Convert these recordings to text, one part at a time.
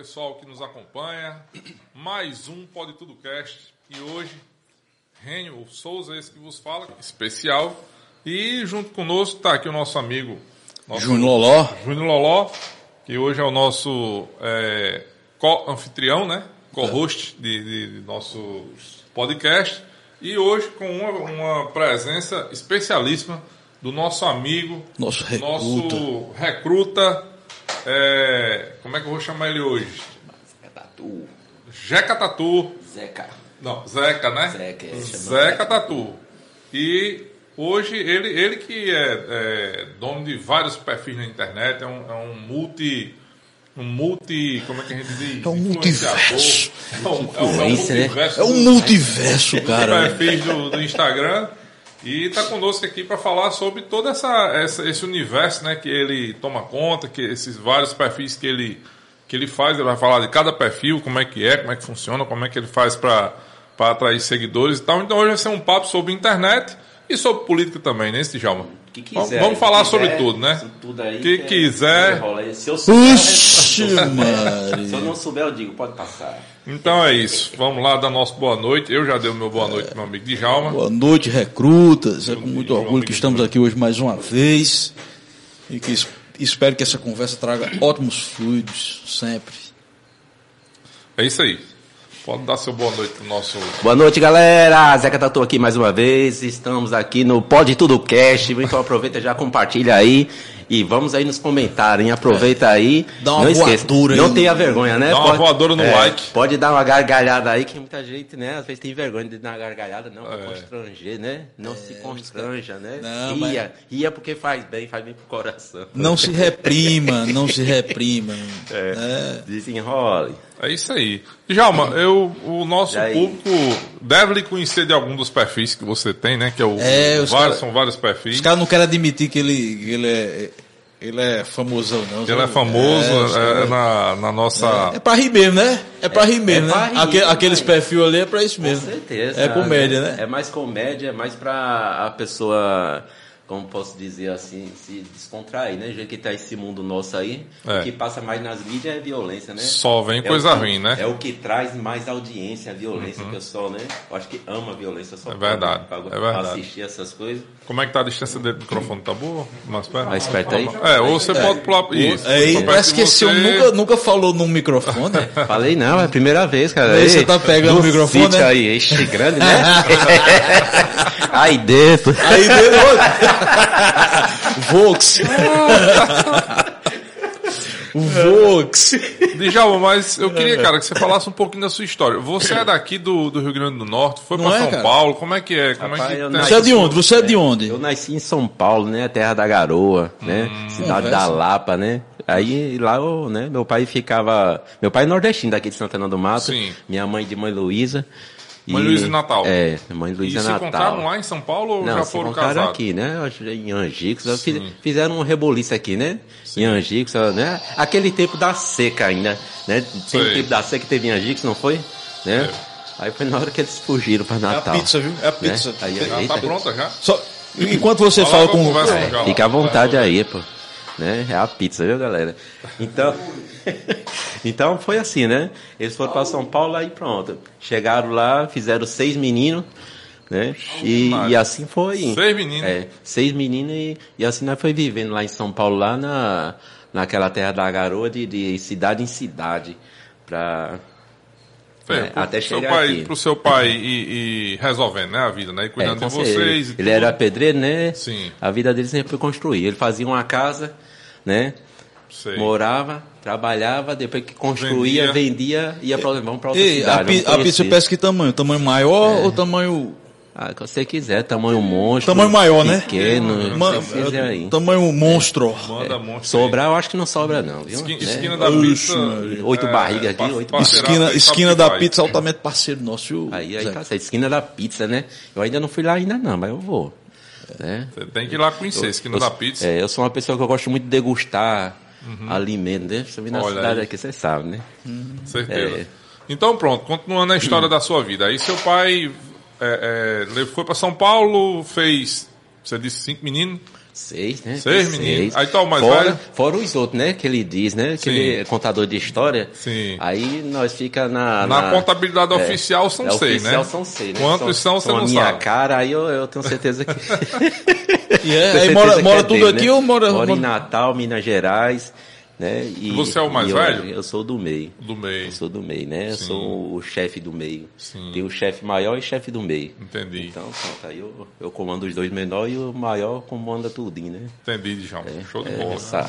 pessoal que nos acompanha. Mais um Pode Tudo Cast. E hoje, Rênio Souza, esse que vos fala, especial. E junto conosco está aqui o nosso amigo nosso Júnior Loló. Júnior Loló, que hoje é o nosso é, co-anfitrião, né? Co-host de, de, de nosso podcast. E hoje com uma, uma presença especialíssima do nosso amigo, Nosso recruta. nosso recruta, é, como é que eu vou chamar ele hoje? Tatu. Jeca Tatu. Zeca. Não, Zeca, né? Zeca, é, Zeca Tatu. E hoje ele, ele que é, é dono de vários perfis na internet, é um, é um multi. Um multi. Como é que a gente diz? É um multiverso. É um, é um, é um né? multiverso. É um multiverso, cara. perfis do, do Instagram. E está conosco aqui para falar sobre todo essa, essa- esse universo né, que ele toma conta, que esses vários perfis que ele, que ele faz. Ele vai falar de cada perfil, como é que é, como é que funciona, como é que ele faz para atrair seguidores e tal. Então hoje vai ser um papo sobre internet e sobre política também, né, Djalma? Que Vamos- quiser. Vamos falar quiser, sobre tudo, né? Tudo aí O que é- quiser. rola aí. Se eu souber, Oxi, eu respondo. Se eu Maria. não souber, eu digo, pode passar. Então é isso. Vamos lá dar nosso boa noite. Eu já dei o meu boa noite pro meu amigo Djalma. Boa noite, recrutas. É com muito orgulho que estamos aqui hoje mais uma vez. E que es- espero que essa conversa traga ótimos fluidos, sempre. É isso aí. Pode dar seu boa noite pro nosso Boa noite, galera. Zeca Tatu aqui mais uma vez. Estamos aqui no Pode Tudo Cast. Então aproveita já compartilha aí. E vamos aí nos comentários, hein? Aproveita aí. Dá uma não esqueça. voadora aí. Não tenha vergonha, né? Dá uma voadora no like. Pode dar uma gargalhada aí, que muita gente, né? Às vezes tem vergonha de dar uma gargalhada, não, pra É. constranger, né? Não se constranja, né? Não, ria. Ria porque faz bem, faz bem pro coração. Não se reprima, não se reprima. É. Desenrole. É isso aí. Djalma, eu, o nosso público deve lhe conhecer de algum dos perfis que você tem, né? Que é o, É, os vários, cara- são vários perfis. Os caras não querem admitir que ele, que ele é. Ele é famosão, não. Ele é famoso os é, caras- na, na nossa. É pra rir mesmo, né? É pra rir mesmo, pra né? rir, Aque- né? aqueles perfil ali é pra isso Com mesmo. certeza. É comédia, né? É mais comédia, é mais pra a pessoa, como posso dizer assim, se descontrair, né? Jeito que tá esse mundo nosso aí, É. o que passa mais nas mídias é violência, né? Só vem É coisa que- ruim, né? Uhum. É o que traz mais audiência, a violência, o pessoal, né? Eu acho que ama a violência, só É verdade, pra, é pra verdade. assistir essas coisas. Como é que tá a distância dele do microfone? Tá boa? Mais perto? Mais perto aí? É, ou você pode pular. Isso. Aí parece que esse homem nunca, nunca falou num microfone. Falei não, é a primeira vez, cara. Aí você tá pegando o microfone, né? aí, este grande, né? aí dentro. Aí dele, Vox. O Vox. Djalma, mas eu queria, cara, que você falasse um pouquinho da sua história. Você é daqui do, do Rio Grande do Norte, foi Não pra é, São cara? Paulo, como é que é? Como Rapaz, é que eu tem- Você é de onde? Você é de onde? Eu nasci em São Paulo, né? Terra da Garoa, né? Cidade Conversa. da Lapa, né? Aí lá, eu, né? Meu pai ficava... Meu pai é nordestino daqui de Santana do Mato. Sim. Minha mãe de Mãe Luísa. Mãe Luísa e Natal. É, Mãe E Luísa se Natal. encontraram lá em São Paulo ou Não, já se foram encontraram casados? aqui, né? Eu acho que Em Angicos. fizeram um reboliço aqui, né? Em Angicos, né? Aquele tempo da seca ainda, né? Tem o tempo da seca que teve em Angicos, não foi? Né? Aí foi na hora que eles fugiram para É a Natal. pizza, viu? É a né? pizza. Aí, Já tá eita, pronta já? Só- enquanto você Fala com É, Fica à vontade aí, pô. Né? É a pizza, viu, galera? Então, então foi assim, né? Eles foram para São Paulo aí pronto. Chegaram lá, fizeram seis meninos, né? E, e assim foi. Seis meninos? É, seis meninos e, e assim nós foi vivendo lá em São Paulo, lá na, naquela terra da garoa, de, de cidade em cidade. Foi, É, pro, até seu chegar pai, aqui. pro seu pai e, e resolvendo, né, a vida, né? E É, cuidando com de vocês. e Ele tudo. era pedreiro, né? Sim. A vida dele sempre foi construir. Ele fazia uma casa, né? Sei. Morava, trabalhava, depois que construía, vendia, ia pra, vamos para outra Ei, a, cidade. a pizza peça que tamanho? Tamanho maior ou tamanho. Ah, que você quiser, tamanho monstro. Tamanho maior, né? Pequeno, Ma- o que você quiser aí. Tamanho monstro. Manda monstro. Sobrar, eu acho que não sobra não, viu? Esquina, Né? esquina da Oxe, pizza. Oito barrigas aqui, oito Esquina, esquina da pizza altamente parceiro nosso, viu? Aí, aí tá certo. Esquina da pizza, né? Eu ainda não fui lá ainda não, mas eu vou. Né? Você tem que ir lá conhecer, esquina eu, da pizza. É, eu sou uma pessoa que eu gosto muito de degustar alimento, né? Você vem na Uhum. Olha cidade aí. aqui, você sabe, né? Certeza. É. Então pronto, continuando a história da sua vida. Aí seu pai é, é, foi para São Paulo, fez Você disse cinco meninos? Seis, né? Seis meninos. Aí tá o mais fora, velho? Fora os outros, né? Que ele diz, né? Que Sim. ele é contador de história. Sim. Aí nós fica na... Na contabilidade oficial são é, seis, oficial né? são seis, né? Quantos são, você a não minha sabe. cara, aí eu, eu tenho certeza que... E é, tenho aí certeza mora, que mora é tudo dele, aqui né? ou mora... Mora em Natal, Minas Gerais, né? E, Você é o mais eu- velho? Eu sou do meio. Do meio. Eu sou do meio, né? Sou o chefe do meio. Sim. Tem o chefe maior e chefe do meio. Entendi. Então, pronto, aí eu, eu comando os dois menores e o maior comanda tudinho, né? Entendi, Djalma. Show de É, bola. essa,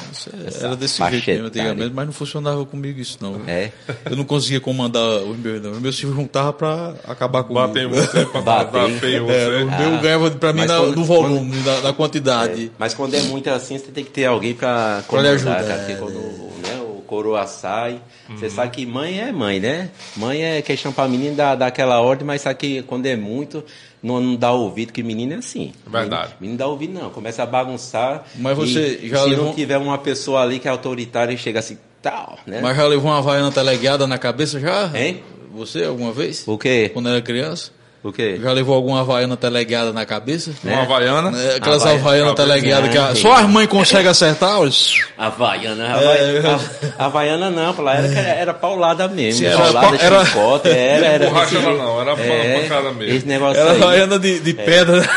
Era desse jeito mesmo antigamente, mas não funcionava comigo isso não. É. Eu não conseguia comandar os meus não. Os meus se juntavam pra acabar comigo. Bater você pra Bater. É, você. o meu Ah, ganhava pra mim na- quando- no volume, na, na quantidade. Mas quando é muito assim, você tem que ter alguém pra Pra lhe comandar, ajudar, quando né, o coroa sai, você Uhum. sabe que mãe é mãe, né? Mãe é questão pra menino dar, dar aquela ordem, mas sabe que quando é muito, não, não dá ouvido, que menino é assim. Verdade. Menino, menino dá ouvido não, começa a bagunçar. Mas você e, já se levou- não tiver uma pessoa ali que é autoritária e chega assim, tal, né? Mas já levou uma havaiana teleguiada na cabeça já? Hein? Você alguma vez? O quê? Quando era criança? O quê? Já levou alguma havaiana teleguiada na cabeça? Uma havaiana. É, aquelas Havaiana, havaianas teleguadas que a- É. só as mães conseguem acertar. olha. Havaiana, É. Havaiana, a- Havaiana não, lá era, era paulada mesmo. Sim, era paulada, pa- era- chicote, era, era. Borracha jeito. não, era É, pancada mesmo. Esse negócio Era aí. havaiana de, de É. pedra.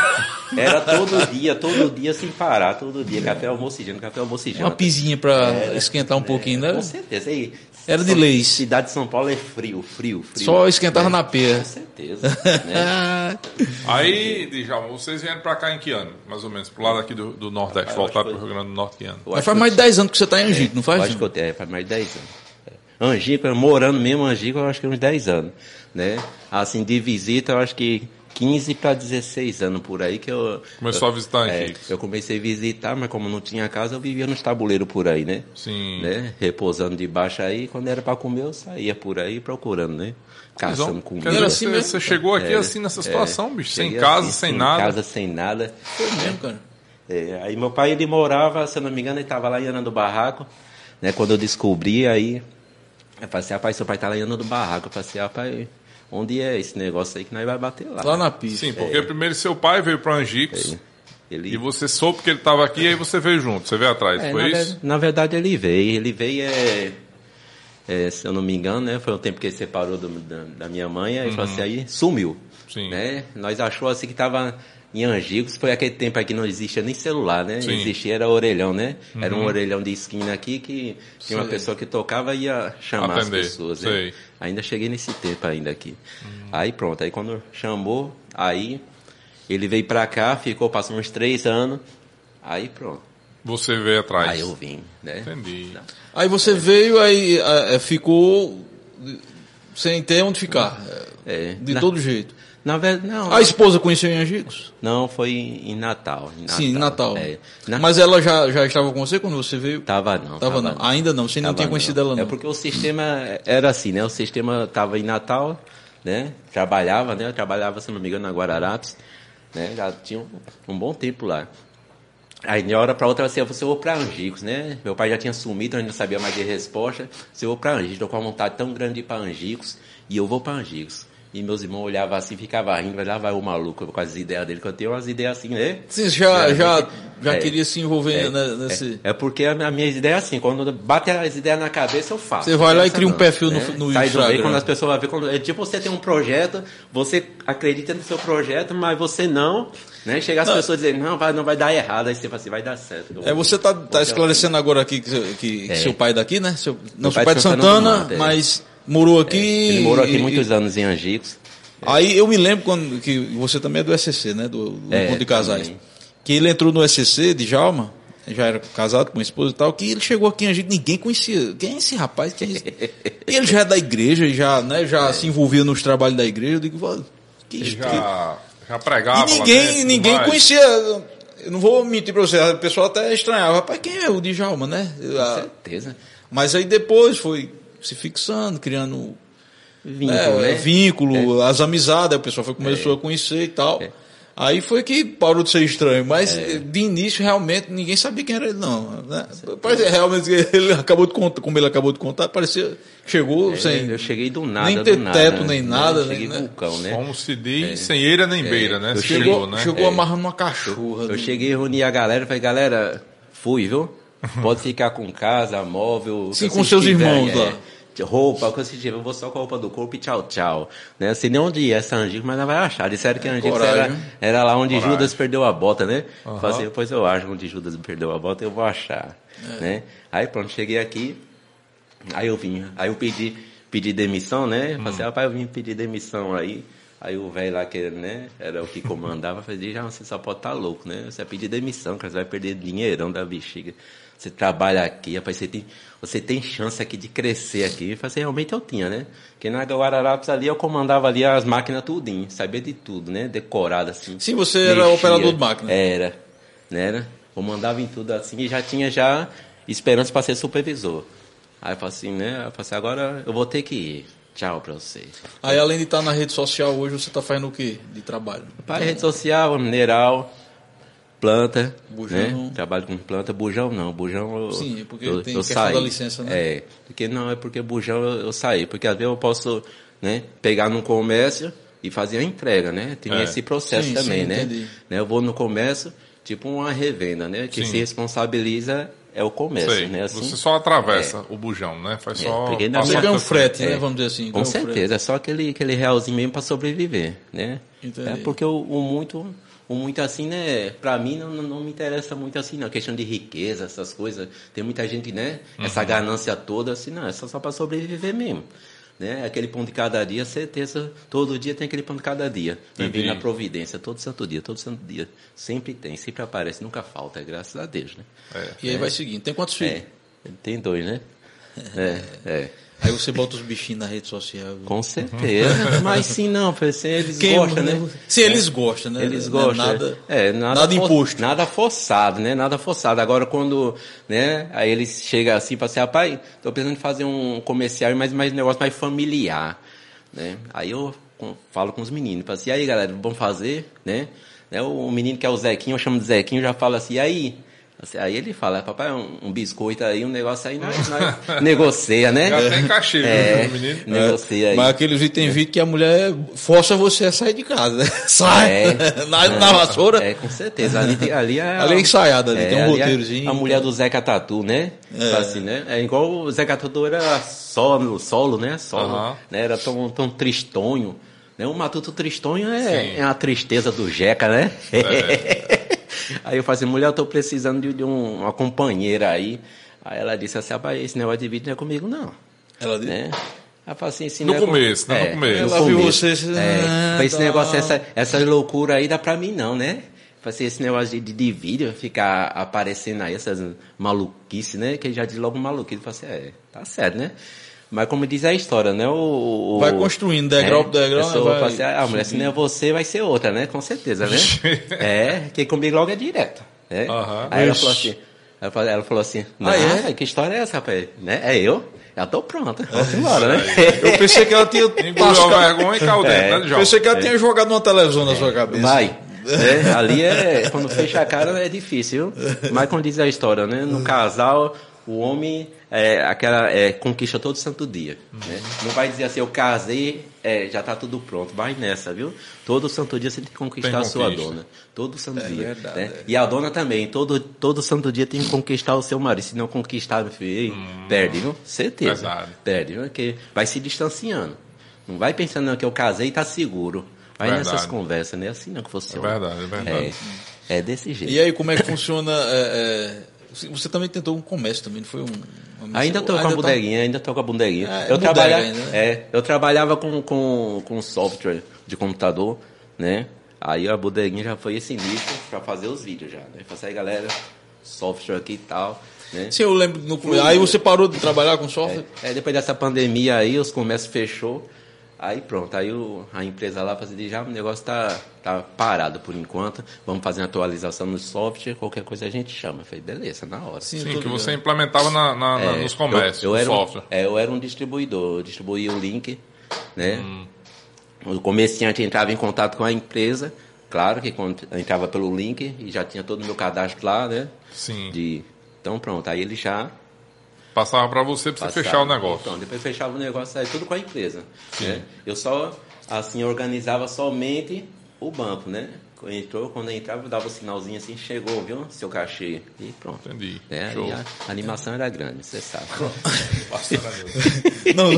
Era todo dia, todo dia sem parar, todo dia. Café, almoço e janta, café, almoço e Uma pizinha pra esquentar um pouquinho, né? Com certeza. Aí, Era de leis. Cidade de São Paulo é frio, frio, frio. Só esquentava na pia. Com certeza. né? Aí, Djalma, vocês vieram pra cá em que ano? Mais ou menos, pro lado aqui do, do Nordeste, voltar pro Rio Grande do Norte que ano? Mas faz mais de 10 anos que você tá em Angico, não eu faz? acho que eu tenho, é, faz mais de 10 anos. É. Angico, morando mesmo em Angico, eu acho que uns 10 anos, né? Assim, de visita, eu acho que 15 para 16 anos por aí que eu... Começou eu, a visitar é. Eu comecei a visitar, mas como não tinha casa, eu vivia nos tabuleiros por aí, né? Sim. Né? Repousando debaixo aí, quando era para comer, eu saía por aí procurando, né? Caçando Então, comida. quer dizer, Era assim você, mesmo? você chegou aqui É, assim nessa situação, bicho, sem casa, assim, sem nada. casa, sem nada. Foi mesmo, cara. É, aí meu pai, ele morava, se eu não me engano, ele estava lá em Ana do Barraco, né? Quando eu descobri, aí, eu falei assim, rapaz, seu pai tá lá em Ana do Barraco. Eu falei assim, rapaz, onde é esse negócio aí que nós vai bater lá? Lá na pista. Sim, porque primeiro seu pai veio pra Angicos Ele, e você soube que ele tava aqui e aí você veio junto, você veio atrás, É, foi na, isso? ver- na verdade, ele veio. Ele veio, é, é, se eu não me engano, né? Foi um tempo que ele separou do- da, da minha mãe, aí, falou assim, aí sumiu. Uhum. Sim. Né? Nós achou assim que estava em Angicos, foi aquele tempo aqui que não existia nem celular, né? Sim. Uhum. Existia era orelhão, né? Era um orelhão de esquina aqui que tinha uma pessoa que tocava e ia chamar Atender, as pessoas. né? Ainda cheguei nesse tempo ainda aqui. Aí pronto, aí quando chamou, aí ele veio pra cá, ficou, passou uns três anos, aí pronto. Você veio atrás. Aí eu vim, né? Entendi. Aí você veio, aí é, ficou sem ter onde ficar. é, É. De Na- todo jeito. Na verdade, não. A esposa conheceu em Angicos? Não, foi em Natal. em Sim, Natal. É. Na- Mas ela já, já estava com você quando você veio? Tava não. Tava não. Ainda não, você não Tava tinha conhecido ela não. É porque o sistema era assim, né? O sistema tava em Natal, né? Trabalhava, né? Eu trabalhava, se não me engano, na Guararapes, né? Já tinha um, um bom tempo lá. Aí, de uma hora para outra, assim, eu vou para Angicos, né? Meu pai já tinha sumido, eu não sabia mais de resposta. Se eu vou para Angicos, tô com uma vontade tão grande de ir para Angicos, e eu vou para Angicos. E meus irmãos olhavam assim, ficavam rindo, lá vai o maluco com as ideias dele, que eu tenho umas ideias assim, né? Sim, já, É, já, já é. queria se envolver né, nesse... É porque a minha, a minha ideia é assim, quando bate as ideias na cabeça, eu faço. Você vai lá e cria um não, perfil no- no Sai meio, Instagram. quando as pessoas vão ver, quando, é tipo você tem um projeto, você acredita no seu projeto, mas você não, né? Chegar as pessoas dizendo, não, vai, não vai dar errado, aí você fala assim, vai dar certo. É, você tá, tá esclarecendo agora aqui que, seu- que- que É. seu pai é daqui, né? Seu, não, seu pai pai de Santana Santana, é. mas morou aqui... Ele morou aqui e- muitos anos em Angicos. Aí eu me lembro quando que você também é do SCC, né? Do, do É, Encontro de Casais. também. Que ele entrou no SCC de Jalma, já era casado com a esposa e tal, que ele chegou aqui, a gente ninguém conhecia. Quem é esse rapaz? Quem é esse? E ele já é da igreja, já, né, É. já se envolvia nos trabalhos da igreja. Eu digo, "Vô, que isso? Já, já pregava E ninguém, dentro, ninguém conhecia. Eu não vou mentir pra você, o pessoal até estranhava, rapaz, quem é o Djalma, né? Com Ah, certeza. Mas aí depois foi se fixando, criando Vínculo, é, né? vínculo, as amizades, aí o pessoal foi, começou a conhecer e tal. É. Aí foi que parou de ser estranho, mas de início realmente ninguém sabia quem era ele, não. Né? Parecia, realmente ele acabou de contar, como ele acabou de contar, parecia chegou sem. Eu cheguei do nada. nem ter nada, teto, né? nem nada, Eu cheguei né? vulcão, né? Como se diz, sem eira nem beira, né? Eu cheguei- chegou, né? chegou amarrando uma cachorra. Eu né? cheguei a reunir a galera, falei, galera, fui, viu? Pode ficar com casa, móvel. Sim, com seus irmãos lá. Roupa, o que vocês tiverem, eu vou só com a roupa do corpo e tchau, tchau. Né? Sei nem onde é essa Angicos, mas não vai achar. Disseram que Angicos coragem, era, era lá onde Coragem. Judas perdeu a bota, né? Aham. Falei assim, depois eu acho onde Judas perdeu a bota, eu vou achar. É. Né? Aí pronto, cheguei aqui, aí eu vim, aí eu pedi, pedi demissão, né? Falei assim, rapaz, eu vim pedir demissão aí. Aí o velho lá, que né, era o que comandava, falei, já você só pode estar louco, né? Você vai pedir demissão, cara, você vai perder dinheirão da bexiga. Você trabalha aqui, rapaz, você tem, você tem chance aqui de crescer aqui. Eu falei assim, realmente eu tinha, né? Porque na Guararapes ali eu comandava ali as máquinas tudinho, sabia de tudo, né? Decorado assim. Sim, você era operador de máquina. Era, né? Era. Comandava em tudo assim e já tinha já esperança para ser supervisor. Aí eu falei assim, né? Eu falei assim, agora eu vou ter que ir. Tchau pra vocês. Aí além de estar na rede social hoje, você está fazendo o quê de trabalho? Para rede social, mineral, planta, Bujão. né? Trabalho com planta, bujão não, bujão eu, Sim, porque eu, tem eu questão saí. da licença, né? É, porque não é porque bujão eu, eu saí, porque às vezes eu posso, né, pegar num comércio e fazer a entrega, né? Tem É. esse processo Sim, também, sim, né? entendi. né? Eu vou no comércio, tipo uma revenda, né? Que Sim. se responsabiliza é o comércio, Sei. né? Assim, Você só atravessa o bujão, né? Faz É, só. porque passa Você ganha um frete, né? É. Vamos dizer assim. Com um frete. certeza, é só aquele, aquele realzinho mesmo para sobreviver, né? Entendi. É porque o, o muito, o muito assim, né? Para mim não, não, me interessa muito assim, não. Questão de riqueza, essas coisas. Tem muita gente, né? Essa Uhum. ganância toda, assim, não, é só, só para sobreviver mesmo. Né? Aquele pão de cada dia, certeza, todo dia tem aquele pão de cada dia. Entendi. Viver na providência, todo santo dia, todo santo dia. Sempre tem, sempre aparece, nunca falta, graças a Deus, né? É. E aí vai seguindo. Tem quantos filhos? É, tem dois, né? É, é. Aí você bota os bichinhos na rede social. Com certeza. Mas sim, não, assim, eles Quem- gostam, né? Sim, eles gostam, né? Eles Não é gostam. Nada, é, nada, nada imposto. Nada forçado, né? Nada forçado. Agora, quando, né? Aí eles chegam assim, falam assim, rapaz, tô pensando em fazer um comercial, mas mais um negócio mais familiar, né? Aí eu falo com os meninos, falo assim, e aí, galera, vamos fazer, né? né? O menino que é o Zequinho, eu chamo de Zequinho, já fala assim, e aí? Assim, Aí ele fala, papai, um, um biscoito aí, um negócio aí, nós, nós negocia, né? Já tem cachê, É, viu, menino? negocia aí. Mas aqueles vídeos tem vídeo que a mulher força você a sair de casa, né? Sai! É. na, na vassoura. É, com certeza. Ali, tem- ali é. Ali é ensaiado, ali tem um ali é roteirozinho. A mulher do Zeca Tatu, né? É. Assim, né? É igual o Zeca Tatu era solo, solo né? Solo. Aham. Né? Era tão, tão tristonho. Né? O Matuto Tristonho é, é a tristeza do Jeca, né? Aí eu falei assim, mulher, eu tô precisando de, de um- uma companheira aí. Aí ela disse assim, rapaz, esse negócio de vídeo não é comigo, não. Ela disse. Né? Aí eu falei assim, esse No começo, né? No começo. Ela viu você, É, Ah, esse tá. negócio, essa, essa loucura aí dá pra mim não, né? Falei assim, esse negócio de, de, de vídeo, ficar aparecendo aí essas maluquices, né? Que já diz logo maluquice. Falei assim, é, tá certo, né? Mas como diz a história, né? O, o- Vai construindo, degrau por degrau, sou, vai falei assim, ah, mulher, se não é você, vai ser outra, né? Com certeza, né? é, que comigo logo é direto. Né? Aham. Aí ela falou assim, ela falou, assim, Ah, é? que história é essa, rapaz? Né? É eu? Já tô pronta, vamos embora, né? Eu pensei que ela tinha. A tasca- vergonha e caiu dentro, É. né, João? Pensei que ela tinha jogado uma televisão na sua cabeça. Vai. É, ali é, quando fecha a cara é difícil, viu? Mas como diz a história, né? No casal, o homem é, aquela, é, conquista todo santo dia. Né? Não vai dizer assim, eu casei, é, já tá tudo pronto. Vai nessa, viu? Todo santo dia você tem que conquistar Tem a sua dona. Todo santo dia. verdade, né? é. E a dona também. Todo, todo santo dia tem que conquistar o seu marido. Se não conquistar, meu filho, ei, perde, viu? Certeza. Pesado. Perde, viu? Porque vai se distanciando. Não vai pensando não, que eu casei e tá seguro. Vai Verdade. nessas conversas, né? Assim não que É funciona. verdade, é verdade. É, é desse jeito. E aí, como é que funciona? É, é, você- também tentou um comércio também, não foi um. Ainda tô com a Ainda tá- bodeguinha, ainda tô com a bodeguinha. Ah, é eu, trabalha, ainda, né? é, eu trabalhava com, com, com software de computador, né? Aí a bodeguinha já foi esse nicho pra fazer os vídeos já, né? Falei assim, galera, software aqui e tal, né? Sim, eu lembro no começo. Aí você parou de trabalhar com software? É, depois dessa pandemia aí, os comércios fechou. Aí pronto, aí o, a empresa lá fazia já o negócio tá, tá parado por enquanto. Vamos fazer uma atualização no software, qualquer coisa a gente chama. Eu falei, beleza, na hora. Sim, Sim, que você implementava na, na- na- É, nos comércios, eu, eu no era um, software. é, eu era um distribuidor, eu distribuía o link, né? O comerciante entrava em contato com a empresa, Claro que quando entrava pelo link e já tinha todo o meu cadastro lá, né? Sim. De, então pronto, aí ele já Passava para você para você fechar o negócio. Então, depois fechava o negócio aí tudo com a empresa. Né? Eu só, assim, organizava somente o banco, né? Quando Entrou, quando entrava, eu dava o sinalzinho assim, chegou, viu? Seu cachê. E pronto. Entendi. É, Show. aí a animação era grande, você sabe. Não.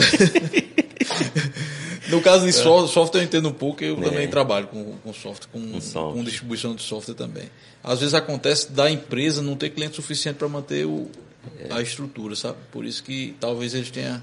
No caso de so- software eu entendo um pouco, eu É. também trabalho com, com software, com, software. com distribuição de software também. Às vezes acontece da empresa não ter cliente suficiente para manter o, É. a estrutura, sabe? Por isso que talvez eles tenham.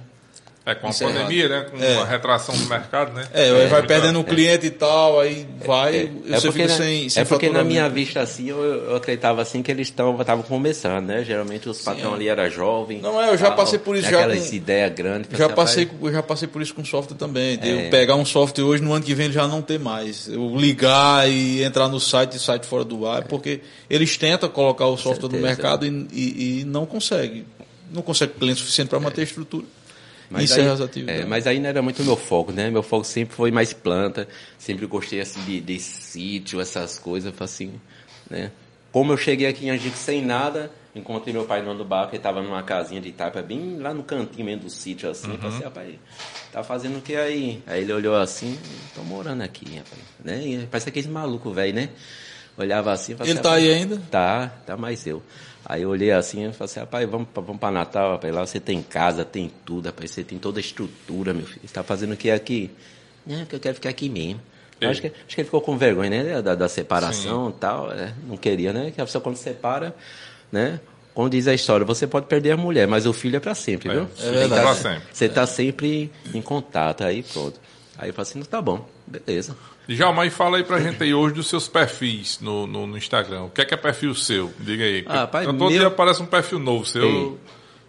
É, com a é pandemia, né? Com É. a retração do mercado, né? É, aí vai perdendo o cliente e tal, aí vai, É você porque, fica na, sem, sem é porque na minha vista assim, eu, eu acreditava assim que eles estavam começando, né? Geralmente os patrão ali era jovem. Não, é, eu já tal, passei por isso já Aquelas com- ideias grandes. Já assim, passei, rapaz, já passei por isso com software também. De É. eu pegar um software hoje, no ano que vem ele já não ter mais. Eu ligar e entrar no site e site fora do ar, porque eles tentam colocar o software no mercado e, e, e não conseguem. Não consegue cliente suficiente para manter a estrutura. Mas Encerra aí, as atividades. é, mas aí não era muito meu foco, né? Meu foco sempre foi mais planta, sempre gostei assim de, de sítio, essas coisas, assim, né? Como eu cheguei aqui em Angico sem nada, encontrei meu pai no ano do barco, ele estava numa casinha de taipa bem lá no cantinho mesmo do sítio, assim, eu falei assim, rapaz, tá fazendo o que aí? Aí ele olhou assim, tô morando aqui, rapaz, né? E parece aqueles maluco velho, né? Olhava assim, e Ele assim, tá aí "Rapaz, ainda? Tá, tá mais eu. Aí eu olhei assim e falei assim, rapaz, vamos, vamos pra Natal, rapaz. Lá você tem casa, tem tudo, rapaz. Você tem toda a estrutura, meu filho. Você tá fazendo o que aqui? É, porque eu quero ficar aqui mesmo. Acho, que, acho que ele ficou com vergonha, né? Da, da separação e tal. é, não queria, né? Que a pessoa quando separa, né? Como diz a história, você pode perder a mulher, mas o filho é pra sempre, viu? É verdade. tá- sempre. Você tá sempre em contato, aí pronto. Aí eu falei assim, tá bom, beleza. Djalma, aí fala aí pra gente aí hoje dos seus perfis no, no, no Instagram. O que é que é perfil seu? Diga aí. Ah, rapaz, todo meu- dia aparece um perfil novo seu. Tem.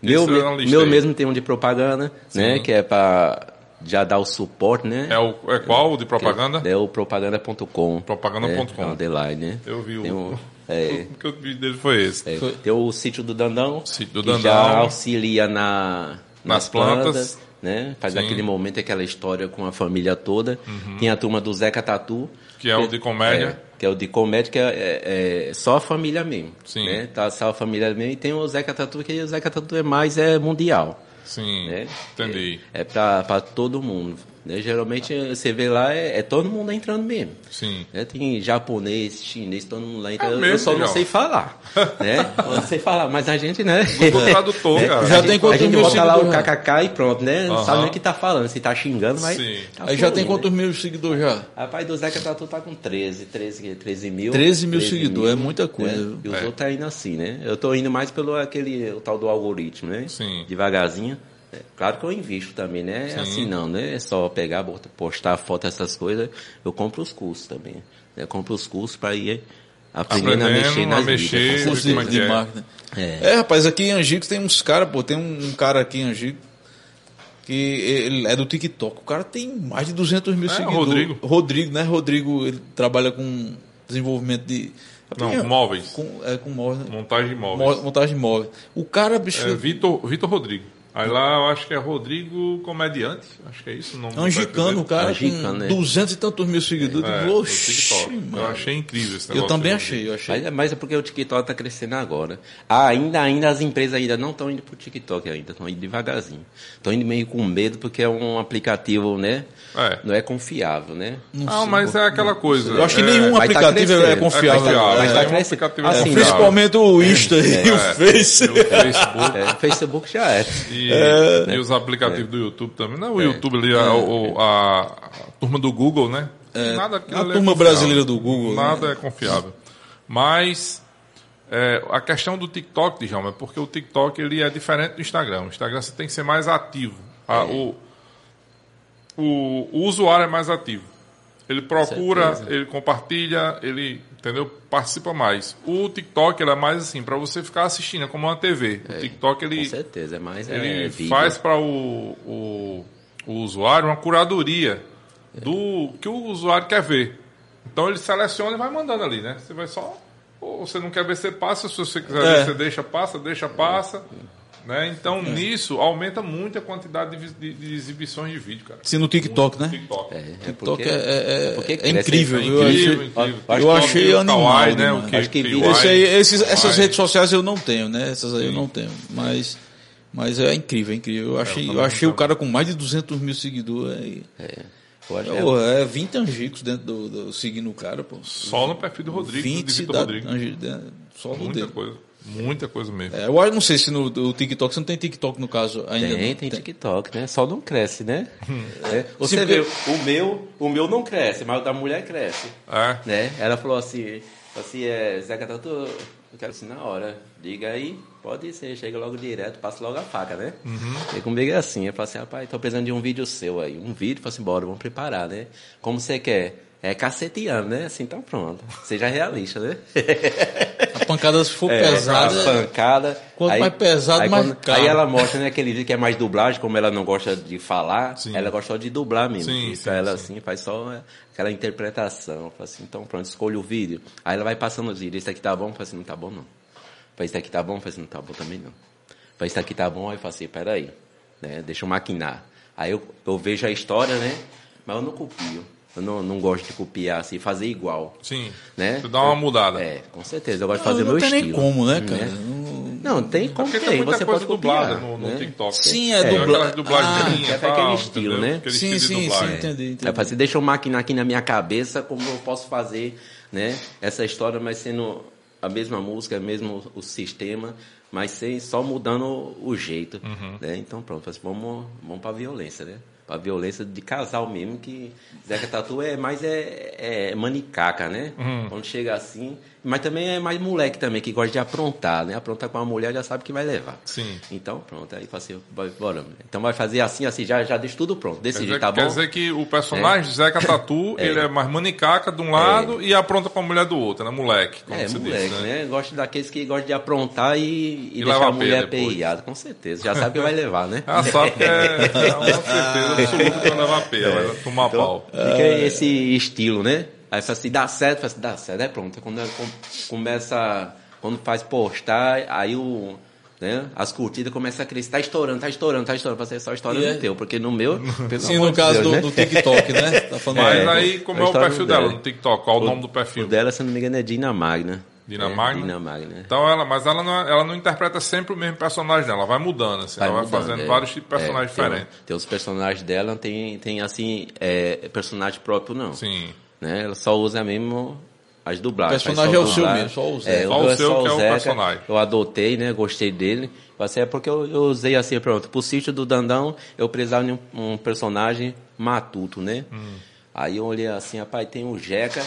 Meu, é meu aí. mesmo tem um de propaganda, né? Que é pra já dar o suporte, né? É, o, é qual o de propaganda? É o propaganda.com. Propaganda.com. É, underline, né? Eu vi o- um- é, O que eu vi dele foi esse. é, tem o sítio do Dandão. Sítio do que Dandão. já auxilia na, Nas plantas. Né? Faz Sim. Uhum. aquele momento, aquela história com a família toda. Tem a turma do Zeca Tatu. Que é o de comédia. É, que é o de comédia, que é, é- é só a família mesmo. Sim. Né? Tá só a família mesmo. E tem o Zeca Tatu, que o Zeca Tatu é mais é mundial. Sim, né? entendi. É, é pra todo mundo. Né? Geralmente você vê lá, é, é todo mundo entrando mesmo. Sim. né? Tem japonês, chinês, todo mundo lá entra. É eu mesmo, só não sei falar. né? Eu não sei falar, mas a gente, né? Google Tradutor, É, cara. Já a tem gente, quantos a gente bota lá o seguidores, kkk e pronto, né? Não Aham. sabe nem o que tá falando. Se tá xingando, mas. Sim. tá Aí já tem fluindo, quantos né? mil seguidores já? Rapaz, do Zeca Tatu tá com 13, 13, 13 mil. 13 mil seguidores, é muita coisa, né? E os É. outros tá indo assim, né? Eu tô indo mais pelo aquele, o tal do algoritmo, né? Sim. Devagarzinho. É, Claro que eu invisto também, né? É assim não, né? É só pegar, postar foto, essas coisas. Eu compro os cursos também. Eu compro os cursos para ir aprendendo, a Aprendendo mexer a nas mexer, mídias, com Curso Curso de, é de é? É. É, rapaz, aqui em Angico tem uns caras, pô, tem um, um cara aqui em Angico que ele é do TikTok. O cara tem mais de 200 mil É, seguidores. Rodrigo. Rodrigo, né? Rodrigo, ele trabalha com desenvolvimento de... Não, É, com móveis. Com, é, com móveis, né? Montagem de móveis. Mo- montagem de móveis. O cara, bicho, É Vitor, Vitor Rodrigo. Aí lá eu acho que é Rodrigo Comediante. Acho que é isso o nome do angicano, o cara Angicano, com né? 200 e tantos mil seguidores. Eu É, digo, no "Oxi, TikTok. Eu mano." achei incrível esse Eu negócio. também do achei, eu achei. Mas, mas é porque o TikTok tá crescendo agora. Ah, ainda, ainda as empresas ainda não estão indo pro TikTok ainda, estão indo devagarzinho. Estão indo meio com medo porque é um aplicativo, né? É. Não é confiável, né? Não, mas é aquela coisa. Eu acho que é, nenhum Mas tá aplicativo é confiável. É confiável, Mas tá é um crescendo. Assim, confiável. Principalmente o Insta e o Face. O Facebook. É, Facebook já é. E, É. e os aplicativos do YouTube também. Não, o YouTube ali, a, o- a- a turma do Google, né? Nada aquilo a é turma brasileira do Google, né? Nada é confiável. Mas é, a questão do TikTok, Djalma, é porque o TikTok ele é diferente do Instagram. O Instagram você tem que ser mais ativo. A- o, o, o usuário é mais ativo. Ele procura, ele compartilha, ele entendeu? participa mais. O TikTok ele é mais assim, para você ficar assistindo, é como uma TV. O TikTok Com ele, certeza, é mais é, ele vídeo. faz para o, o, o usuário uma curadoria do que o usuário quer ver. Então ele seleciona e vai mandando ali, né? Você vai só. Ou você não quer ver, você passa. Se você quiser É. ver, você deixa, passa, deixa, passa. Né? Então, nisso, aumenta muito a quantidade de, de- de exibições de vídeo, cara. Sim, no TikTok, né? TikTok. É, é TikTok é, é- porque é incrível. É viu? Eu incrível, achei- incrível. eu achei o animal. Kawaii, né? O que, Acho que Esse aí, esses- essas redes sociais eu não tenho, né? Essas aí eu não tenho. Mas, mas é incrível, é incrível. Eu achei, eu também achei o cara com mais de 200 mil seguidores. É, eu que é- Pô, é 20 angicos dentro do, do- seguindo o cara, pô. Só no perfil do Rodrigo, 20 do Vitor Rodrigues. só no Muita dele. coisa. Muita coisa mesmo. É, eu acho- não sei se no, no TikTok, você não tem TikTok no caso ainda. Tem, não? tem TikTok, né? Só não cresce, né? É, Você Sim, vê, porque- o meu, o meu não cresce, mas o da mulher cresce. É. Né? Ela falou assim, assim, é, Zeca Tatu, eu quero assim na hora. Liga aí, pode ser, chega logo direto, passa logo a faca, né? E comigo é assim, eu falo assim, rapaz, tô precisando de um vídeo seu aí. Um vídeo, falo assim, bora, vamos preparar, né? Como você quer? É caceteando, né? Assim, então pronto. Seja realista, né? A pancada se for É, pesada. as pancada. Quanto mais pesado, aí, mais quando-. Aí ela mostra, né, aquele vídeo que é mais dublagem, como ela não gosta de falar, Sim. ela gosta só de dublar mesmo. Sim, Isso sim, ela sim. assim, faz só aquela interpretação. Fala assim, então pronto, escolha o vídeo. Aí ela vai passando os vídeos, esse aqui tá bom, fala assim, não tá bom não. Fala, esse aqui tá bom, fala assim, não tá bom também não. Fala, esse aqui tá bom, aí eu falo assim, peraí, né, deixa eu maquinar. Aí eu, eu vejo a história, né, mas eu não copio. Eu não, não gosto de copiar, assim, fazer igual. Sim. Né? Você dá uma mudada. É, com certeza. Eu gosto de Não, fazer não meu tem nem estilo. como, né, cara? Né? Não- Não, tem como Porque tem. tem Você pode copiar, dublada no, no né? TikTok. Sim, é Tem dubla- aquelas dublagens Ah, é aquele estilo, né? Aquele Sim, estilo sim, sim, entendi, entendi. É assim, deixa eu maquinar aqui na minha cabeça como eu posso fazer, né? Essa história, mas sendo a mesma música, mesmo o sistema, mas sem, só mudando o jeito, Uhum. né? Então pronto, assim, vamos, vamos pra violência, né? Pra violência de casal mesmo, que Zeca Tatu é mais é, é manicaca, né? Uhum. Quando chega assim, mas também é mais moleque também, que gosta de aprontar, né? Aprontar com a mulher já sabe que vai levar. Sim. Então pronto, aí vai- bora. Então vai fazer assim, assim, já, já deixa tudo pronto. Desse Quer jeito, dizer, tá quer bom? dizer que o personagem de Zeca Tatu, É. ele é mais manicaca de um lado e apronta pra mulher do outro, né? Moleque, como É, você moleque, disse, né? Gosta daqueles que gostam de aprontar e, e, E deixar a mulher aperreada, com certeza. Já sabe que vai levar, né? Ela sabe que é, é uma certeza absoluta que vai levar pé, vai tomar pau. Fica esse estilo, né? Aí fala assim, dá certo, fala assim, dá certo, é pronto. Quando ela com- começa, quando faz postar, aí o, né, as curtidas começam a crescer, tá estourando, tá estourando, tá estourando, pra ser só estourando E é- no teu, porque no meu, Sim, no caso Deus, do, né? do TikTok, né? Tá falando Mas É, aí, como a é o perfil dela. dela no TikTok? Qual o nome do perfil? O dela, se não me engano, é Dina Magna. Dina É, Magna? Dina Magna. Então ela, mas ela não, ela não interpreta sempre o mesmo personagem dela, ela vai mudando, assim, ela vai mudando, fazendo é. vários tipos de personagens É, tem- diferentes. Tem os personagens dela, tem, tem assim, é, personagem próprio não. Sim. Né? Ela só usa mesmo as dublagens. O personagem é o seu mesmo, só o Zeca. É, Só o seu que é o Zeca. personagem. Eu adotei, né? Gostei dele. É porque eu, eu usei assim, pronto. Pro sítio do Dandão, eu precisava de um, um personagem matuto, né? Hum. Aí eu olhei assim, rapaz, tem o Jeca,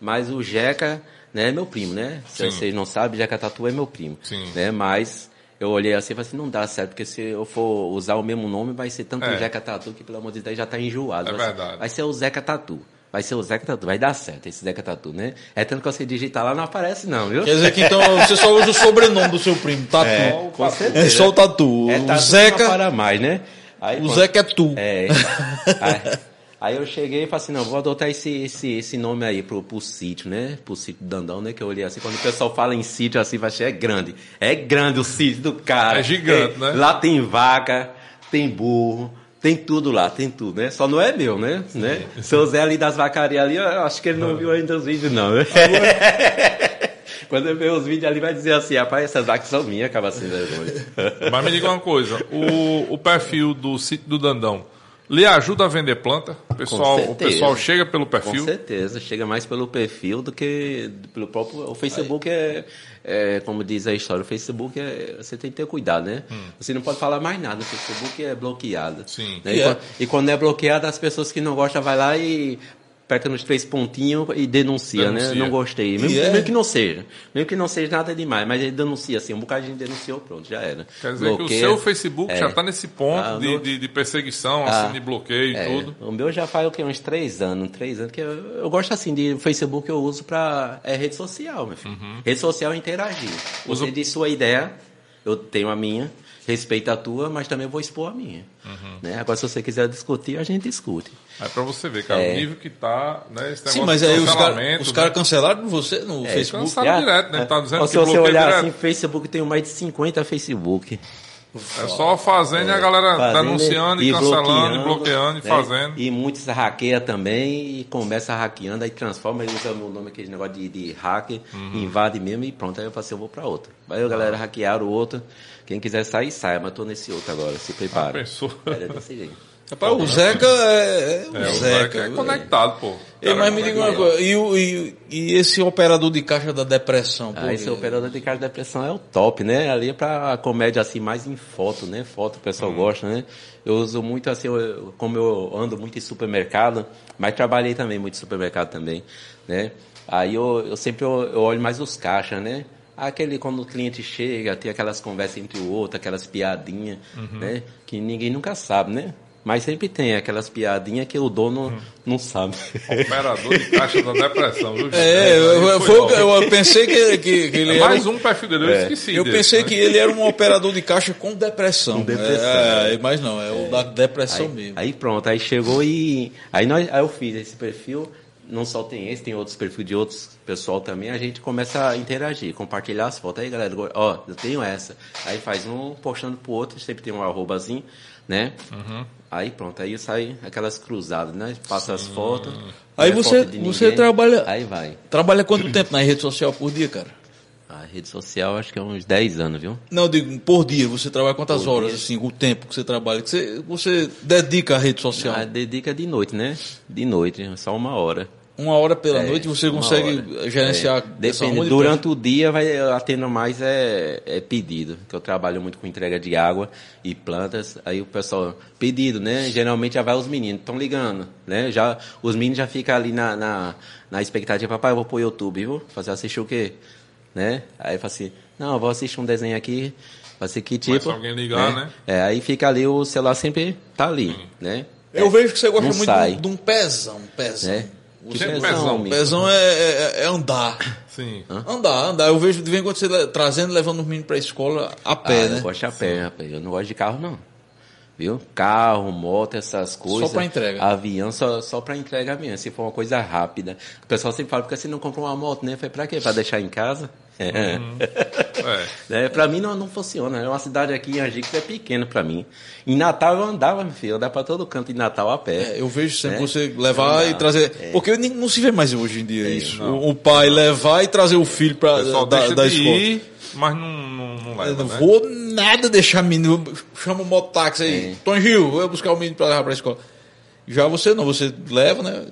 mas o Jeca, né, é meu primo, né? Se Sim. vocês não sabem, Jeca Tatu é meu primo. Sim. Né? Mas eu olhei assim e falei assim, não dá certo, porque se eu for usar o mesmo nome, vai ser tanto É. Jeca Tatu que, pelo amor de Deus, já tá enjoado. É Vai ser- verdade. Vai ser o Zeca Tatu. Vai ser o Zeca Tatu. Vai dar certo esse Zeca Tatu, né? É tanto que você digitar lá, não aparece não, viu? Quer dizer que então você só usa o sobrenome do seu primo, Tatu. É, É, com certeza. só o Tatu. É o Tatu Zeca, que não para mais, né? Aí, o pronto. Zeca é tu. É. aí, aí eu cheguei e falei assim, não, vou adotar esse, esse, esse nome aí pro, pro sítio, né? Pro sítio do Dandão, né? Que eu olhei assim, quando o pessoal fala em sítio assim, vai achar é grande. É grande o sítio do cara. É gigante, né? Lá tem vaca, tem burro, tem tudo lá, tem tudo, né? Só não é meu, né? né? Seu Zé ali das vacarias ali, eu acho que ele não viu ainda os vídeos, não. né? Quando eu ver os vídeos ali, vai dizer assim, rapaz, essas vacas são minhas, acaba sendo vergonha. Mas me diga uma coisa, o, o perfil do sítio do Dandão lhe ajuda a vender planta? O pessoal, o pessoal chega pelo Com perfil? certeza, chega mais pelo perfil do que pelo próprio. O Facebook é, é, como diz a história, o Facebook é. Você tem que ter cuidado, né? Você não pode falar mais nada, o Facebook é bloqueado. Sim. Né? E E, é. quando, e quando é bloqueado, as pessoas que não gostam vai lá e aperta nos três pontinhos e denuncia, Denuncia. né? Não gostei. Mesmo, é. mesmo que não seja. Mesmo que não seja nada demais, mas ele denuncia assim, um gente denunciou, pronto, já era. Quer dizer que o Bloqueia. seu Facebook É. já está nesse ponto Ah, de, de, de perseguição, Ah, assim, de bloqueio É, e tudo. O meu já faz o quê? Uns três anos, três anos, que eu, eu gosto assim de Facebook eu uso pra é rede social, meu filho. Rede social é interagir. Você diz sua ideia, eu tenho a minha, respeito a tua, mas também vou expor a minha. Né? Agora, se você quiser discutir, a gente discute. É pra você ver, cara, É. o nível que tá, né? Esse Sim, mas aí os caras né? cara cancelaram você no Facebook. Cancelaram direto, né? Tá dizendo se você olhar direto. assim, Facebook tem mais de 50 Facebook. É só fazendo e a galera Fazendo denunciando e, cancelando, e bloqueando e né? fazendo. E muitos hackeia também e começa hackeando, aí transforma, ele usa o nome, aquele negócio de, de hacker, Uhum. invade mesmo e pronto. Aí eu assim, eu vou pra outra. Aí a galera hackearam o outro. Quem quiser sair, saia, mas tô nesse outro agora, se prepara. pensou? Era desse jeito. Rapaz, o Zeca é, é o É, o Zeca. Zeca é conectado, pô. Ei, mas me diga uma coisa, e, e- e esse operador de caixa da depressão? Ah, esse operador de carga de depressão é o top, né? Ali é pra comédia assim, mais em foto, né? Foto o pessoal gosta, né? Eu uso muito assim, eu- como eu ando muito em supermercado, mas trabalhei também muito em supermercado também, né? Aí eu, eu sempre eu, eu olho mais os caixas, né? Aquele quando o cliente chega, tem aquelas conversas entre o outro, aquelas piadinhas, né? Que ninguém nunca sabe, né? Mas sempre tem aquelas piadinhas que o dono não sabe. Operador de caixa da depressão, viu? É, eu, eu- foi eu pensei que, que, que ele É era mais um- um perfil dele, eu esqueci. Eu desse, pensei né? que ele era um operador de caixa com depressão. Com depressão, É, é, mas não, é o da depressão Aí, mesmo. aí pronto, aí chegou e. Aí, nós, aí eu fiz esse perfil, não só tem esse, tem outros perfis de outros pessoal também, a gente começa a interagir, compartilhar as fotos. Aí galera, ó, eu tenho essa. Aí faz um postando pro outro, sempre tem um arrobazinho, né? Uhum. Aí pronto, aí sai aquelas cruzadas, né? Passa as fotos. Aí é você- foto você trabalha- Aí vai. Trabalha quanto tempo na rede social por dia, cara? A rede social acho que é uns 10 anos, viu? Não, digo, por dia, você trabalha quantas Por horas, dia. assim, o tempo que você trabalha? Que você, você dedica à rede social? Ah, dedica de noite, né? De noite, só uma hora. Uma hora pela É, noite você consegue hora. gerenciar É, Depende. Durante o dia vai eu atendo mais é, é pedido, que eu trabalho muito com entrega de água e plantas. Aí o pessoal pedido, né? Geralmente já vai os meninos, estão ligando, né? Já os meninos já ficam ali na, na, na expectativa, papai, eu vou pro YouTube, viu? Fazer assistir o quê? Né? Aí fala assim, não, eu vou assistir um desenho aqui, vai ser que tipo. se alguém ligar, né? É, aí fica ali o celular sempre tá ali, né? Eu vejo que você gosta Não muito sai. de, um- de um pezão, um pezão. né? O Sempre pezão, amigo. pezão é, é- é andar. Sim. Andar, andar. Eu vejo de vez em quando você trazendo, levando os meninos pra escola a pé, ah, né? Eu gosto de a pé, rapaz. Eu não gosto de carro, não. Viu? Carro, moto, essas coisas. pra entrega. Avião, só, só pra entrega mesmo. Se for uma coisa rápida. O pessoal sempre fala, porque você não comprou uma moto, né? Foi pra quê? Pra deixar em casa? É. É, pra mim não, não funciona. É uma cidade aqui em Angico que é pequena pra mim. Em Natal eu andava, meu filho. Eu andava pra todo canto em Natal a pé. É, eu vejo sempre né? você levar Não e trazer. É. Porque nem- não se vê mais hoje em dia isso. O, o pai levar e trazer o filho pra, O pessoal da, deixa da de escola. ir, mas não, não, não Eu leva, não né? vou nada deixar menino. Chama o mototáxi aí. É. Tom Gil, vou buscar o menino pra levar pra escola. Já você não, você leva, né?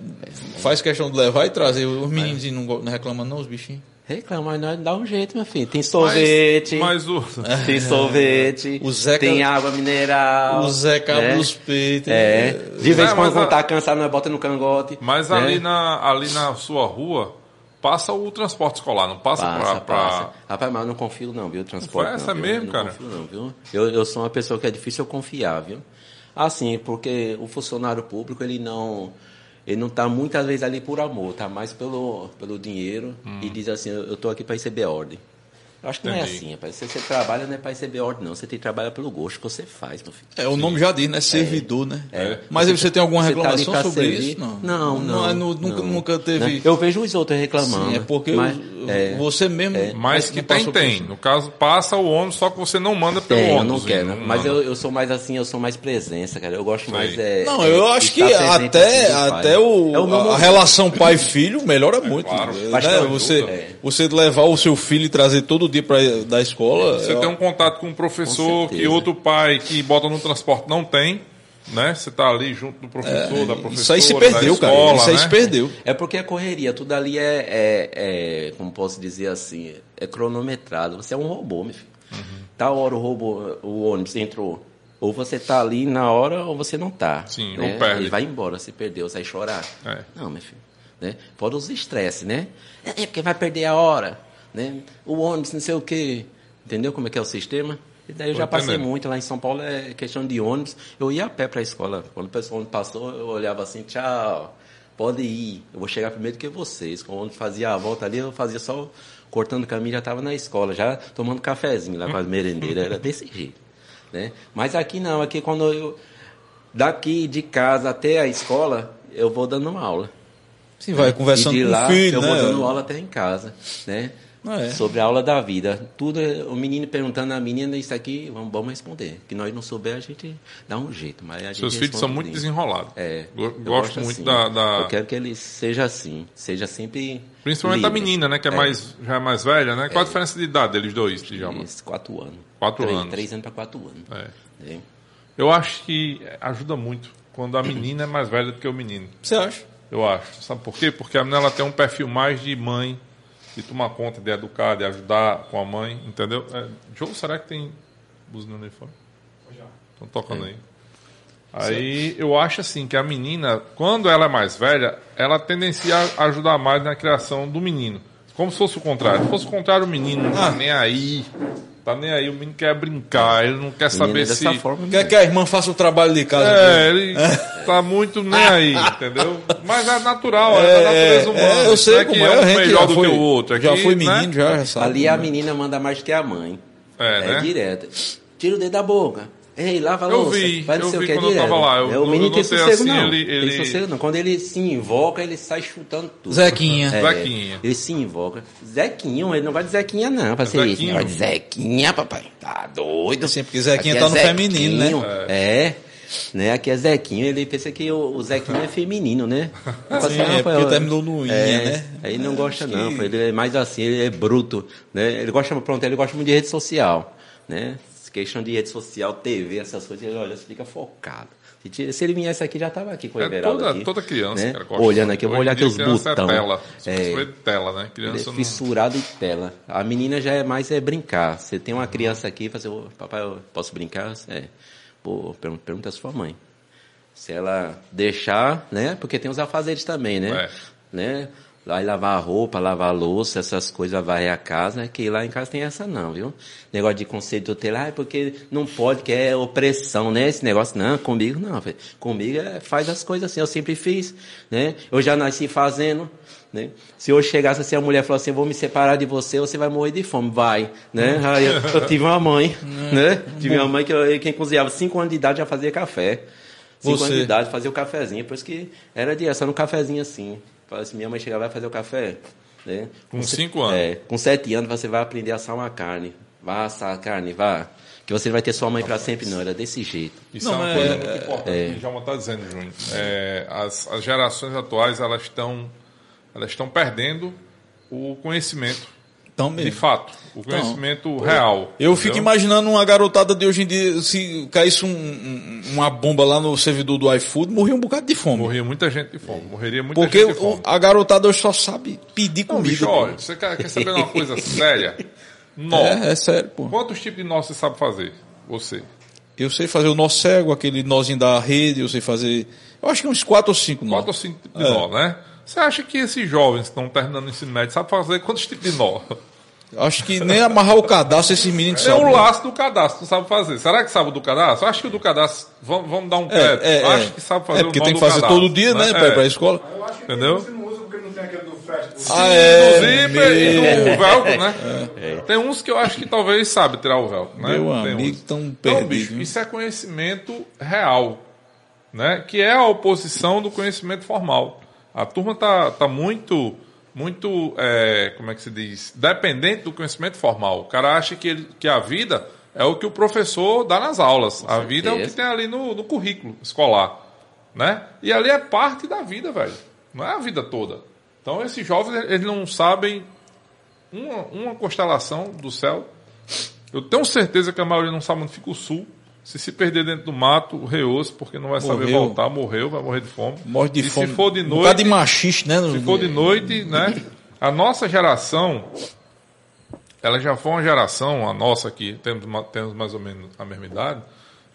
Faz questão de levar e trazer. Os meninos não, não reclamam, não, os bichinhos. Reclama, mas nós dá um jeito, meu filho. Tem sorvete. Mas o. Tem sorvete, O Zeca- tem água mineral. O Zé Cabo né? dos peitos. É. De vez É, em quando mas quando a- tá cansado, nós bota no cangote. Mas né? ali, na, ali na sua rua, passa o transporte escolar, não passa, Passa, pra. pra-. Rapaz, mas eu não confio não, viu? Transporte. Foi essa não, mesmo, não cara? confio não, viu? Eu, eu sou uma pessoa que é difícil eu confiar, viu? Assim, porque o funcionário público, ele não... Ele não tá muitas vezes ali por amor, tá mais pelo, pelo dinheiro e diz assim, eu, tô aqui para receber ordem. Eu acho que não é Entendi. assim, rapaz. Se você trabalha, não é para receber ordem, não. Você tem que trabalhar pelo gosto que você faz, meu filho. É, o nome já diz, né? Servidor, né? É. Mas aí você tem alguma Você tá reclamação pra sobre servir? isso? Não. Não, não. é no- nunca, não. nunca teve. Né? Eu vejo os outros reclamando. Sim, é porque mas, é, você mesmo. Mas não que tem, tem. isso. No caso, passa o ônibus, só que você não manda pelo tem, eu ônibus. não quero. não mas eu, eu sou mais assim, eu sou mais presença, cara. Eu gosto mais. É, Não, é, eu acho que até, assim, até o, É a relação pai-filho melhora muito. claro. né? Toda Você. É. você levar o seu filho e trazer todo dia pra, da escola. Você é- tem um contato com um professor Com que outro pai que bota no transporte não tem, né? Você tá ali junto do professor, da professora, Isso aí se perdeu, cara. escola, Isso aí né? se perdeu. É porque a correria, tudo ali é, é, é, como posso dizer assim, é cronometrado. Você é um robô, meu filho. Uhum. Tal hora o robô, o ônibus entrou. Ou você tá ali na hora ou você não tá. Sim, né? ou perde. Ele vai embora, se perdeu, vai chorar. É. Não, meu filho. Né? Fora os estresses, né? É porque vai perder a hora. Né? O ônibus, não sei o quê. Entendeu como é que é o sistema? E daí eu já passei muito. Lá em São Paulo é questão de ônibus. Eu ia a pé para a escola. Quando o pessoal passou, eu olhava assim, tchau, pode ir. Eu vou chegar primeiro que vocês. Quando o ônibus fazia a volta ali, eu fazia só cortando o caminho, já estava na escola, já tomando cafezinho lá com as merendeiras. Era desse jeito. Né? Mas aqui não, aqui quando eu... Daqui de casa até a escola, eu vou dando uma aula. Sim, vai conversando E de com lá, o filho, eu né? vou dando aula até em casa, né? Ah, é. Sobre a aula da vida. Tudo, é- o menino perguntando à menina isso aqui, vamos, vamos responder. Que nós não souber, a gente dá um jeito. Mas a gente Seus filhos são muito desenrolados. É. Gosto muito assim. da, da- Eu quero que ele seja assim. Seja sempre. Principalmente a livre. menina, né? Que é, mais, já é mais velha, né? Qual a diferença de idade deles dois, Djalma? Quatro anos. Quatro três, anos. Três anos para quatro anos. É. É. Eu acho que ajuda muito quando a menina é mais velha do que o menino. Você acha? Eu acho. Sabe por quê? Porque a menina ela tem um perfil mais de mãe, de tomar conta, de educar, de ajudar com a mãe, entendeu? É, João, será que tem buzina no fone? Estão tocando aí. Aí eu acho assim que a menina, quando ela é mais velha, ela tendencia a ajudar mais na criação do menino. Como se fosse o contrário. Se fosse o contrário, o menino não tá nem aí. Tá nem aí, o menino quer brincar, ele não quer Menino saber é se. forma. Quer que a irmã faça o trabalho de casa? É, ele tá muito nem aí, entendeu? Mas é natural, é, da natureza humana. é, eu sei é que como é é, a um gente melhor já do foi- que o outro. É já que, foi né? menino, já, já sabe. Ali a menina manda mais que a mãe. É, É, né? direto. Tira o dedo da boca. Ei, lava a Eu louça. vi, Vai não eu sei o vi que, é quando eu direto. tava lá, eu é, o não- menino eu tem sossego, assim, não. ele- ele- Tem sossego, não. Quando ele se invoca, ele sai chutando tudo. Zequinha. É, Zequinha. Ele se invoca. Zequinha, ele não vai de Zequinha, não. Pra ser isso. Zequinho. Não vai de Zequinha, papai. Tá doido. Assim, porque Zequinha Aqui tá no feminino, né? Zequinho. É. Né? Aqui é Zequinho, ele pensa que o, o Zequinho é feminino, né? Eu Sim, é porque eu- terminou no Inha, é, né? Aí ele não gosta Acho não, que- ele é mais assim, ele é bruto, né? Ele gosta, pronto, ele gosta muito de rede social, né? Questão de rede social, TV, essas coisas, ele olha, fica focado. Se, ele viesse aqui, já estava aqui com o É Everaldo toda, aqui, toda criança, né? cara. Olhando aqui, eu vou olhar aqui os botões. É tela. É. É. tela, né? Ele Criança é não... fissurado em tela. A menina já é mais é brincar. Você tem uma criança aqui, fazer, "Ô, papai, eu posso brincar? É. Pô, pergunta, a sua mãe. Se ela deixar, né? Porque tem os afazeres também, né? É. Né? Vai lavar a roupa, lavar a louça, essas coisas, varrer a casa, que lá em casa tem essa não, viu? Negócio de conceito tutelar, ah, porque não pode, que é opressão, né? Esse negócio, não, comigo não, comigo é, faz as coisas assim, eu sempre fiz, né? Eu já nasci fazendo, né? Se hoje chegasse assim, a mulher falou assim, eu vou me separar de você, você vai morrer de fome, vai, né? Aí eu, eu tive uma mãe, né? Tive uma mãe que eu, quem cozinhava 5 anos de idade já fazia café. 5 Você? anos de idade fazia o cafezinho, por isso que era de essa, no cafezinho assim. Falava assim, minha mãe chegava, vai fazer o café, né? Com cinco anos? É, com sete anos você vai aprender a assar uma carne. Vá assar a carne, vá. Que você vai ter sua mãe para sempre, não. Era desse jeito. Isso Não, é uma é- coisa muito importante que o Djalma está dizendo, Júnior. É, as, as gerações atuais, elas estão elas estão perdendo o conhecimento, Então de mesmo. fato. O conhecimento real. Eu fico entendeu? imaginando uma garotada de hoje em dia, se caísse um- um- uma bomba lá no servidor do iFood, morria um bocado de fome. Morria muita gente de fome. Morreria muita Porque gente de fome. a garotada hoje só sabe pedir Não, comida. bicho, pô. olha, você quer, quer saber uma coisa séria? Nó. é, é sério, pô. Quantos tipos de nó você sabe fazer? Você. Eu sei fazer o nó cego, aquele nozinho da rede, eu sei fazer. Eu acho que uns quatro ou cinco nó. Quatro ou cinco tipos É. de nó, né? Você acha que esses jovens que estão terminando o ensino médio sabem fazer quantos tipos de nó? Acho que nem amarrar o cadastro esses meninos É sabem. o laço do cadastro, não sabe fazer. Será que sabe o do cadastro? Acho que o do cadastro, vamos, vamos dar um crédito. É, é, Acho é. que sabe fazer É porque o tem que do fazer cadastro, todo dia, né, pra ir pra É. escola. Eu acho que Entendeu? você não usa porque não tem aquele do. Do... Ah, do é. zíper e do velcro, né? Tem uns que eu acho que talvez sabe tirar o velcro, né? meu Tem amigo, uns. tão Então, perdido. bicho, isso é conhecimento real, né? Que é a oposição do conhecimento formal. A turma tá, tá muito, muito, é, como é que se diz, dependente do conhecimento formal. O cara acha que, ele, que a vida é o que o professor dá nas aulas. a vida é o que certeza. tem ali no, no currículo escolar, né? E ali é parte da vida, velho. Não é a vida toda. Então esses jovens eles não sabem uma, uma constelação do céu. Eu tenho certeza que a maioria não sabe onde fica o sul. Se se perder dentro do mato, reou-se, porque não vai saber Morreu. voltar, morreu, vai morrer de fome. Morre de e fome. se for de Um bocado de noite, machista, né? se for de noite, né? A nossa geração, ela já foi uma geração, a nossa aqui, temos, temos mais ou menos a mesma idade,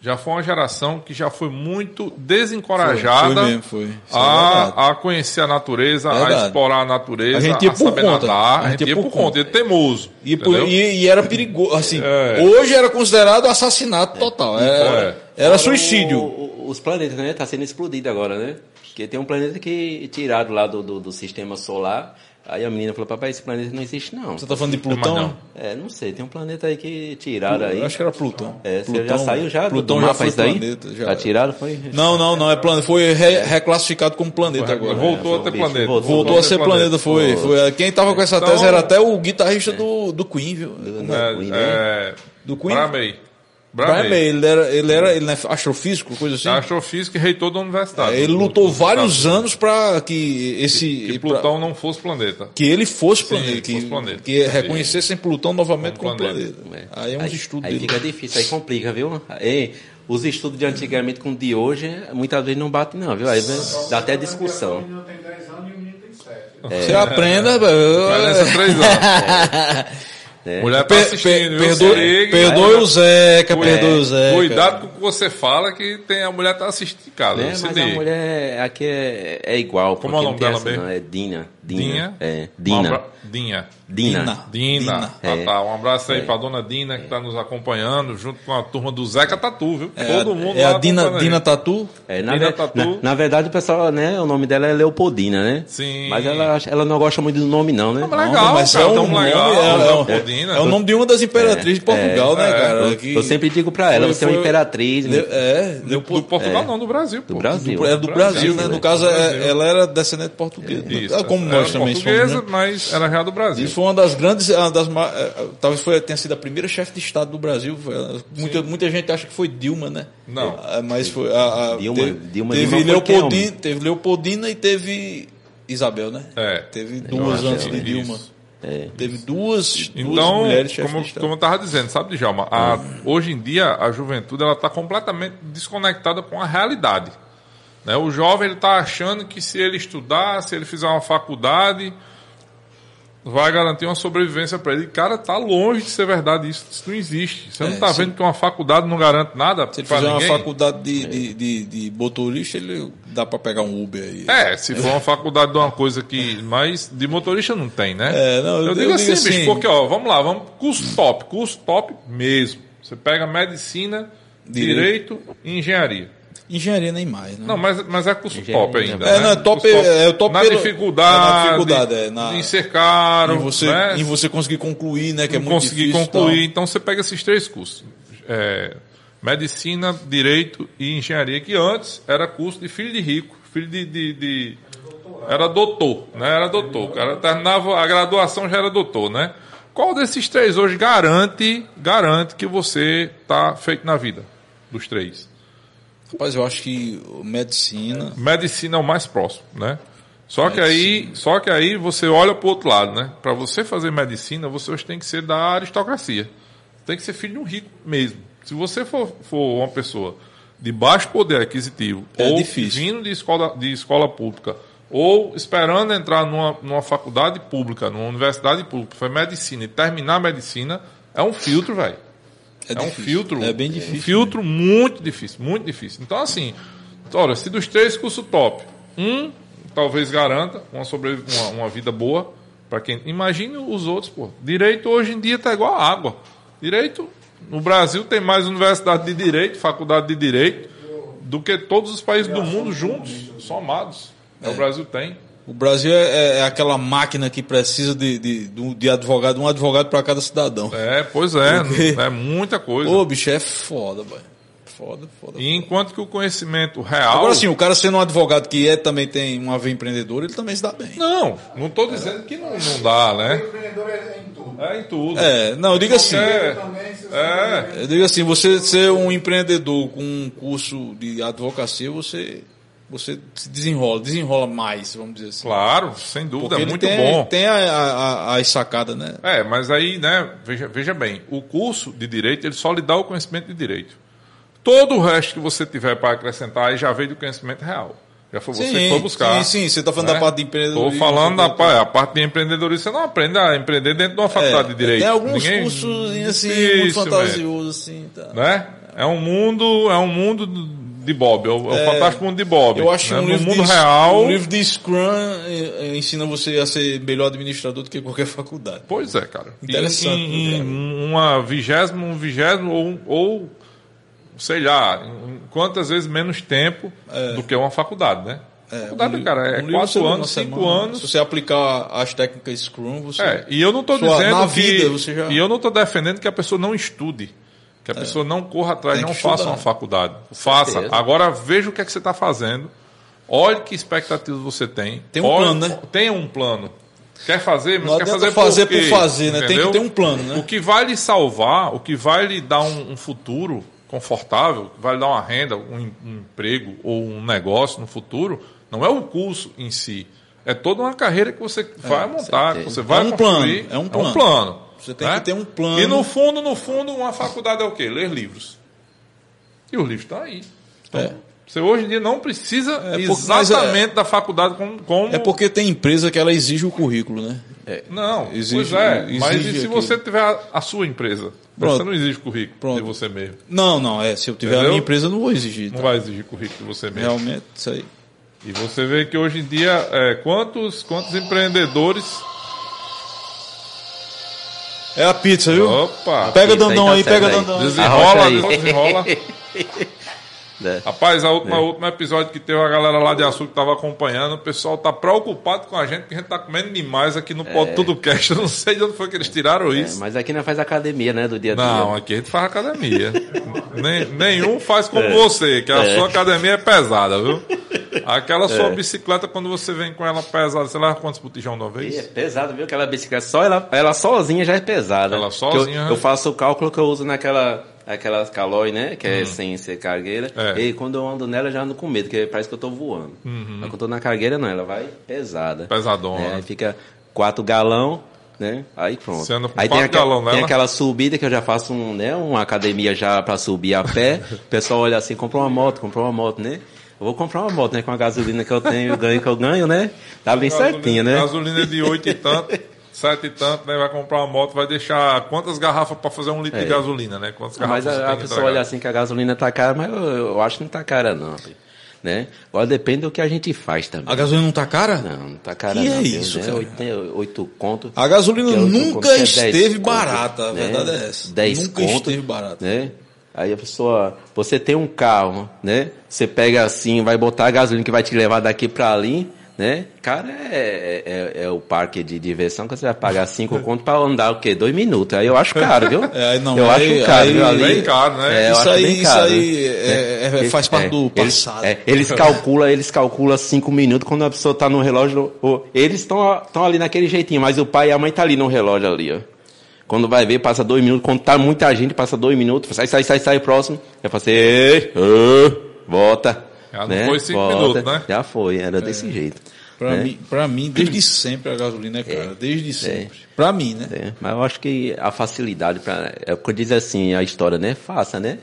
já foi uma geração que já foi muito desencorajada Foi, foi mesmo, foi. É a, verdade. a conhecer a natureza, a Verdade. explorar a natureza, A a, gente ia por saber conta. nadar, a gente ia por conta, ia teimoso. E, por- e- e era perigoso, assim, É. hoje era considerado assassinato total, era, era Fora suicídio. o- o- os planetas, né? Tá sendo explodido agora, né? Porque tem um planeta que tiraram lá do, do, do sistema solar, Aí a menina falou, papai, esse planeta não existe não. Você tá falando de Plutão? não. né? É, não sei, tem um planeta aí que tiraram aí. Eu acho que era Plutão. É, você Plutão já saiu já do- Plutão do já foi daí? planeta. Já. Já tiraram, foi? Não, não, não é planeta. Foi re- reclassificado como planeta agora. Voltou a ter bicho, planeta. voltou. Voltou a ser planeta, foi. foi. Quem tava com essa Então- tese era até o guitarrista do, do Queen, viu? Como é? Queen, É, é, Do Queen? Brian Bramey. May, ele era, ele era ele não é astrofísico, coisa assim. Astrofísico e reitor da universidade. É, ele lutou vários anos para que esse Que pra- Plutão não fosse planeta. que ele fosse planeta, que, fosse planeta. que reconhecessem Plutão novamente como, Como planeta. planeta. É. Aí é uns estudos Aí dele. fica difícil, aí complica, viu? Aí, os estudos de antigamente com o de hoje, muitas vezes não batem não, viu? Aí vem- dá até O discussão. menino tem 10 anos e o menino tem 7. Você aprenda, Parece três anos. né? Mulher tá Per- assistindo, per- viu? perdoe, o Zeca, Cuida- perdoe o Zeca. Cuidado com o que você fala, que tem, a mulher tá assistindo em casa. Né? se Mas a mulher aqui é, é igual. Como é o porque nome dela essa, mesmo? não, É Dina. Dina. Dinha? É, Dina. abra- Dinha. Dina. Dina. Dina. Ah, É. tá. Um abraço aí pra dona Dina, que está nos acompanhando, junto com a turma do Zeca Tatu, viu? É, Todo a- mundo é lá a Dina. Dina Tatu. É, na, Dina ve- Tatu. na, na verdade, o pessoal, né? O nome dela é Leopoldina, né? Sim. Mas ela, ela não gosta muito do nome, não, né? Mas legal, mas cara, é um tão nome, legal, é, é, Leopoldina. é o nome de uma das imperatrizes de Portugal, né, é. cara? Eu, Que- eu sempre digo pra ela, foi- você é uma foi- imperatriz. né? É, Do, do Portugal não, do Brasil. Do Brasil. É do Brasil, né? No caso, é- ela era descendente portuguesa. Isso. É Como nós também somos. portuguesa, Né? mas era real do Brasil. Isso foi uma das grandes, uma das, ma- é, talvez foi, tenha sido a primeira chefe de Estado do Brasil. Ela. muita, muita gente acha que foi Dilma, né? Não. Ah, Mas foi a, a- Dilma- teve, Dilma- teve, Dilma foi Leopoldina, teve Leopoldina e teve Isabel, né? É. Teve duas antes de isso. Dilma. É. Teve duas, duas Então, mulheres chefes como, de Estado. como eu estava dizendo, sabe, Djalma? A, hoje em dia, a juventude ela está completamente desconectada com a realidade. Né? O jovem está achando que se ele estudar, se ele fizer uma faculdade, vai garantir uma sobrevivência para ele. Cara, tá longe de ser verdade isso. Isso não existe. Você não É, está se- vendo que uma faculdade não garante nada Se ele para fizer uma faculdade de, de, de, de motorista, ele dá pra pegar um Uber aí. É, se for uma faculdade de uma coisa que. Mas de motorista não tem, né? É, não, eu eu, digo digo assim, assim- bicho, porque, ó, vamos lá, vamos. Curso top, curso top mesmo. Você pega medicina, direito, e engenharia. Engenharia nem mais, né? Não, mas, mas é curso Engenharia, top ainda. É, né? não, é top- Curso é o top Na pelo- dificuldade. é na dificuldade, é, na- Em ser caro. em você, né? em você conseguir concluir, né? Que é muito conseguir difícil. concluir. Então você pega esses três cursos: É, medicina, direito e engenharia, que antes era curso de filho de rico, filho de. de- de- era doutor, né? Era doutor. O cara terminava a graduação já era doutor, né? Qual desses três hoje garante, garante que você tá feito na vida? Dos três. Rapaz, eu acho que medicina. Medicina é o mais próximo, né? Só que aí, só que aí você olha para o outro lado, né? Para você fazer medicina, você hoje tem que ser da aristocracia. Tem que ser filho de um rico mesmo. Se você for, for uma pessoa de baixo poder aquisitivo É ou difícil. vindo de escola, de escola pública ou esperando entrar numa, numa faculdade pública, numa universidade pública, foi medicina e terminar a medicina, é um filtro, velho. É, É um filtro. É bem difícil. Um filtro muito difícil, muito difícil. Então, assim, olha, se dos três cursos top, um talvez garanta uma, sobre, uma, uma vida boa para quem. Imagine os outros, pô. Direito hoje em dia tá igual a água. Direito, no Brasil tem mais universidade de direito, faculdade de direito, do que todos os países do mundo juntos, somados. É. O Brasil tem. O Brasil é, é aquela máquina que precisa de, de, de, advogado, um advogado para cada cidadão. É, pois é, Porque- é muita coisa. Ô, bicho, é foda, velho. Foda, foda. E enquanto que o conhecimento real. Agora sim, o cara sendo um advogado que é, também tem uma veia empreendedora, ele também se dá bem. Não, não estou dizendo que não, não dá, O né? empreendedor é em tudo. É em tudo. É, não, eu digo assim. É, você é. Eu digo assim, você ser um empreendedor com um curso de advocacia, você, você se desenrola, desenrola mais, vamos dizer assim. Claro, sem dúvida, Porque é muito tem, bom. tem a, a, a, as sacadas, né? É, mas aí, né, veja, veja bem, o curso de direito, ele só lhe dá o conhecimento de direito. Todo o resto que você tiver para acrescentar aí já veio do conhecimento real. Já foi você que foi buscar. sim, sim, você está falando né? da parte de empreendedorismo. Estou falando da tudo. pa- a parte de empreendedorismo. Você não aprende a empreender dentro de uma faculdade É, de direito. Tem alguns Ninguém- cursos assim, Difícil, muito fantasiosos, assim, tá. né? É um mundo, é um mundo de Bob, é o, é fantástico mundo de Bob. Eu acho que né? um no livro, mundo de, real. um livro de Scrum eh, eh, ensina você a ser melhor administrador do que qualquer faculdade. Pois é, cara. Interessante, Em, em né, uma vigésima, um vigésimo ou, ou sei lá, em quantas vezes menos tempo É. do que uma faculdade, né? faculdade, cara, é um quatro anos, cinco semana. anos. Se você aplicar as técnicas Scrum, você. É, e eu não estou dizendo na que vida você já- e eu não estou defendendo que a pessoa não estude, que a pessoa não corra atrás, não faça estudar. uma faculdade. Faça. certeza. Agora veja o que é que você está fazendo. Olhe que expectativas você tem. Tem um Olhe- plano, né? Tenha um plano. Quer fazer, mas Não quer fazer, fazer quê? por fazer, né? Tem que Entendeu? ter um plano, né? O que vai lhe salvar, o que vai lhe dar um, um futuro confortável, vai lhe dar uma renda, um, um emprego ou um negócio no futuro, não é o curso em si. É toda uma carreira que você vai montar, que você vai É um construir. plano, é um plano. plano, Você tem né? que ter um plano. E no fundo, no fundo, uma faculdade é o quê? Ler livros. E os livros estão aí. É. Você hoje em dia não precisa É, mas é- exatamente da faculdade como, como É porque tem empresa que ela exige o currículo, né? não, Exige- pois é. mas exige e se aquilo. você tiver a, a sua empresa? Pronto. Você não exige currículo Pronto. de você mesmo. Não, não, é. Se eu tiver Entendeu? a minha empresa, eu não vou exigir. Não tá? vai exigir currículo de você mesmo. Realmente, isso aí. E você vê que hoje em dia, é, quantos, quantos empreendedores. É a pizza, viu? Opa! Pega aí Dandão tá aí, certo pega aí. Dandão aí. Desenrola, aí. desenrola. Né? Rapaz, a última, último episódio que teve a galera lá de açúcar que tava acompanhando, o pessoal tá preocupado com a gente, que a gente tá comendo demais aqui no Pode Tudo Cast. Eu não sei de onde foi que eles tiraram É, isso. mas aqui não faz academia, né? Do dia a dia. Não, aqui a gente faz academia. Nem- nenhum faz É. como você, que a sua academia é pesada, viu? Aquela sua bicicleta, quando você vem com ela pesada, você leva quantos botijão de uma E vez? É pesado, viu? Aquela bicicleta, só ela, ela sozinha já é pesada. Ela sozinha, Eu, né? eu faço o cálculo que eu uso naquela aquela calói, né? Que é sem ser cargueira. É. E quando eu ando nela, eu já ando com medo, porque parece que eu tô voando. Uhum. Mas quando eu tô na cargueira, não, ela vai pesada. Pesadona. É, aí fica quatro galão, né? Aí pronto. Você anda com aí quatro tem, aquela, galão tem nela? aquela subida que eu já faço um, né, uma academia já pra subir a pé. o pessoal olha assim, comprou uma moto, comprou uma moto, né? Eu vou comprar uma moto, né? Com a gasolina que eu tenho, ganho que eu ganho, né? Tá bem certinho, né? Gasolina de 8 e tanto, 7 e tanto, né? Vai comprar uma moto, vai deixar quantas garrafas para fazer um litro de gasolina, né? Quantas garrafas Mas a, a pessoa olha assim que a gasolina tá cara, mas eu, eu acho que não tá cara não. Né? Agora depende do que a gente faz também. A gasolina não tá cara? Não, não tá cara Que não. é isso, né? Oito, oito conto. A gasolina é nunca conto, é dez esteve conto, barata, a né? verdade é essa. Dez Nunca conto, esteve barata. Né? Aí a pessoa, você tem um carro, né? Você pega assim, vai botar a gasolina que vai te levar daqui pra ali, né? Cara, é, é, é o parque de diversão que você vai pagar cinco conto pra andar o quê? Dois minutos. Aí eu acho caro, viu? É, não, eu aí- acho caro, aí- viu? Ali, Bem caro, né? É, Isso aí- bem isso caro, aí né? é- é- faz parte do eles- passado. é, eles calculam, eles calculam cinco minutos quando a pessoa tá no relógio. ô, Eles estão ali naquele jeitinho, mas o pai e a mãe tá ali no relógio ali, ó. Quando vai ver, passa dois minutos. Quando tá muita gente, passa dois minutos. Sai, sai, sai, sai, próximo. Eu assim, ei, volta. Já não né? foi cinco Volta. minutos, né? Já foi, era desse jeito. Pra, né? mim, pra mim, desde sempre a gasolina é cara. Desde sempre. Pra mim, né? É, mas eu acho que a facilidade para é o que diz assim a história, né? Faça, né?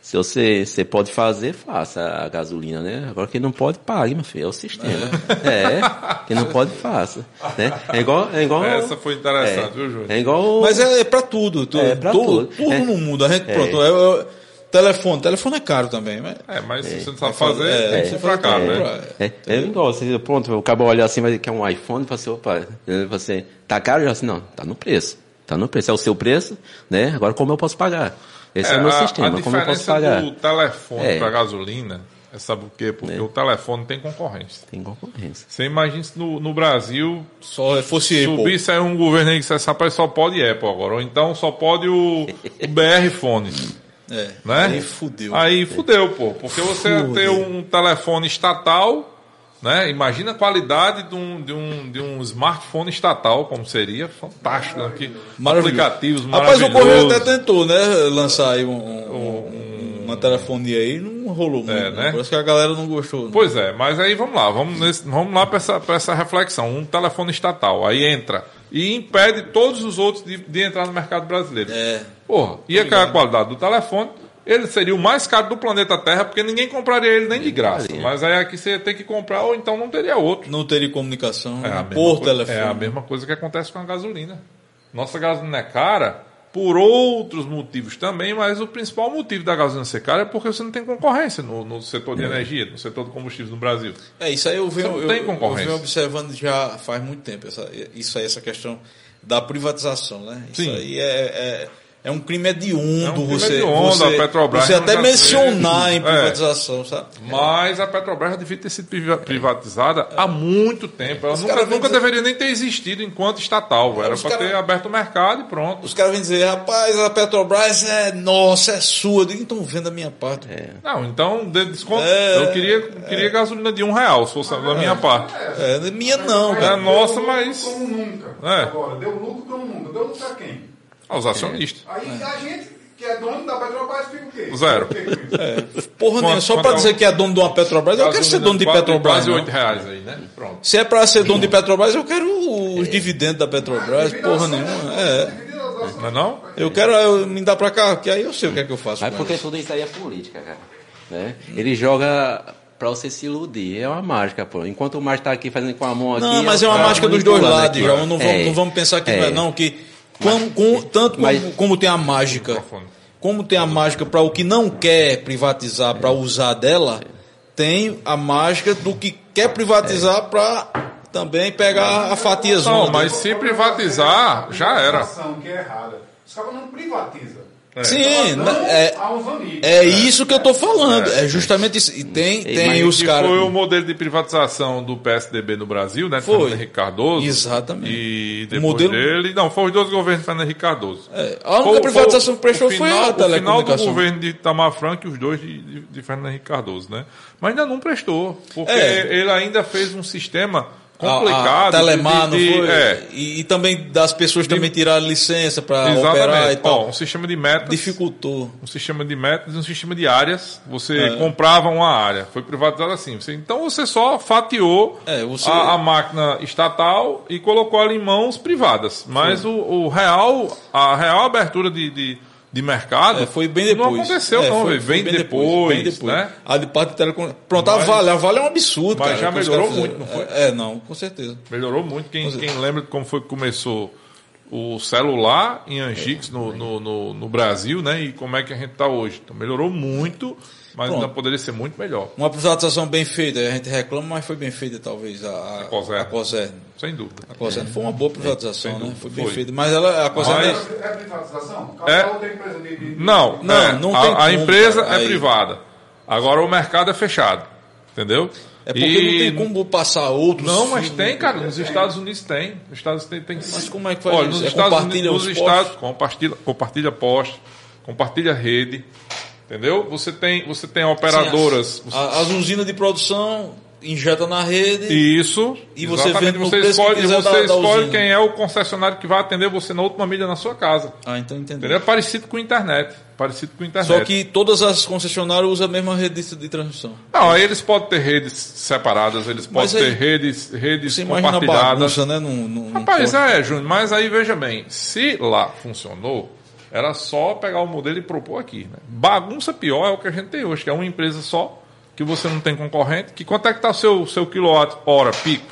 Se você, você pode fazer, faça a gasolina, né? Agora quem não pode, pague, meu filho. É o sistema. É. Quem não pode, faça. Né? É igual. É igual Essa foi interessante, é, viu, Júnior? É igual. Mas é, é pra tudo. tudo É, pra tudo. tudo. É. no mundo. A gente, pronto. é- é- telefone. Telefone é caro também. Mas, É, mas se você não sabe É fazer- é, tem que é, ser pra cá, é, né? É, é igual, você, pronto, o cabo olha assim, vai quer um iPhone, fala assim, opa, você, tá caro? Já assim, não, tá no preço. Tá no preço, é o seu preço, né? Agora como eu posso pagar? Esse é, o meu a, sistema, a como eu posso diferença pagar? do telefone É. pra gasolina, é sabe o quê? Porque o telefone tem concorrência. Tem concorrência. Você imagina se no, no Brasil só fosse Apple. subisse aí um governo aí que dissesse, rapaz, só pode Apple agora, ou então só pode o, o BR Fone. É. Né? Aí fudeu. Aí fudeu, pô. Porque você Fudeu. ter um telefone estatal, né? Imagina a qualidade de um, de um, de um smartphone estatal, como seria. Fantástico. Né? Que aplicativos Rapaz, o Correio maravilhosos. até tentou, né? Lançar aí um, um- uma telefonia aí. Não rolou muito. É, né? né? Parece que a galera não gostou. não. Pois é, mas aí vamos lá, vamos, nesse- vamos lá para essa, pra essa reflexão. Um telefone estatal, aí entra e impede todos os outros de, de entrar no mercado brasileiro. É. Porra, ia cair a qualidade do telefone, ele seria o mais caro do planeta Terra, porque ninguém compraria ele nem de graça. Mas aí aqui você tem que comprar, ou então não teria outro. Não teria comunicação É mesma por telefone. é a mesma coisa que acontece com a gasolina. Nossa gasolina é cara por outros motivos também, mas o principal motivo da gasolina ser cara é porque você não tem concorrência no, no setor de energia, no setor de combustíveis no Brasil. É, isso aí eu venho, eu, eu venho observando já faz muito tempo. Essa, isso aí, essa questão da privatização, né? Isso Sim. aí é, é, É um crime hediondo É um crime você, hediondo, você, a Petrobras você até mencionar fez. em É. privatização, sabe? Mas a Petrobras devia ter sido priva- privatizada há muito tempo. Ela Os nunca, nunca dizer- deveria nem ter existido enquanto estatal. Era para caras- ter aberto o mercado e pronto. Os caras vêm dizer, rapaz, a Petrobras é nossa, é sua. Digo, então vendo a minha parte. Não, então, de desconto. É. eu queria, queria gasolina de um real, se fosse da minha parte. É, minha não, É cara. nossa, Deu mas. como nunca. É. Agora, deu lucro como nunca. Deu lucro a quem? Aos acionistas. Aí a gente, que é dono da Petrobras, fica o quê? Zero. Isso? Porra nenhuma, Quanto- só pra é dizer que é dono de uma Petrobras, eu quero ser dono de Petrobras. Quase não. 8 reais aí, né? Pronto. Se é pra ser dono de Petrobras, eu quero os dividendos da Petrobras, porra nenhuma. É. Ações. Não é não? Eu quero eu, me dar pra cá, que aí eu sei o que é que eu faço. Mas porque tudo isso aí é política, cara. Né? Ele joga pra você se iludir. É uma mágica, pô. Enquanto o Márcio tá aqui fazendo com a mão aqui. Não, mas é uma tô mágica dos dois lados. João. Não vamos, É. não vamos pensar que não é, É. não, que com, com- tanto como, Mas- como tem a mágica, como tem a mágica para o que não quer privatizar para usar dela, tem a mágica do que quer privatizar para também pegar a fatia Não, mas se privatizar, já era. Que é errada. Os caras não privatizam. Sim, Dão na- é, é isso que eu tô falando. É, justamente isso. E tem, tem os caras. foi o modelo de privatização do PSDB no Brasil, né? Foi. Fernando Henrique Cardoso. Exatamente. E O depois modelo- dele. Não, foi os dois governos de Fernando Henrique Cardoso. É, a única privatização que prestou o foi a final, O final do telecomunicação. governo de Itamar Franco e os dois de, de, de Fernando Henrique Cardoso, né? Mas ainda não prestou. Porque É. ele ainda fez um sistema A- a complicado. Telemar, de- de- foi? É. E, e também das pessoas também tiraram licença para operar e tal. Ó, um sistema de metas. Dificultou. um sistema de metas e um sistema de áreas. Você É. comprava uma área, foi privatizado assim. Você- então você só fatiou É, você- a, a máquina estatal e colocou ela em mãos privadas. Mas o, o real, a real abertura de, de, de mercado É, foi bem depois. não aconteceu, É, não, foi- velho. foi Vem bem depois, bem depois. né? A de parte de telecom... Pronto, a Mas- Vale. A Vale é um absurdo, Mas cara, já os melhorou muito, não foi? É, é, não, com certeza. Melhorou muito. Quem, é. quem lembra de como foi que começou o celular em Angix no, no, no, no Brasil, né? E como é que a gente está hoje. Então melhorou muito, mas Pronto. ainda poderia ser muito melhor. Uma privatização bem feita, a gente reclama, mas foi bem feita talvez a, a, A Coserno. a Coserno. Sem dúvida. A Coserno foi uma boa privatização, Sem né? Foi bem foi. feita. Mas ela, a Coserno... Mas- é- É privatização? É. Não, Não, é, não a, tem a como, empresa cara, é aí. privada. Agora o mercado é fechado. Entendeu? É porque E- não tem como passar outros... Não, mas filmes. tem, cara. Nos Estados Unidos tem. Nos Estados Unidos tem. Mas como é que faz Olha, isso? nos É Estados compartilha Unidos, os nos Estados, compartilha, compartilha poste, compartilha rede. Entendeu? Você tem, você tem operadoras. Sim, as, as usinas de produção injeta na rede... Isso. E você exatamente, vende você que escolhe, quiser você da- da escolhe usina. quem é o concessionário que vai atender você na última milha na sua casa. Ah, então entendi. Entendeu? É parecido com a internet. Parecido com a internet. Só que todas as concessionárias usam a mesma rede de, transmissão. Não, aí eles podem ter redes separadas, eles podem Mas aí- ter redes, redes Você compartilhadas. bagunça, né? Num, num, Rapaz, é, Júnior, mas aí veja bem, se lá funcionou, era só pegar o modelo e propor aqui. Né? Bagunça pior é o que a gente tem hoje, que é uma empresa só, que você não tem concorrente, que quanto é que tá o seu, seu quilowatt hora pico?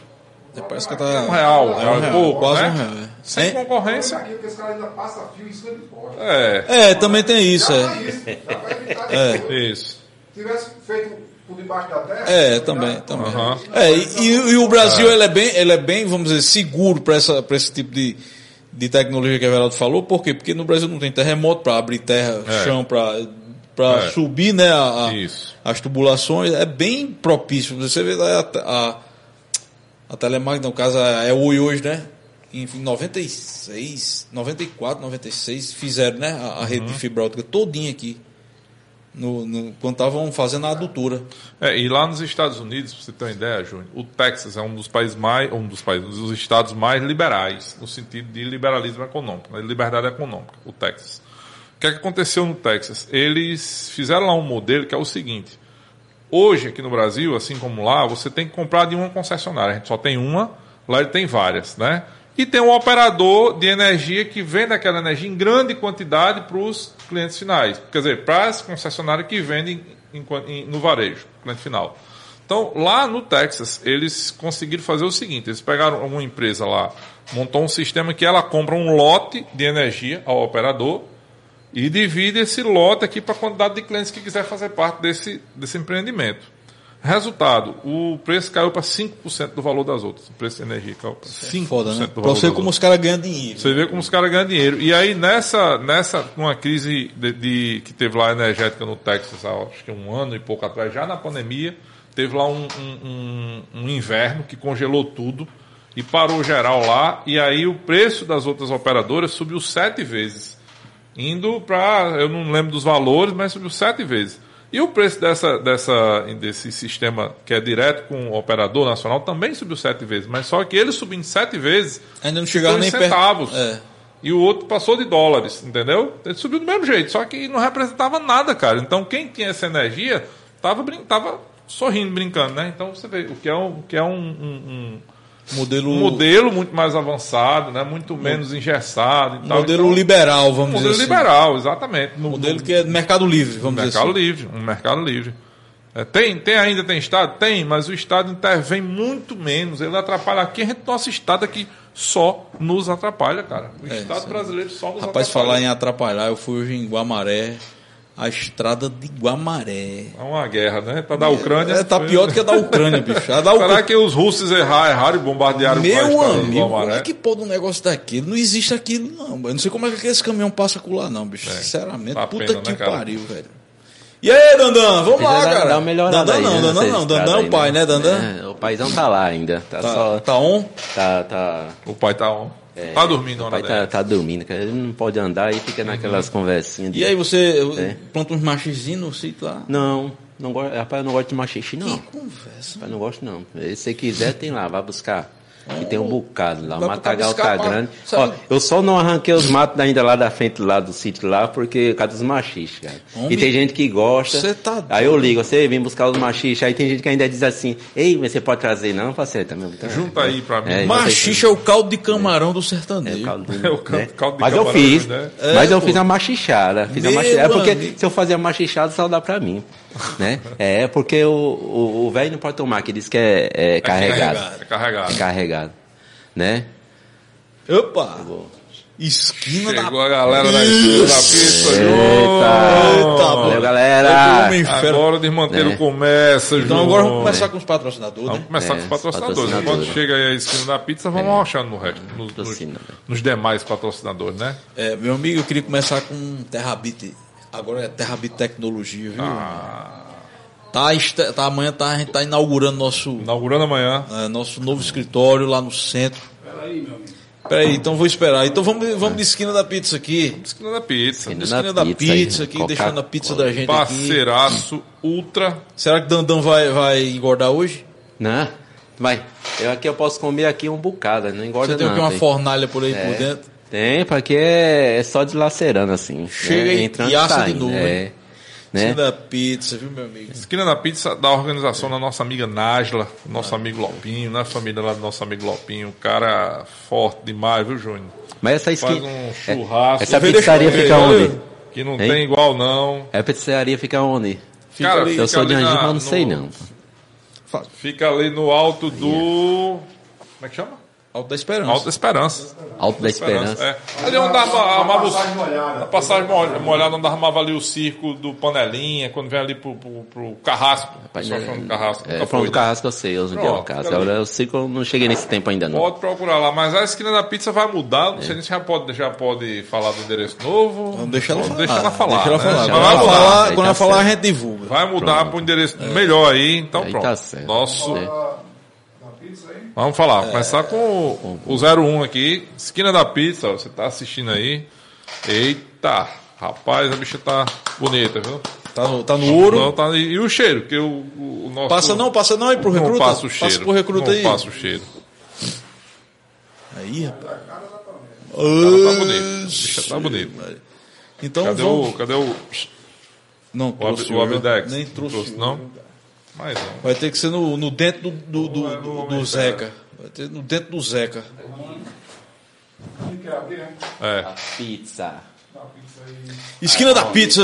posto. Parece que tá. Um real, É real um real, pouco, quase né? um real. é. Sem Hein? concorrência. aqui, porque os caras ainda passam fio em cima de poste. É, É, também tem isso. É, faz isso, É. Se tivesse feito por debaixo da terra... é também. também. Aham. É, e, e o Brasil ele é bem, ele é bem, vamos dizer, seguro para esse tipo de, de tecnologia que a Everaldo falou. Por quê? Porque no Brasil não tem terremoto para abrir terra, É. chão para para É. subir, né? a- a- as tubulações. É bem propício. Você vê lá a, a, a Telemag, no caso, é o Oi hoje, né? Em 96, 94, 96, fizeram né, a, a rede Uhum. de fibra óptica todinha aqui. No, no- quando estavam fazendo a adutora. É, e lá nos Estados Unidos, pra você ter uma ideia, Júnior, o Texas é um dos países mais, um dos países, um dos estados mais liberais, no sentido de liberalismo econômico, né, de liberdade econômica, o Texas. O que, é que aconteceu no Texas? Eles fizeram lá um modelo que é o seguinte. Hoje, aqui no Brasil, assim como lá, você tem que comprar de uma concessionária. A gente só tem uma, lá ele tem várias, né? E tem um operador de energia que vende aquela energia em grande quantidade para os clientes finais. Quer dizer, para as concessionárias que vendem em- em- no varejo, cliente final. Então, lá no Texas, eles conseguiram fazer o seguinte: eles pegaram uma empresa lá, montou um sistema que ela compra um lote de energia ao operador e divide esse lote aqui para a quantidade de clientes que quiser fazer parte desse, desse empreendimento. Resultado, o preço caiu para 5% do valor das outras. O preço da energia caiu para 5% Foda, né? valor você das como outras. os caras ganham dinheiro. Você vê como os caras ganham dinheiro. E aí, nessa, nessa uma crise de, de- que teve lá energética no Texas, há, acho que um ano e pouco atrás, já na pandemia, teve lá um, um- um- um inverno que congelou tudo e parou geral lá. E aí o preço das outras operadoras subiu sete vezes. Indo para, eu não lembro dos valores, mas subiu sete vezes. E o preço dessa, dessa, desse sistema que é direto com o operador nacional também subiu sete vezes. Mas só que ele subindo sete vezes, Ainda não chegava nem centavos. É. e o outro passou de dólares, entendeu? Ele subiu do mesmo jeito, só que não representava nada, cara. Então quem tinha essa energia tava, tava sorrindo, brincando, né? Então você vê o que é um, o que é um, um- Modelo, um modelo muito mais avançado, né? Muito menos engessado e tal. modelo Então, liberal, um vamos modelo dizer assim. liberal, exatamente. No, Modelo que é mercado livre, vamos dizer mercado assim. livre, um mercado livre. É, tem, tem ainda tem Estado? Tem, mas o Estado intervém muito menos. Ele atrapalha aqui, a gente, nosso Estado aqui só nos atrapalha, cara. O É, Estado sim. brasileiro só nos Rapaz, atrapalha. falar em atrapalhar, eu fui hoje em Guamaré, a estrada de Guamaré. É uma guerra, né? Tá da Ucrânia. É, tá pior do que a da Ucrânia, bicho. A da Será Ucrânia. que os russos erraram, erraram e bombardearam o Meu amigo, como Guamaré? é que pode um negócio daquele? Não existe aquilo, não. Eu não sei como é que esse caminhão passa por lá, não, bicho. Sinceramente, Dá puta pena, que né, pariu, velho. E aí, Dandan? Vamos lá, cara. dar uma melhorada Dandan aí, não, né, Dandan não. Dandan é o pai, né, Dandan? É, o paizão tá lá ainda. Tá, Tá, só. tá on? Tá, tá, O pai tá on. É, tá dormindo, O pai tá, tá dormindo, cara. Ele não pode andar e fica naquelas conversinhas. de- E aí, você É. planta uns machizinhos no sítio lá? Não, não gosto, rapaz, eu não gosto de machixe, não. Que conversa. Rapaz, não gosto não. Se você quiser, tem lá, vai buscar. E tem um bocado lá, o matagal tá grande. Ó, eu só não arranquei os matos ainda lá da frente lá do sítio lá, porque por causa dos machiches, cara. Homem, e tem gente que gosta. cê tá aí eu ligo, você vem buscar os machiches, aí tem gente que ainda diz assim, ei, mas você pode trazer não, faceta mesmo. Então, Junta aí pra mim. É, Machixe é o caldo de camarão do É, sertanejo. caldo, É o caldo- né? caldo de Mas eu camarão, fiz. né? Mas É, eu pô. fiz a machichada. Fiz a Meu machichada. É porque amigo. se eu fazer a machichada, só dá pra mim. Né? É, porque o, velho não pode tomar, que diz que é, é carregado. É carregado. É carregado. Né? Opa! Esquina da Chegou a galera da esquina da pista. Eita, galera. Agora o desmanteiro É. começa, João. Então agora vamos começar com os patrocinadores, Vamos né? começar É, com os patrocinadores. patrocinadores. Enquanto chega aí a esquina da pizza, vamos arrochando no resto. Nos, nos, Patrocina. nos demais patrocinadores, né? É, meu amigo, eu queria começar com Terrabit. Agora é Terrabit Tecnologia, viu? Tá, este- tá, amanhã tá, a gente tá inaugurando nosso, Inaugurando amanhã. é, nosso novo escritório lá no centro. Peraí, meu amigo. Peraí, então vou esperar. Então vamos, vamos de esquina da pizza aqui. Esquina da pizza. Esquina De da esquina da pizza pizza, aqui, Coca- deixando a pizza da gente aqui. Parceiraço Ultra. Será que Dandão vai, vai engordar hoje? Não, vai. Eu aqui eu posso comer aqui um bocado, não engorda Você tem não. Uma fornalha por aí É. por dentro? Tem, porque é, é só deslacerando assim. Chega né? Entrando e assa de saindo, novo, É. Né? Esquina da pizza, viu, meu amigo? Esquina da pizza da organização da nossa amiga Nájila, nosso amigo Lopinho, né? Família lá do nosso amigo Lopinho. Cara forte demais, viu, Júnior? Mas essa Faz esquina. um churrasco. Essa Vê, pizzaria fica onde? Que não Hein? tem igual, não. A pizzaria fica onde? Fica Cara, ali. Eu sou de na- mas não sei no- não. Fica ali no alto do. Como é que chama? Alto da Esperança. Alto da Esperança. Alto da Esperança. É. Ali onde arma, armava os. Passagem molhada. Na passagem mol- molhada, onde armava ali o circo do Panelinha, quando vem ali pro, pro, pro Carrasco. Rapaz, Só falando do Carrasco. É, nunca pronto, foi, o né? carrasco eu sei, em dia é o. Agora eu sei que eu não cheguei nesse tempo ainda não. Pode procurar lá, mas a esquina da pizza vai mudar. Não sei se já pode, já pode falar do endereço novo. Vamos deixar ela falar. Deixa ela falar. Deixa ela né? falar. Mas Quando vai ela mudar. falar, quando tá ela falar a gente divulga. Vai mudar para o endereço melhor aí, então Aí pronto. tá certo. Nosso, É. Na pizza aí? Vamos falar, começar com o, o 01 aqui, esquina da pizza, você tá assistindo aí. Eita, rapaz, a bicha tá bonita, viu? Tá no, tá no ouro. Não, tá, e, e o cheiro, que o, o, o nosso. Passa não, passa não aí pro não recruta. passa o cheiro. Passa pro recruta não aí. passa o cheiro. Aí, rapaz. O cara tá bonito. A bicha tá bonita. Então Cadê vamos. o. Cadê o. Não, O, trouxe Ab- o Abidex? Nem trouxe. Trouxe, o- não? Mas. Vai ter que ser no, no dentro do, do, do, do- do Zeca. Vai ter no dentro do Zeca. Né? É. Pizza. Esquina da pizza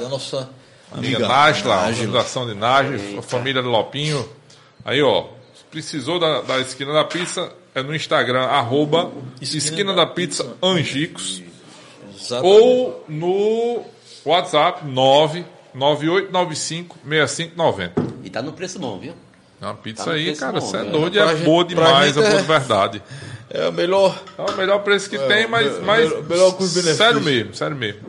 da nossa Amiga amiga Nájila, organização de Nájila, a família de Lopinho. Aí, ó, precisou da, da esquina da pizza, é no Instagram, arroba esquina, da pizza Angicos. Exatamente. Ou no WhatsApp 998956590. E tá no preço bom, viu? Uma pizza Tá aí, cara, você é doido, é boa demais, é boa é- de verdade. É o melhor. É o melhor preço que tem, mas, mas melhor- melhor custo-benefício. sério mesmo, sério mesmo.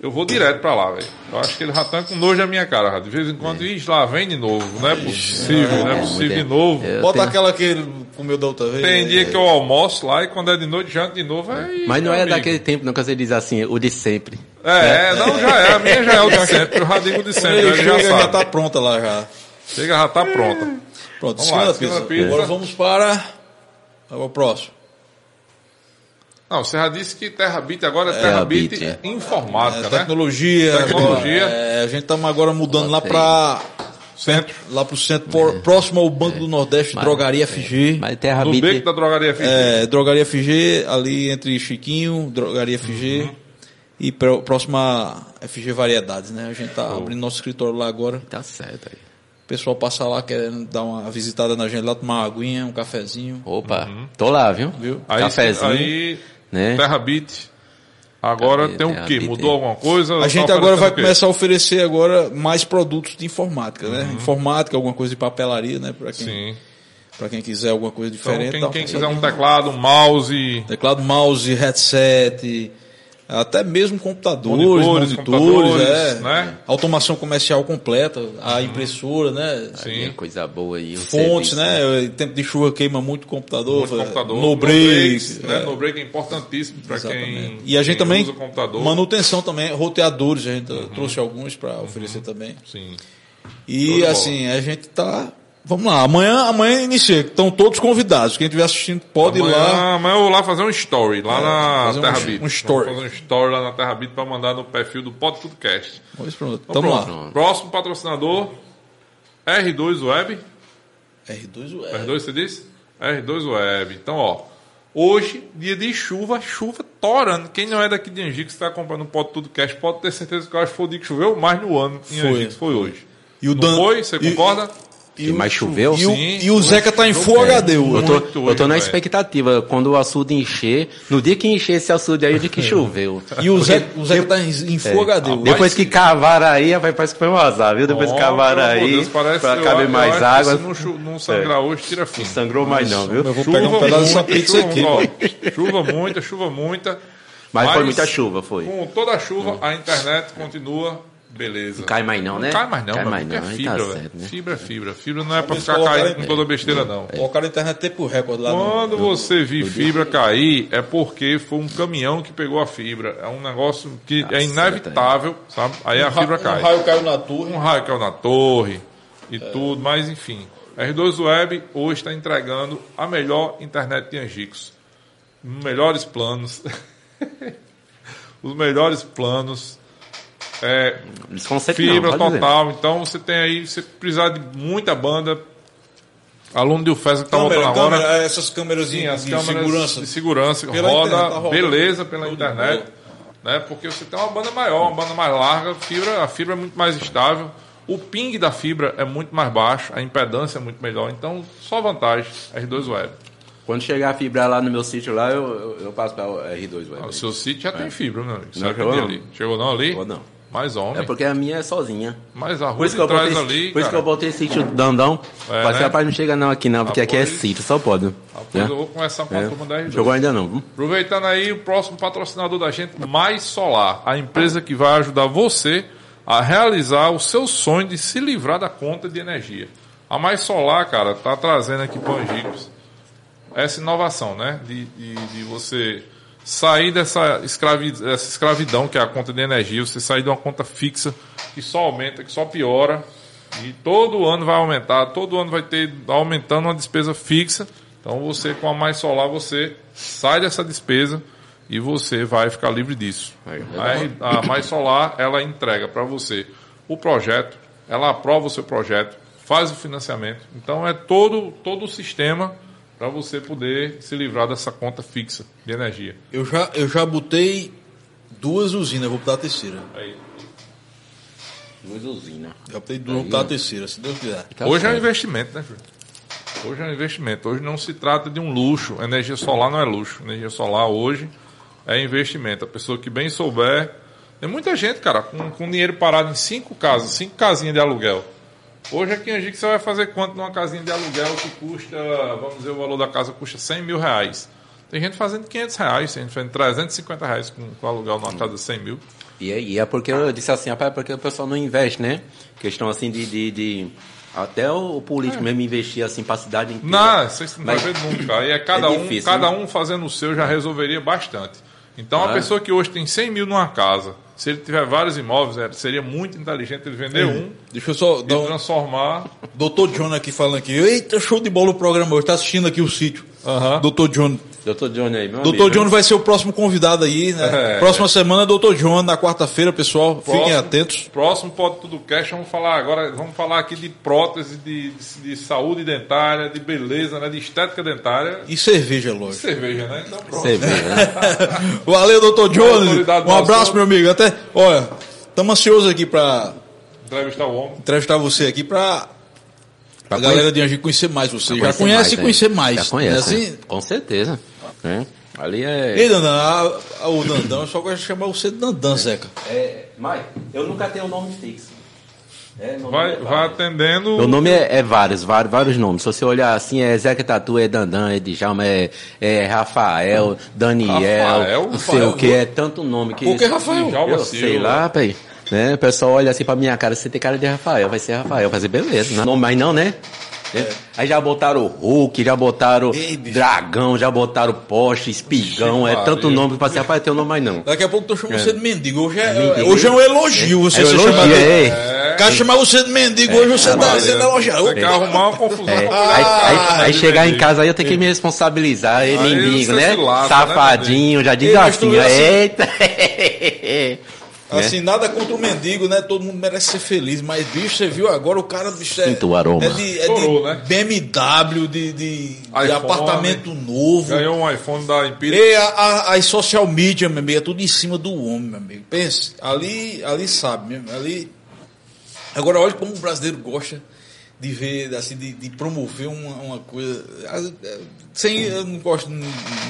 Eu vou direto pra lá, velho. Eu acho que ele já tá com nojo da minha cara, já. de vez em quando, ixi, lá vem de novo. Não é possível, não é possível de novo. Eu Bota tenho- aquela que ele comeu da outra vez. Tem dia que eu almoço lá e quando é de noite, janto de novo. Aí, Mas não é amigo. daquele tempo, não, que você diz assim, o de sempre. É, é, não, já é. A minha já é o de sempre. Eu já digo de sempre. Ele Ele chega, já já, tá pronta lá já. Chega, já tá pronta. Pronto, Vamos lá, pizza. pizza. Agora vamos para o próximo. Não, você já disse que Terra Bit agora é Terra Terra Bit Bit, é. informática, É, né? tecnologia. Tecnologia. agora, é, a gente estamos agora mudando lá para Centro. lá pro centro, por- próximo ao Banco do Nordeste, Mas- Drogaria FG. Mas Terra No Beat... beco da drogaria FG. É, Drogaria FG, ali entre Chiquinho, Drogaria FG Uhum. E pró- próxima FG Variedades, né? A gente tá abrindo nosso escritório lá agora. Tá certo aí. O pessoal passa lá querendo dar uma visitada na gente lá, tomar uma aguinha, um cafezinho. Opa, tô lá, viu? Viu? Uhum. Aí, Cafezinho, aí né? Terra Bit. Agora Cadê tem o quê? Mudou alguma coisa? A Tá gente agora vai começar a oferecer agora mais produtos de informática, né? Uhum. Informática, alguma coisa de papelaria, né? Para quem, Sim. pra quem quiser alguma coisa Então, diferente. quem, tal. quem quiser um teclado, um mouse, Teclado, mouse, headset, até mesmo computadores, Monitores, monitores, computadores, é, né? automação comercial completa, a impressora, né? Aí é sim. coisa boa aí. Fontes, serviço. né? Em Tempo de chuva queima muito computador, muito computador. no break, né? é, No break é importantíssimo para quem, exatamente. E a gente também manutenção também, roteadores, a gente trouxe alguns para oferecer também. Sim. E assim, a gente tá. Vamos lá, amanhã, amanhã inicia. Estão todos convidados. Quem estiver assistindo pode amanhã, ir lá. Amanhã eu vou lá fazer um story lá na fazer um- Terra Bit. um story. Vamos fazer um story lá na Terra Bit para mandar no perfil do Pod Tudocast. Vamos pronto. Então, Tamo lá. pronto. Próximo patrocinador, R2 Web. R2 Web. R2 você disse? R2 Web. Então, ó. Hoje, dia de chuva, chuva torando. Quem não é daqui de Angicos, está acompanhando o Pod Tudocast, pode ter certeza que eu acho que foi o dia que choveu mais no ano em Foi. Angicos, foi hoje. E o Não Dan- foi? Você e- E mais choveu? E o, Sim, e o Zeca tá em. Full HD. Eu tô, Muito eu tô na expectativa. Quando o açude encher, no dia que encher esse açude aí, o dia que choveu. E o Zeca, o Zeca tá em, Full HD. hoje. Depois que cavaram aí, rapaz, parece que foi um azar, viu? Depois que cavaram aí, Deus, parece- pra eu- caber mais água. Se não, não sangrar hoje, tira fim. Não sangrou mais não, viu? Eu vou pegar um pedaço dessa pizza chuva, aqui. chuva muita, chuva muita. Mas foi muita chuva, foi. Com toda a chuva, a internet continua beleza. Cai mais não, né? Não cai mais não, Cai mais não, é fibra, tá velho. certo, né? Fibra é fibra. Fibra não é pra ficar colocaram caindo com toda besteira, não. Colocaram a internet tempo recorde lá no. Quando você vir fibra cair, é porque foi um caminhão que pegou a fibra. É um negócio que é inevitável, sabe? Aí a fibra Um cai. raio caiu na torre. um raio caiu na torre e tudo, mas enfim. R2 Web hoje está entregando a melhor internet de Angicos. Melhores planos. Os melhores planos. É, fibra não, pode dizer. total. Então você tem aí, você precisar de muita banda. Aluno de UFES que está voltando agora. câmera, essas câmeras Sim, de, as de câmeras segurança. de segurança Pela roda internet, tá beleza pela internet, né? Porque você tem uma banda maior, uma banda mais larga, fibra, a fibra é muito mais estável, o ping da fibra é muito mais baixo, a impedância é muito melhor, então só vantagem R2 Web. Quando chegar a fibra lá no meu sítio lá, eu, eu, eu passo pra R2 Web. O seu sítio já tem fibra, meu amigo. Não chegou não. ali. Chegou não ali? Chegou não. Mais homem. É porque a minha é sozinha. Mais a Por rua isso de que eu trás botei, ali, por isso que eu botei sítio Dandão. É, Mas né? rapaz, não chega não aqui não, porque aqui é Após- sítio, só pode. Depois né? eu vou conversar com a É. turma da R2. Jogou ainda não, viu? Aproveitando aí, o próximo patrocinador da gente, Mais Solar, a empresa que vai ajudar você a realizar o seu sonho de se livrar da conta de energia. A Mais Solar, cara, tá trazendo aqui para Angicos essa inovação, né? De, de, de você sair dessa, escravi, dessa escravidão que é a conta de energia, você sair de uma conta fixa que só aumenta, que só piora, e todo ano vai aumentar, todo ano vai ter aumentando uma despesa fixa. Então você com a Mais Solar você sai dessa despesa e você vai ficar livre disso. A, a Mais Solar ela entrega para você o projeto, ela aprova o seu projeto, faz o financiamento. Então é todo todo o sistema para você poder se livrar dessa conta fixa de energia. Eu já, eu já botei duas usinas, vou botar a terceira. Aí. Duas usinas. Já botei duas, vou botar a terceira, se Deus quiser. Tá Hoje é um certo. investimento, né, Júlio? Hoje é um investimento. Hoje não se trata de um luxo. Energia solar não é luxo. Energia solar hoje é investimento. A pessoa que bem souber. Tem muita gente, cara, com, com dinheiro parado em cinco casas, cinco casinhas de aluguel. Hoje aqui em Angico você vai fazer quanto numa casinha de aluguel que custa, vamos dizer, o valor da casa custa 100 mil reais. Tem gente fazendo 500 reais, tem gente fazendo 350 reais com, com aluguel numa casa de 100 mil. E é, e é porque eu disse assim, rapaz, é porque o pessoal não investe, né? Questão assim de. de, de- até o político mesmo investir assim pra cidade inteira. Não, isso não vai ver nunca. Aí é cada, É um, difícil, cada né? um fazendo o seu já resolveria bastante. Então, a Ah. pessoa que hoje tem 100 mil numa casa, se ele tiver vários imóveis, é, seria muito inteligente ele vender um Deixa eu só e dar um. transformar. Doutor John aqui falando aqui. Eita, show de bola o programa hoje. Tá assistindo aqui o sítio. Aham. Doutor John. Doutor Johnny aí, meu Doutor amigo. John vai ser o próximo convidado aí, né? É. Próxima semana, Doutor John, na quarta-feira, pessoal. Fiquem Próximo. atentos. Próximo Pode Tudo Cash, vamos falar agora, vamos falar aqui de prótese, de, de, de saúde dentária, de beleza, né? De estética dentária E cerveja, e lógico. cerveja, né? Então pronto. Vê, né? Valeu, doutor. Autoridade Um abraço, meu amigo. Até, olha, estamos ansiosos aqui pra Entrevistar o homem. entrevistar você aqui Pra a galera conhecer- de Angi conhecer mais você. Já conhece mais, e né? conhecer mais. Já conhece, né? né? Assim, Com certeza. Né? Ali é... Ei, Dandan, a- a- o Dandão, eu só gosto de chamar você de Dandan, Zeca. é... Mike, eu nunca tenho um nome fixo. É, Vai, é vai atendendo. Meu nome é, é vários, vários, vários nomes. Se você olhar assim, é Zeca Tatu, é Dandan, é Djalma, é, é Rafael, Daniel, Rafael? não sei o que, é tanto nome que... Por que Rafael? Djalma Eu Silva. sei lá, pai. Né? O pessoal olha assim pra minha cara, você tem cara de Rafael, vai ser Rafael, vai ser beleza. Não, nome mais não, né? É. Aí já botaram Hulk, já botaram Ei. Dragão, já botaram Porsche, Espigão, é Ixi, tanto nome que pra ser Rafael tem um nome mais não. Daqui a pouco eu tô chamando você de mendigo. Hoje é, mendigo. hoje é um elogio você É ser elogio, chamado. é. O cara chamar você de mendigo, hoje você tá sendo elogiado. Você quer arrumar uma confusão. É, aí, Ah, chegar em casa aí eu tenho que me responsabilizar, ele Aí mendigo, né? lasca, Safadinho, já diz assim- eita. Assim, nada contra o mendigo, né? Todo mundo merece ser feliz, mas bicho, você viu agora o cara, bicho, é, Sinto o aroma. é de, é Estourou, de né? BMW, de, de, de iPhone. apartamento novo. Ganhou um iPhone da Empírica. E a, a, as social media, meu amigo, é tudo em cima do homem, meu amigo. Pense, ali, ali sabe mesmo, ali... Agora, olha como o brasileiro gosta de ver, assim, de, de promover uma, uma coisa... ah, Sem, eu não gosto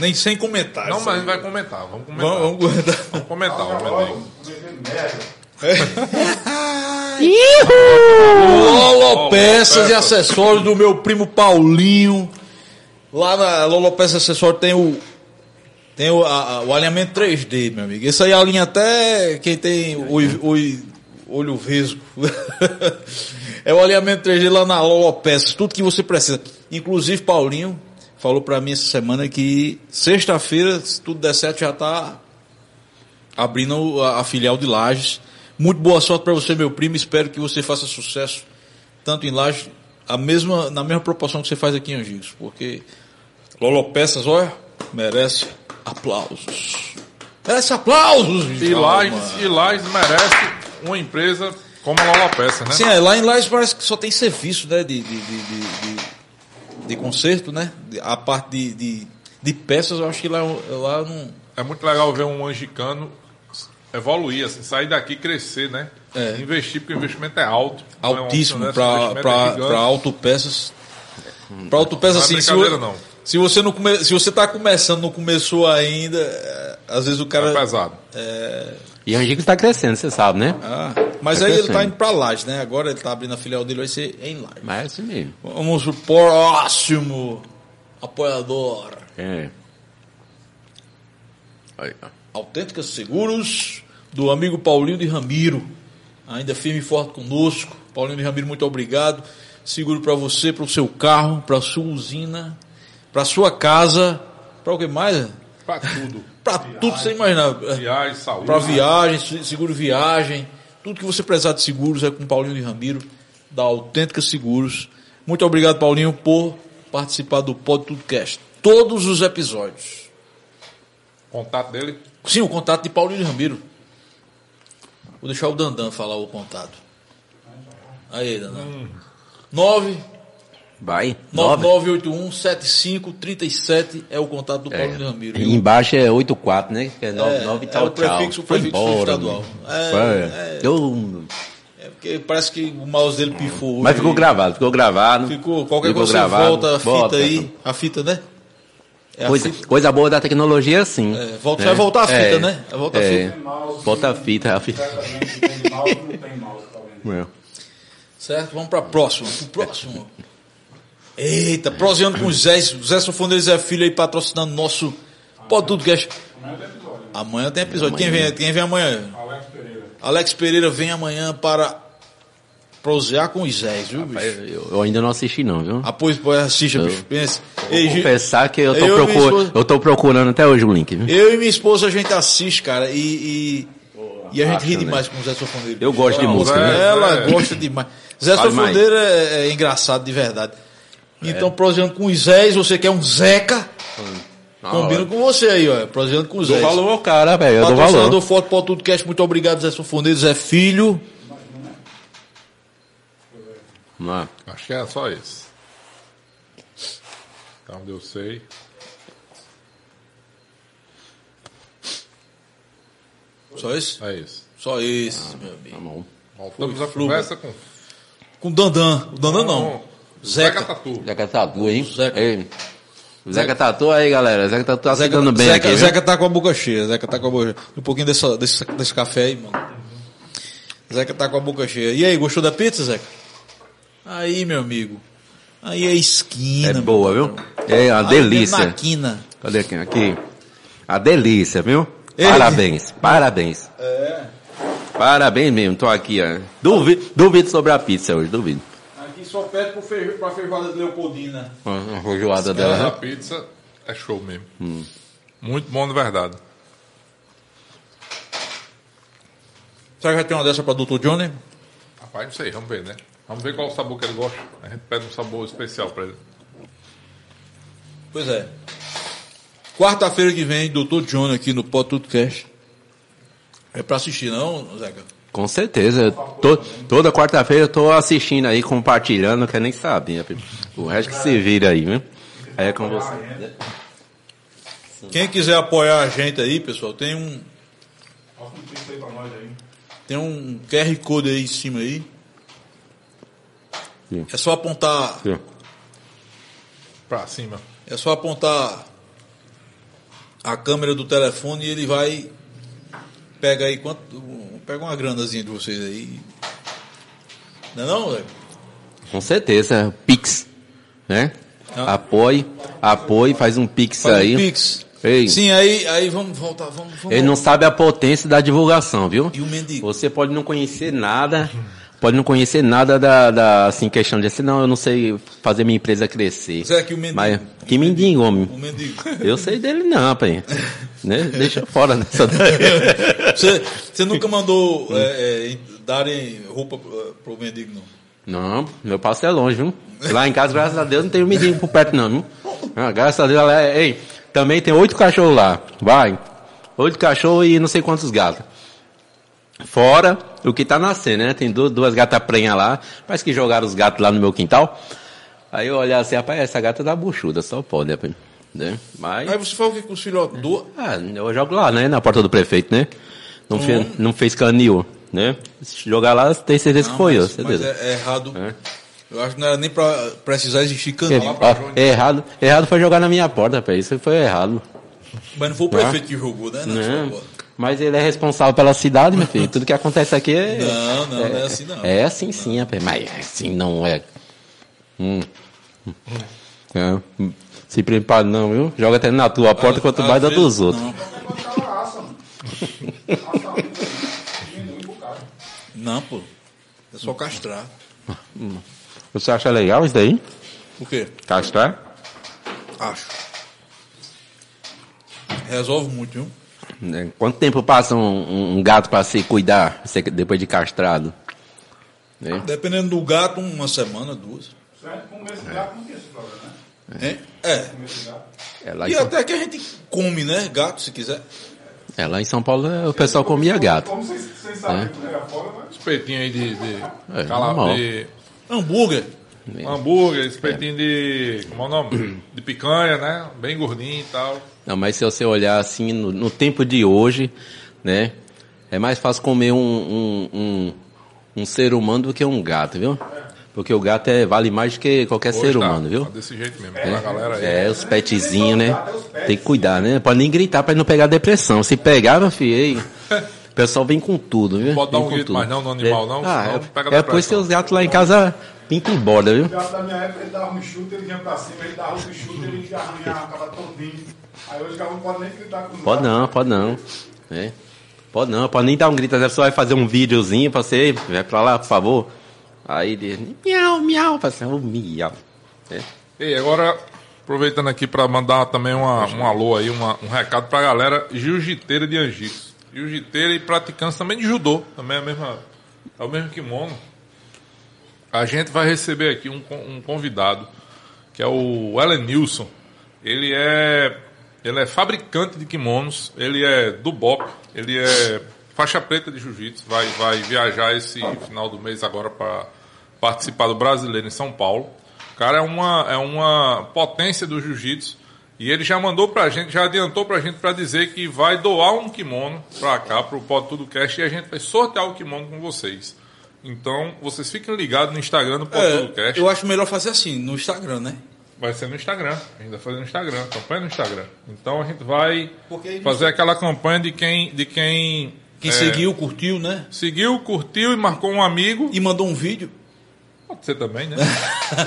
nem sem comentários. Não, mas a gente vai comentar. Vamos comentar. Vamos, vamos guardar. Vamos comentar, o mendigo. Lolo Peças Peças. e acessórios do meu primo Paulinho. Lá na Lolo Peças e acessórios tem o tem o, a- o alinhamento 3D, meu amigo. Isso aí alinha até quem tem o, o olho vesgo. é o alinhamento 3D lá na Lolo Peças, tudo que você precisa. Inclusive Paulinho falou pra mim essa semana que sexta-feira, se tudo der certo, já tá abrindo a, a filial de Lages. Muito boa sorte para você, meu primo. Espero que você faça sucesso tanto em Lages, a mesma, na mesma proporção que você faz aqui em Angicos, porque Lolo Peças, olha, merece aplausos. Merece aplausos! E. Lages, e Lages merece uma empresa como a Lola Peça, né? Sim, é, lá em Lages parece que só tem serviço, né, de, de, de, de, de- de conserto, né? A parte de, de, de peças, eu acho que lá, lá não... É muito legal ver um angicano evoluir, assim, sair daqui e crescer, né? É. Investir, porque o investimento é alto. Não é altíssimo né? para é autopeças. Para autopeças, é assim, se, brincadeira, o- não. se você não come, se você tá começando, não começou ainda, é, às vezes o cara. É pesado. E o Angico está crescendo, você sabe, né? Ah, mas Tá aí ele crescendo. tá indo para Lages, né? Agora ele tá abrindo a filial dele, vai ser em Lages. Mas é assim mesmo. Vamos pro próximo apoiador. É. Aí. Autênticas Seguros, do amigo Paulinho de Ramiro. Ainda firme e forte conosco. Paulinho de Ramiro, muito obrigado. Seguro para você, para o seu carro, para a sua usina, para a sua casa, para o que mais? Pra tudo. Para tudo que você imaginar. Viagem, saúde. Para viagem, se- seguro viagem, tudo que você precisar de seguros é com Paulinho de Ramiro, da Autêntica Seguros. Muito obrigado, Paulinho, por participar do Pod Tudocast. Todos os episódios. Contato dele. Sim, o contato de Paulinho de Ramiro. Vou deixar o Dandan falar o contato. Aí, Dandan. 9 Vai. Nove. 9981 7537 é o contato do Paulinho de Ramiro. E embaixo é 84, né? Que é 9, É, 9 é o prefixo- tchau. o Foi prefixo embora, estadual. É, é. Eu- É porque parece que o mouse dele pifou hoje. Mas ficou gravado, ficou gravado. Ficou, qualquer Ficou coisa você gravado. volta a fita Bota. aí. A fita, né? É a Coisa, fita. coisa boa da tecnologia, sim. É, volta- né? vai voltar a fita, É, né? Vai voltar a é. fita. Volta a fita, a fita. Certamente tem mouse, não tem mouse, tá vendo? É. Certo? Vamos pra próxima. Pro próximo. Eita, proseando com o Zé. Zé Sofoneiro e Zé Filho aí patrocinando nosso Pode Tudo Cash. Amanhã tem episódio. Amanhã tem episódio. Quem vem, quem vem amanhã? Alex Pereira. Alex Pereira vem amanhã para prosear com os Zés, viu, bicho? Eu, eu ainda não assisti não, viu? Ah, pois, pois, assista, bicho. Pensa. Ei, Vou confessar que eu tô, eu procur... esposa- eu tô procurando até hoje o link, viu? Eu e minha esposa a gente assiste, cara, e, e, e a gente ri acha, né? demais com o Zé Sofoneiro. Eu gosto de música, Zé- né? Ela É. gosta demais. Zé Fale Sofoneiro é, é engraçado de verdade. Então, proseando com os Zés, você quer um Zeca? Combino com você aí, ó. Proseando com os Dou Zés. valor ao cara, velho. Eu dou Patrocinador valor. Foto Pó Tudo Cast, muito obrigado, Zé Sofoneiro, Zé Filho. Não. Acho que é só esse. Então, eu sei. Só esse? É isso. Só esse, meu amigo. Tá bom. Voltamos a conversa com Com Dandan. O Dandan não. Zeca Zeca. Tatu. Zeca Tatu, hein? Zeca. Ei. Zeca Tatu aí, galera. Zeca Tatu tá Zeca, bem Zeca, aqui? Zeca tá com a boca cheia. Zeca tá com a boca cheia. Um pouquinho dessa, desse, desse café aí, mano. Zeca tá com a boca cheia. E aí, gostou da pizza, Zeca? Aí, meu amigo. Aí é esquina. É boa, viu? É uma Aí delícia. Na quina. Cadê aqui? Aqui. A delícia, viu? Ei. Parabéns, parabéns. É. Parabéns mesmo, tô aqui, ó. Duvido, duvido sobre a pizza hoje, duvido. Só pede pro fe... pra feijoada de Leopoldina. A feijoada A dela. pizza é show mesmo. Hum. Muito bom de verdade. Será que já tem uma dessa pra Dr. Johnny? Rapaz, não sei, vamos ver, né? Vamos ver qual o sabor que ele gosta. A gente pede um sabor especial pra ele. Pois é. Quarta-feira que vem, Dr. Johnny aqui no Pod Tudo Cash. É pra assistir, não, Zeca? Com certeza. To- toda quarta-feira eu tô assistindo aí, compartilhando, não quero nem saber. O resto que se vira aí, viu? Aí é com você. Quem quiser apoiar a gente aí, pessoal, tem um, Passa pix aí pra nós aí. tem um QR Code aí em cima aí. É só apontar. Pra cima. é só apontar a câmera do telefone e ele vai pega aí quanto, pega uma granazinha de vocês aí. Não é não, Zeca? Com certeza. Pix. Né? Ah. Apoie, apoie, faz um Pix Faz um aí. Pix. Ei. Sim, aí, aí vamos voltar, vamos, vamos Ele não sabe a potência da divulgação, viu? E o mendigo? Você pode não conhecer nada, pode não conhecer nada da, da assim, questão de assim, não, eu não sei fazer minha empresa crescer. Zé, que o mendigo. Mas, que mendigo, homem. O mendigo. Eu sei dele não, pai. né? Deixa fora dessa. Você, você nunca mandou é, é, darem roupa pro, pro mendigo, não? Não, meu passo é longe, viu? Lá em casa, graças a Deus, não tem um mendigo por perto não, viu? Ah, graças a Deus, ela é, ei, também tem oito cachorros lá, vai. Oito cachorros e não sei quantos gatos. Fora o que tá nascendo, né? Tem du- duas gatas prenhas lá, parece que jogaram os gatos lá no meu quintal. Aí eu olhar assim, rapaz, essa gata dá buchuda, só pode, né? né? Mas, Aí você fala o que com os filhotes? Do... ah, eu jogo lá, né? Na porta do prefeito, né? Não, fez, não fez canil, né? Se jogar lá, tem certeza que foi eu, mas, certeza. mas é, é errado. É. Eu acho que não era nem pra precisar existir canal. Ó, errado, errado foi jogar na minha porta, pé. Isso foi errado. Mas não foi o prefeito que jogou, né? Na sua Não. porta. Mas ele é responsável pela cidade, meu filho. Tudo que acontece aqui é. Não, não, não é assim não. É assim sim, rapaz. Mas assim não é. Hum. É. Se prepara não, viu? Joga até na tua porta quanto Às mais da vezes- dos outros. Não, não, pô. É só castrar. Você acha legal isso daí? O quê? Castrar? Acho. Resolve muito, viu? Né? Quanto tempo passa um, um- gato para se cuidar depois de castrado? Né? Dependendo do gato, uma semana, duas. Certo? Comer esse gato não tem esse problema, né? É. É, lá, em E São, até que a gente come, né? Gato, se quiser. é, lá em São Paulo é, o pessoal comia gato. Como vocês, vocês sabem que era fora, mas Espetinho aí de. de, É, de Hambúrguer. um hambúrguer, espetinho de. Como é o nome? De picanha, né? Bem gordinho e tal. Não, mas se você olhar assim, no, no tempo de hoje, né? É mais fácil comer um, um, um, um ser humano do que um gato, viu? Porque o gato é, vale mais do que qualquer Hoje ser tá- humano, viu? tá desse jeito mesmo. Pra galera aí. É, os petzinhos, né? Tem que cuidar, né? Pode nem gritar pra não pegar depressão. Se pegar, meu filho, ei, pessoal vem com tudo, viu? Pode dar um grito tudo. mais não no animal, não, Ah, senão é, pega é depressão. por isso que os gatos lá em casa pintam e borda, viu? O gato da minha época, ele dava um chute, ele vinha pra cima, ele dava outro chute, ele arranhava, acaba todinho. Aí hoje o cara não pode nem gritar com Pode não, pode não. É. Pode não, pode nem dar um grito, a pessoa vai fazer um videozinho pra você, vai pra lá, por favor. Aí ele, miau, miau, faz assim, oh, miau. É. E agora, aproveitando aqui para mandar também uma, um alô aí, uma- um recado pra galera jiu-jiteira de Angicos. Jiu-jiteira e praticantes também de judô, também é, a mesma, é o mesmo kimono. A gente vai receber aqui um, um convidado, que é o Ellen Nilson. Ele é, ele é fabricante de kimonos, ele é do BOP, ele é faixa preta de jiu-jitsu, vai, vai viajar esse final do mês agora para participar do brasileiro em São Paulo. O cara é uma, é uma potência do jiu-jitsu. E ele já mandou pra gente, já adiantou pra gente pra dizer que vai doar um kimono pra cá, pro Pod Tudo Cast, e a gente vai sortear o kimono com vocês. Então, vocês fiquem ligados no Instagram do Pod Tudo É, Cast. eu acho melhor fazer assim, no Instagram, né? Vai ser no Instagram. A gente vai fazer no Instagram, campanha no Instagram. Então a gente vai fazer aquela campanha de quem, de quem, Quem é, seguiu, curtiu, né? seguiu, curtiu e marcou um amigo. E mandou um vídeo. Pode ser também, né?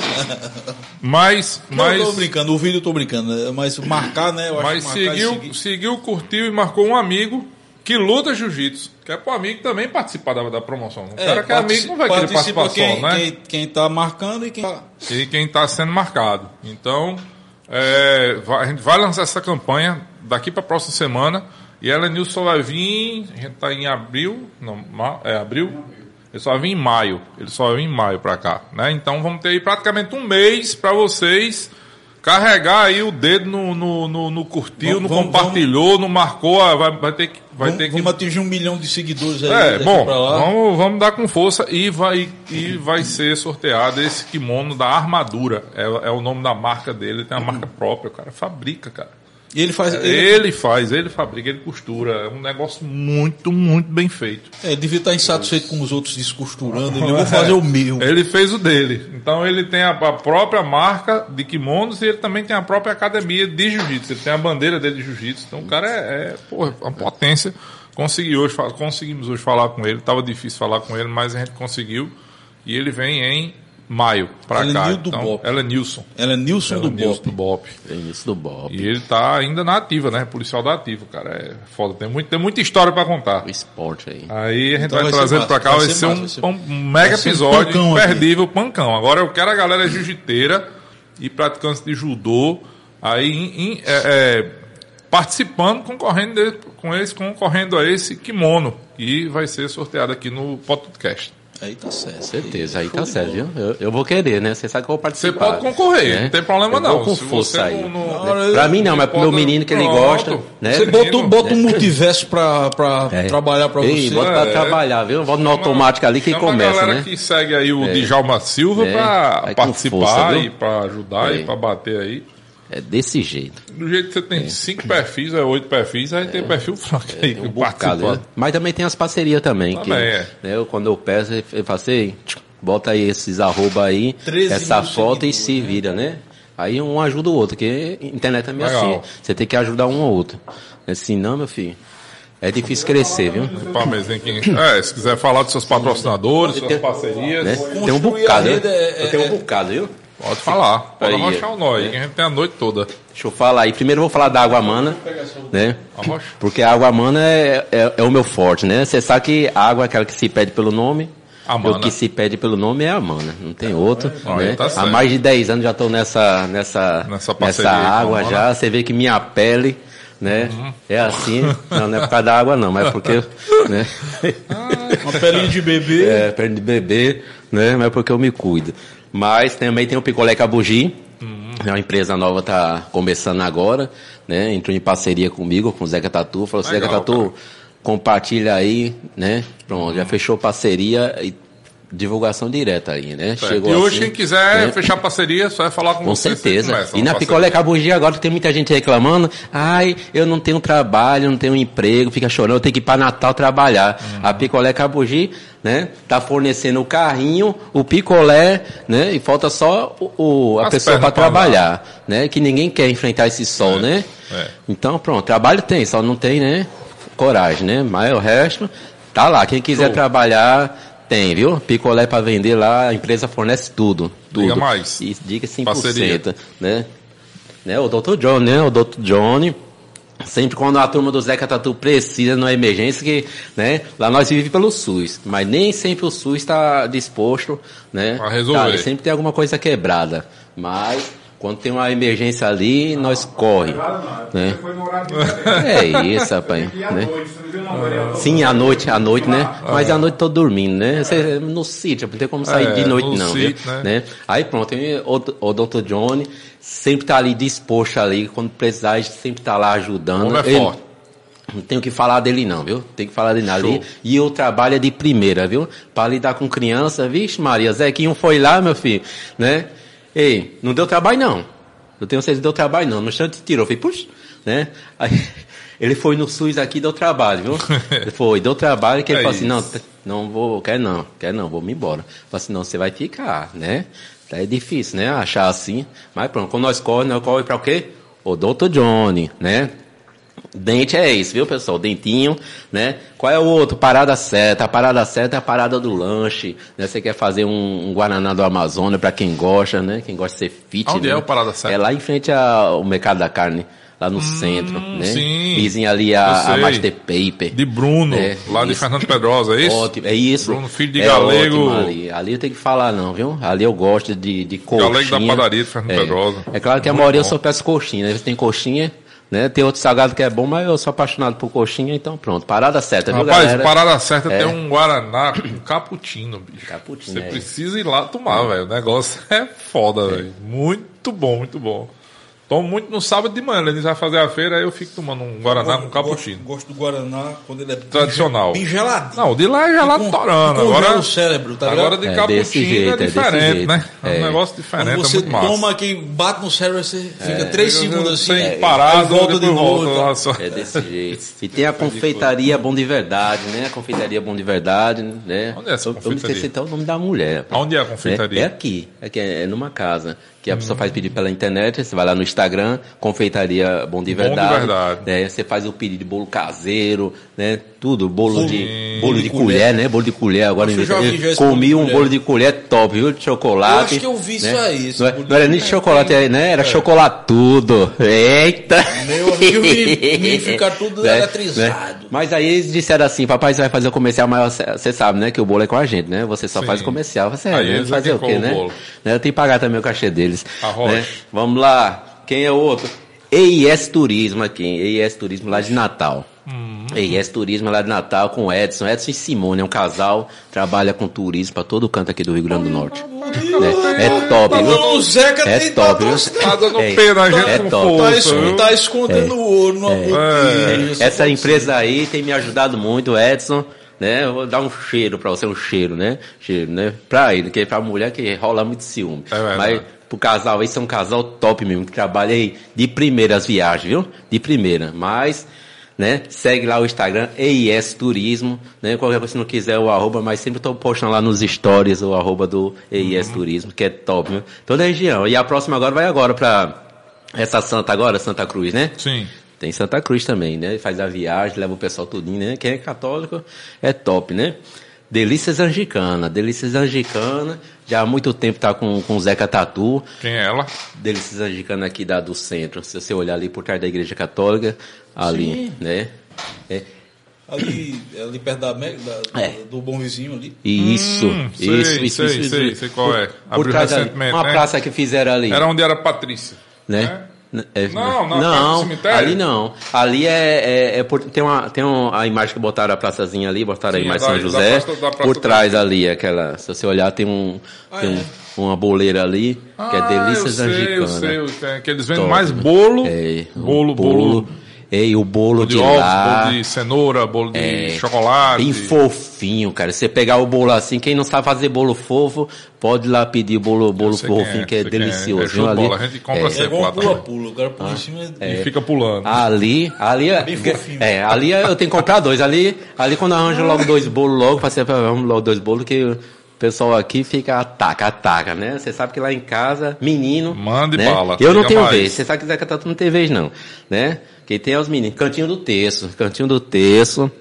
mas, Mas... Eu tô brincando, o vídeo eu tô brincando. Mas marcar, né? Eu acho mas que marcar e seguiu, seguir. seguiu, curtiu e marcou um amigo que luta jiu-jitsu. Que é pro amigo também participar da, da promoção. O cara que é amigo não vai querer participa participação, quem, né? Quem, quem tá marcando e quem tá... e quem está sendo marcado. Então, é, vai- a gente vai lançar essa campanha daqui para a próxima semana. E ela Nilson vai vir. A gente está em abril. Não, é abril? Ele só vai vir em maio. Ele só vai vir em maio para cá. Né? Então vamos ter aí praticamente um mês para vocês carregar aí o dedo no, no, no, no curtiu, Vamos- no vamos- compartilhou, no marcou. ah, Vai, vai ter que. Vai vamos, ter que vamos atingir um milhão de seguidores aí. é, bom, vamos, vamos dar com força e vai, e vai ser sorteado esse kimono da Armadura. É, é o nome da marca dele, tem uma marca própria, o cara fabrica, cara. E ele faz. Ele, Ele faz, ele fabrica, ele costura. É um negócio muito, muito bem feito. é, ele devia estar insatisfeito com os outros descosturando. Ele, eu vou fazer o meu. Ele fez o dele. Então ele tem a, a própria marca de kimonos e ele também tem a própria academia de jiu-jitsu. Ele tem a bandeira dele de jiu-jitsu. Então o cara é, é porra, uma potência. Consegui hoje, conseguimos hoje falar com ele. Tava difícil falar com ele, mas a gente conseguiu. E ele vem em maio pra Ela é cá. Nil do então, Bop. ela é Nilson. Ela é Nilson Ela do é Nilson Bop. do Bop. É isso do Bob. E ele tá ainda na ativa, né? Policial da ativa, cara. É foda. Tem, muito, tem muita história pra contar. O esporte aí. Aí a gente Então vai, vai trazendo pra cá, vai vai, ser massa, um, vai ser- um mega ser um episódio pancão aqui. imperdível, pancão. Agora eu quero a galera jiu-jiteira e praticantes de judô aí em- em- é, é, participando, concorrendo com eles, concorrendo a esse kimono que vai ser sorteado aqui no podcast. Aí tá certo. Certeza, aí Show tá certo, viu? Eu, eu vou querer, né? Você sabe que eu vou Você participar. pode concorrer, né? não tem problema Eu não. Vou com Se força você aí. não- não- hora- Pra mim não, mas pro meu menino que ele Pronto. gosta, né? Você bota, um- bota um multiverso pra, pra É. trabalhar pra Ei, você. bota pra É. trabalhar, viu? Bota no automático ali que Chama começa, a galera né? que segue aí o Djalma Silva É, pra com participar força, e pra ajudar É. e pra bater aí. É desse jeito. Do jeito que você tem cinco perfis, é oito perfis, aí tem perfil fraco aí que um bocado, né? Mas também tem as parcerias também. que, Também é. né, eu, quando eu peço, eu- faço assim, bota aí esses arroba aí, 13 essa foto e se vira, né? Aí um ajuda o outro, porque internet é meio Legal. assim. Você tem que ajudar um ao outro. Assim, não, meu filho. É difícil crescer, viu? Que- É, se quiser falar dos seus patrocinadores, suas parcerias, Né? Tem um bocado, né? rede é- Eu tenho é- um bocado, viu? Pode falar. Pode Aí, arrochar o nó aí, é. que a gente tem a noite toda. Deixa eu falar aí. Primeiro eu vou falar da água mana, né? Arrocha. Porque a água mana é, é, é o meu forte, né? Você sabe que a água é aquela que se pede pelo nome. A E mana. O que se pede pelo nome é a mana, não tem outro. Aí né? tá Há mais de 10 anos já estou nessa, nessa, Nessa nessa água já. Você vê que minha pele, né? Uhum. É assim. Não, não é por causa da água não, mas é porque, né? Uma pelinha de bebê. É, perna de bebê, né? Mas é porque eu me cuido. Mas também tem o Picolé Cabugi. É uma empresa nova, tá começando agora, né? Entrou em parceria comigo, com o Zeca Tatu. Falou, Legal, Zeca Tatu, cara. compartilha aí, né? Pronto, já fechou parceria e divulgação direta aí, né? Certo. e hoje, assim, quem quiser né? fechar parceria, só é falar com, Com você. certeza. você começa E na. Picolé Cabugi agora tem muita gente reclamando. Ai, eu não tenho trabalho, não tenho emprego, fica chorando, eu tenho que ir para Natal trabalhar. Uhum. A Picolé Cabugi, né, tá fornecendo o carrinho, o picolé, né, e falta só o, o- a As pessoa para trabalhar, né, que ninguém quer enfrentar esse sol, né? é. Então, pronto, trabalho tem, só não tem, né? coragem, né? Mas o resto, tá lá. Quem quiser Show. trabalhar, tem, viu? Picolé para vender lá, a empresa fornece tudo. tudo. Diga mais. E diga 100%, Parceria. né? né? O Dr. John, né? O Dr. Johnny. Sempre quando a turma do Zeca Tatu precisa numa emergência, que, né? Lá nós vivemos pelo SUS, mas nem sempre o SUS está disposto, né? A resolver. Tá, sempre tem alguma coisa quebrada. Mas quando tem uma emergência ali, nós corre. Né? Foi no horário diferente. É isso, rapaz. Né? não não, vereador? Sim, à noite, à noite, né? Mas à noite tô dormindo, né? Você, no sítio, não tem como sair É, de noite no não, viu? né? né? Aí pronto, o, o Dr. Johnny sempre tá ali disposto ali, quando precisar, sempre tá lá ajudando. O homem é forte. Não tenho que falar dele não, viu? Tem que falar dele não. Show. ali. E o trabalho é de primeira, viu? Para lidar com criança, vixe Maria, Zequinho foi lá, meu filho, né? Ei, não deu trabalho não. Eu tenho certeza que deu trabalho não. No instante tirou, falei, puxa, né? Aí, ele foi no SUS aqui, deu trabalho, viu? Ele foi, deu trabalho, que ele É falou assim, não, não vou, quer não, quer não, vou me embora. Falei assim, não, você vai ficar, né? É difícil, né? Achar assim. Mas pronto, quando nós corre, nós corre pra o quê? O Dr. Johnny, né? Dente é isso, viu, pessoal? Dentinho, né? Qual é o outro? Parada certa. A parada certa é a parada do lanche, né? Você quer fazer um, um Guaraná do Amazonas pra quem gosta, né? Quem gosta de ser fit, Onde né? é o Parada Certa? É lá em frente ao mercado da carne, lá no centro, né? sim. Vizinho ali Eu a, a. Master Paper. De Bruno, É, lá de isso. Fernando Pedrosa, é isso? Ótimo, é isso. Bruno, filho de é galego. ali. ali eu tenho que falar não, viu? Ali eu gosto de, de coxinha. Galego da padaria de Fernando é. Pedrosa. É claro que a Muito maioria eu bom. só peço coxinha, né? Você tem coxinha, né? Tem outro salgado que é bom, mas eu sou apaixonado por coxinha, então pronto. Parada certa, viu, Rapaz, galera? parada certa É. tem um Guaraná com cappuccino, bicho. Cappuccino, Você é. precisa ir lá tomar, velho. O negócio é foda, velho. Muito bom, muito bom. Tomo muito no sábado de manhã, eles vai fazer a feira, aí eu fico tomando um Guaraná com cappuccino. Gosto, gosto do Guaraná quando ele é bem Tradicional. Bem geladinho. Não, o de lá é gelado Com- torando. Agora, o cérebro, tá agora de É cappuccino desse jeito, é é diferente, né? É um É. negócio diferente, Quando é você muito massa. toma que bate no cérebro, você fica três segundos assim, sem aí parar, volta de novo. volta, tá? É desse jeito. E tem a confeitaria Bom de Verdade, né? A confeitaria Bom de Verdade, né? Onde é essa Eu- Eu me confeitaria? esqueci até o nome da mulher. Aonde é a confeitaria? É, é aqui. É, aqui, é numa casa. Que a pessoa faz pedido pela internet, você vai lá no Instagram, confeitaria Bom de Bom de Verdade. Verdade. né? Você faz o pedido de bolo caseiro, né? Tudo, bolo de, Sim. bolo de colher, né? Bolo de colher. Agora Nossa, eu já comi de um colher. bolo de colher top, viu? De chocolate. Eu acho que eu vi isso né? aí, esse Não, é- de não era nem de chocolate, né? Era chocolatudo. Eita! Meu amigo, menino fica tudo Né? eletrizado. Né? Mas aí eles disseram assim, papai, você vai fazer o comercial, mas você sabe, né, que o bolo é com a gente, né? Você só Sim. faz o comercial. Você Aí é, né? eles Fazer o quê, o né? né? Eu tenho que pagar também o cachê deles. Né? Vamos lá. Quem é o outro? EIS Turismo aqui, EIS Turismo lá de Natal. Hum. EIS Turismo lá de Natal com o Edson. Edson e Simone é um casal, trabalha com turismo para todo canto aqui do Rio Grande do Norte. Né? É top, viu? O Zeca É tem top, viu? Dando É, pena a gente é top. Tá, tá escondendo o ouro no É. Isso, Essa empresa aí tem me ajudado muito, Edson, né? Eu vou dar um cheiro pra você, um cheiro, né? Cheiro, né? Pra ele, que é pra mulher que rola muito ciúme. É verdade. Mas pro casal, esse é um casal top mesmo, que trabalha aí de primeira as viagens, viu? De primeira. Mas, né? Segue lá o Instagram, EIS Turismo, né? Qualquer coisa se não quiser o arroba, mas sempre tô postando lá nos stories o arroba do EIS Uhum. Turismo, que é top, viu? Toda a região. E a próxima agora vai agora pra essa santa agora, Santa Cruz, né? Sim. Tem Santa Cruz também, né? Faz a viagem, leva o pessoal tudinho, né? Quem é católico é top, né? Delícias Angicana. Delícias Angicana. Já há muito tempo tá com, com o Zeca Tatu. Quem é ela? Delícias Angicana aqui da, do centro. Se você olhar ali por trás da igreja católica, ali, Sim. né? É. Ali, ali perto da, da- É. do Bom Vizinho ali. Isso, Hum, sei, isso, isso, sei, isso, sei, isso. sei qual é. Por, Abriu por trás da, recentemente, uma né? praça que fizeram ali. Era onde era Patrícia. né? É, Não, na praça do não, cemitério? ali não. Ali é, é, é por, tem uma tem um, a imagem que botaram a praçazinha ali, botaram a Sim, imagem é São da- José. da praça- da praça por trás ali, aquela. Se você olhar, tem um, Ah, tem é? um- uma boleira ali, que é Delícias Ah, eu sei, eu sei, eu sei, que eles vendem Top, mais bolo, É, um bolo, bolo, É, e o bolo de de, ovos, lá. bolo de cenoura, bolo de é, chocolate. Bem fofinho, cara. Você pegar o bolo assim, quem não sabe fazer bolo fofo, pode ir lá pedir o bolo, bolo fofinho, é, que é é. delicioso. É ali. bola, a gente compra É sempre igual lá um também. pula-pula. O cara pula em cima E fica pulando. Ali, ali é. Bem fofinho. É, ali é- eu tenho que comprar dois. Ali, ali quando arranja logo dois bolos logo, pra você vamos logo dois bolos, que o pessoal aqui fica ataca, ataca, né? Você sabe que lá em casa, menino. Mande né? bala, Eu não tenho mais. vez. Você sabe que Zeca Tatu não tem vez, não. Né? Que tem os meninos, cantinho do terço, cantinho do terço.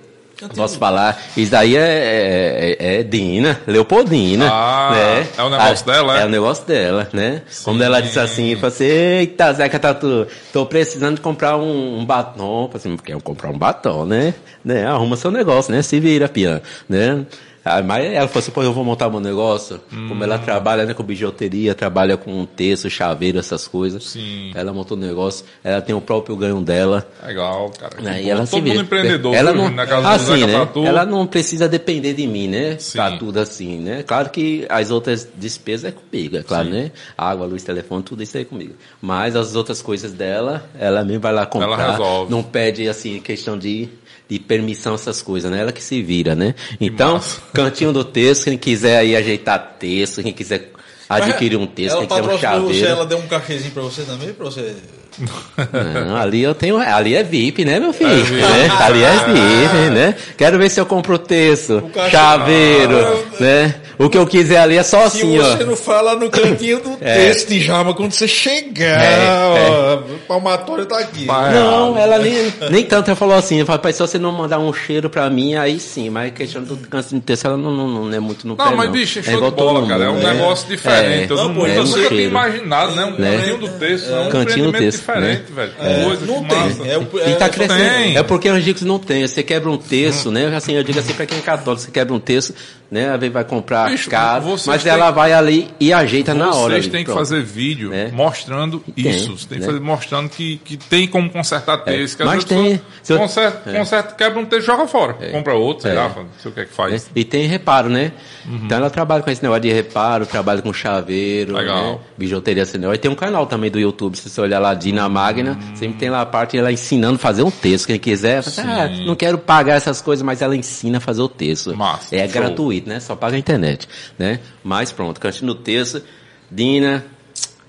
Posso falar? Isso daí é, é, é Dina, Leopoldina. Ah, né? é o negócio dela, é? É o negócio dela, né? Como ela disse assim, falou assim, eita, Zeca Tatu, tô precisando de comprar um, um batom. Falei assim, quer comprar um batom, né? né? Arruma seu negócio, né? Se vira, pian, né? Ah, Mas ela falou assim, pô, eu vou montar meu negócio. Como Hum. ela trabalha né, com bijuteria, trabalha com texto, chaveiro, essas coisas. Sim. Ela montou o negócio, ela tem o próprio ganho dela. Legal, cara. Né? E ela se Todo vira. mundo empreendedor. Ela não, Na casa do assim, né? Tatu. Ela não precisa depender de mim, né? Sim. Pra tudo assim, né? Claro que as outras despesas é comigo, é claro, né? Água, luz, telefone, tudo isso é comigo. Mas as outras coisas dela, ela mesmo vai lá comprar. Ela resolve. Não pede, assim, questão de, de permissão, essas coisas, né? Ela que se vira, né? Então, cantinho do texto, quem quiser aí ajeitar texto, quem quiser adquirir um texto, ela quem quiser um patrocinou você, chaveiro. ela deu um cachezinho pra você também, pra você... Não, ali eu tenho. Ali é VIP, né, meu filho? VIP. Né? Ali é VIP, né? Quero ver se eu compro o terço, cachorro- chaveiro, Ah, né? O que eu quiser ali é só Se assim, você ó. não fala no cantinho do É. texto de Jama, quando você chegar, É, ó, o palmatório tá aqui. Não, ela nem, nem tanto ela falou assim, "Pai, se você não mandar um cheiro pra mim, aí sim, mas a questão do câncer de texto, ela não, não, não é muito no pé, Não, mas bicho, é show igual de bola, cara. É um né? negócio diferente. Eu Não, não, pô, eu é um nunca tinha imaginado, né? Um Né? cantinho do texto, é um Cantinho do texto, diferente, velho. Coisa, não que tem. massa. É, o- E é, tá crescendo. tem. É porque os ricos não tem. Você quebra um terço, né? Assim, eu digo assim pra quem é católico, você quebra um terço, né? Vezes vai comprar Bicho, caro, vocês mas têm- ela vai ali e ajeita na hora. Vocês têm que pronto. fazer vídeo Né? mostrando Tem, isso. Você tem que né? fazer mostrando que, que tem como consertar texto. que às mas a tem. eu- Conserta, conserta, quebra um texto, joga fora. Compra outro, sei É. lá, não sei o que é que né? faz. E tem reparo, né? Então ela trabalha com esse negócio de reparo, trabalha com chaveiro, Legal. né? bijuteria esse negócio. E tem um canal também do YouTube, se você olhar lá, Dina Magna, sempre tem lá a parte ela ensinando a fazer um texto. Quem quiser, fala, assim, ah, não quero pagar essas coisas, mas ela ensina a fazer o texto. Massa, é show. gratuito, né? Só paga a internet, né? Mas pronto, cantinho do texto, Dina,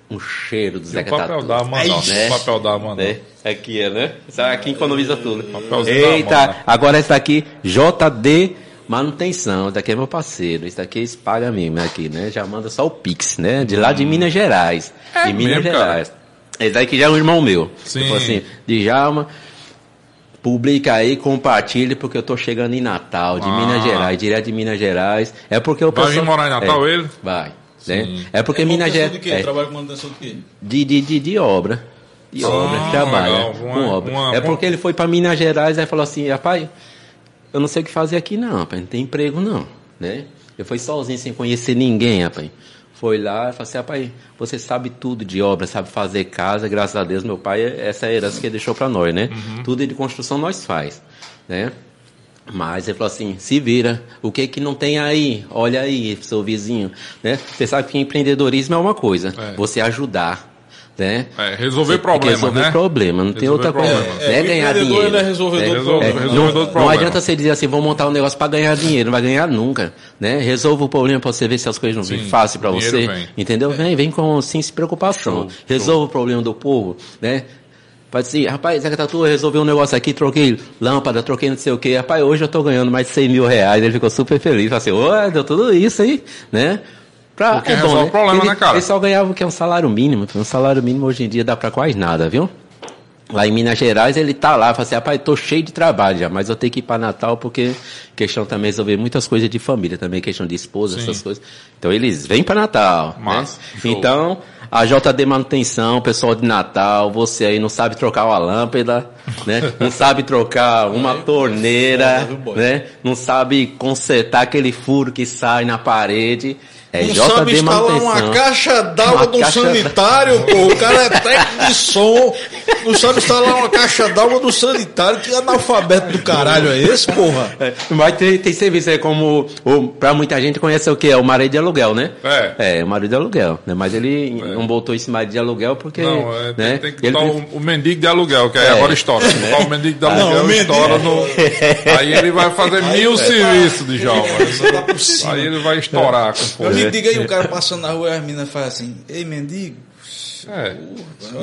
um cheiro do E o Zeca papel Tatu. da mano, né? o papel da mano. Né? Aqui é, né? Isso aqui economiza tudo. Papelzinho Eita, agora esse daqui, JD Manutenção. Esse daqui é meu parceiro. Esse daqui eles pagam mesmo aqui, né? Já manda só o Pix, né? De lá de Minas Gerais. É de Minas mesmo, cara? Gerais. Esse daqui já é um irmão meu. Sim. Tipo assim, Djalma, publica aí, compartilha, porque eu tô chegando em Natal, de Ah. Minas Gerais, direto de Minas Gerais. É porque o Vai vir morar em Natal, é, ele? Vai. Né? É porque Minas manutenção Gerais. de quê? é, Trabalha com manutenção de quê? de, de, de, de obra. De Ah, obra, trabalha legal. com Uma- obra. uma- é porque ele foi para Minas Gerais e falou assim, rapaz, eu não sei o que fazer aqui não, rapaz, não tem emprego não, né? Eu fui sozinho, sem conhecer ninguém, rapaz. Foi lá e falou assim, rapaz, você sabe tudo de obra, sabe fazer casa, graças a Deus, meu pai, essa é a herança que ele deixou para nós, né? Uhum. Tudo de construção nós faz, né? Mas ele falou assim, se vira, o que que não tem aí? Olha aí, seu vizinho, né? Você sabe que empreendedorismo é uma coisa, É. você ajudar, né? É, resolver Você tem problema, resolver né? problema, não tem Resolver outra coisa. problema. Não É, é o ganhar dinheiro. ele é resolvedor É, do problema. é, Resolvedor não, não adianta você dizer assim, vou montar um negócio para ganhar dinheiro, não vai ganhar nunca, né? Resolva o problema para você ver se as coisas não vêm Sim, fácil para você, vem. entendeu? Vem, vem com sem se preocupação. Show, Resolva o problema do povo, né? Pode assim, rapaz, Zeca Tatu resolveu um negócio aqui, troquei lâmpada, troquei não sei o que, rapaz, hoje eu tô ganhando mais de 100 mil reais, ele ficou super feliz, falou assim, ô, deu tudo isso aí, né? Pra, Porque resolve o problema, ele, né, cara? Ele só ganhava o que é um salário mínimo, um salário mínimo hoje em dia dá pra quase nada, viu? Lá em Minas Gerais ele tá lá, fala assim, rapaz, tô cheio de trabalho já, mas eu tenho que ir para Natal porque questão também resolver muitas coisas de família também, questão de esposa, Sim. essas coisas. Então eles vêm para Natal. Massa, né? Então, a JD Manutenção, pessoal de Natal, você aí não sabe trocar uma lâmpada, né? Não sabe trocar uma torneira, viu, boy? né? Não sabe consertar aquele furo que sai na parede. É não JD sabe instalar uma caixa d'água de um caixa- sanitário, pô. O cara é técnico de som. Não sabe instalar uma caixa d'água do sanitário. Que analfabeto do caralho é esse, porra? É, mas tem, tem serviço aí como, o, pra muita gente conhece o que? É o marido de aluguel, né? É. É, o marido de aluguel, né? Mas ele não botou esse marido de aluguel porque, Não, é, tem, né? tem que ele, botar o, o mendigo de aluguel, que aí É. agora estoura. Se botar o mendigo de Não, aluguel, o mendigo- estoura no. Aí ele vai fazer mil serviços de cima. Aí ele vai estourar com Meu amigo, diga aí, o cara passando na rua e as minas fazem assim, ei, mendigo. É.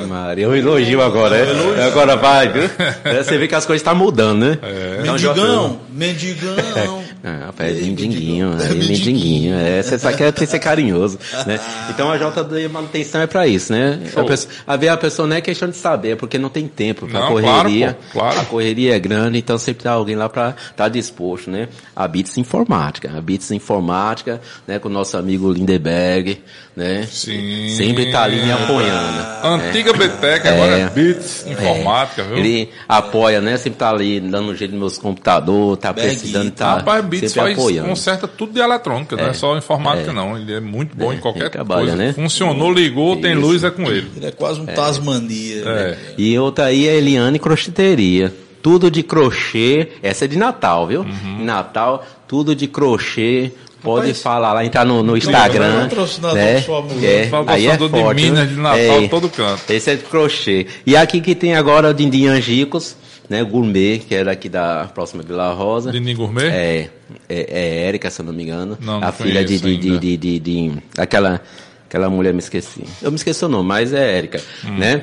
Maria, eu elogio agora, né? Agora vai, viu? É, Você vê que as coisas estão mudando, né? É. Mendigão, mendigão. Ah, pé de mindinguinho, é, mindinguinho, é, você só quer ser carinhoso, né? Então a JD manutenção é pra isso, né? A, pessoa, a ver a pessoa não é questão de saber, é porque não tem tempo pra Não, correria. claro, claro. A correria é grande, então sempre tá alguém lá pra estar tá disposto, né? A Bits Informática, a Bits Informática, né, com o nosso amigo Lindeberg, né? Sim. Sempre tá ali me apoiando. Antiga Betec, agora é É. Bits Informática, viu? Ele apoia, né? Sempre tá ali dando um jeito nos meus computadores, tá Berg, precisando, tá Rapaz, Sempre faz, apoiando. conserta tudo de eletrônica, não é só informática não. Ele é muito bom em qualquer ele trabalha, coisa. né? Funcionou, ligou, tem Isso. luz, é com ele. Ele é quase um Tasmania. né? É. E outra aí é Eliane Crocheteria. Tudo de crochê. Essa é de Natal, viu? Uhum. Natal, tudo de crochê. Pode Rapaz, falar lá, entrar no, no é Instagram. um patrocinador né? sua mulher. É, aí é Patrocinador de forte, Minas, viu? de Natal, todo canto. Esse é de crochê. E aqui que tem agora o Dindim Angicos, né? Gourmet, que era aqui da próxima Vila Rosa. Dindim Gourmet? É, é, é Érica, se eu não me engano. Não, não a filha de, de, de, de, de, de- aquela, aquela mulher, me esqueci. Eu me esqueci o nome, mas é Érica, Hum. né?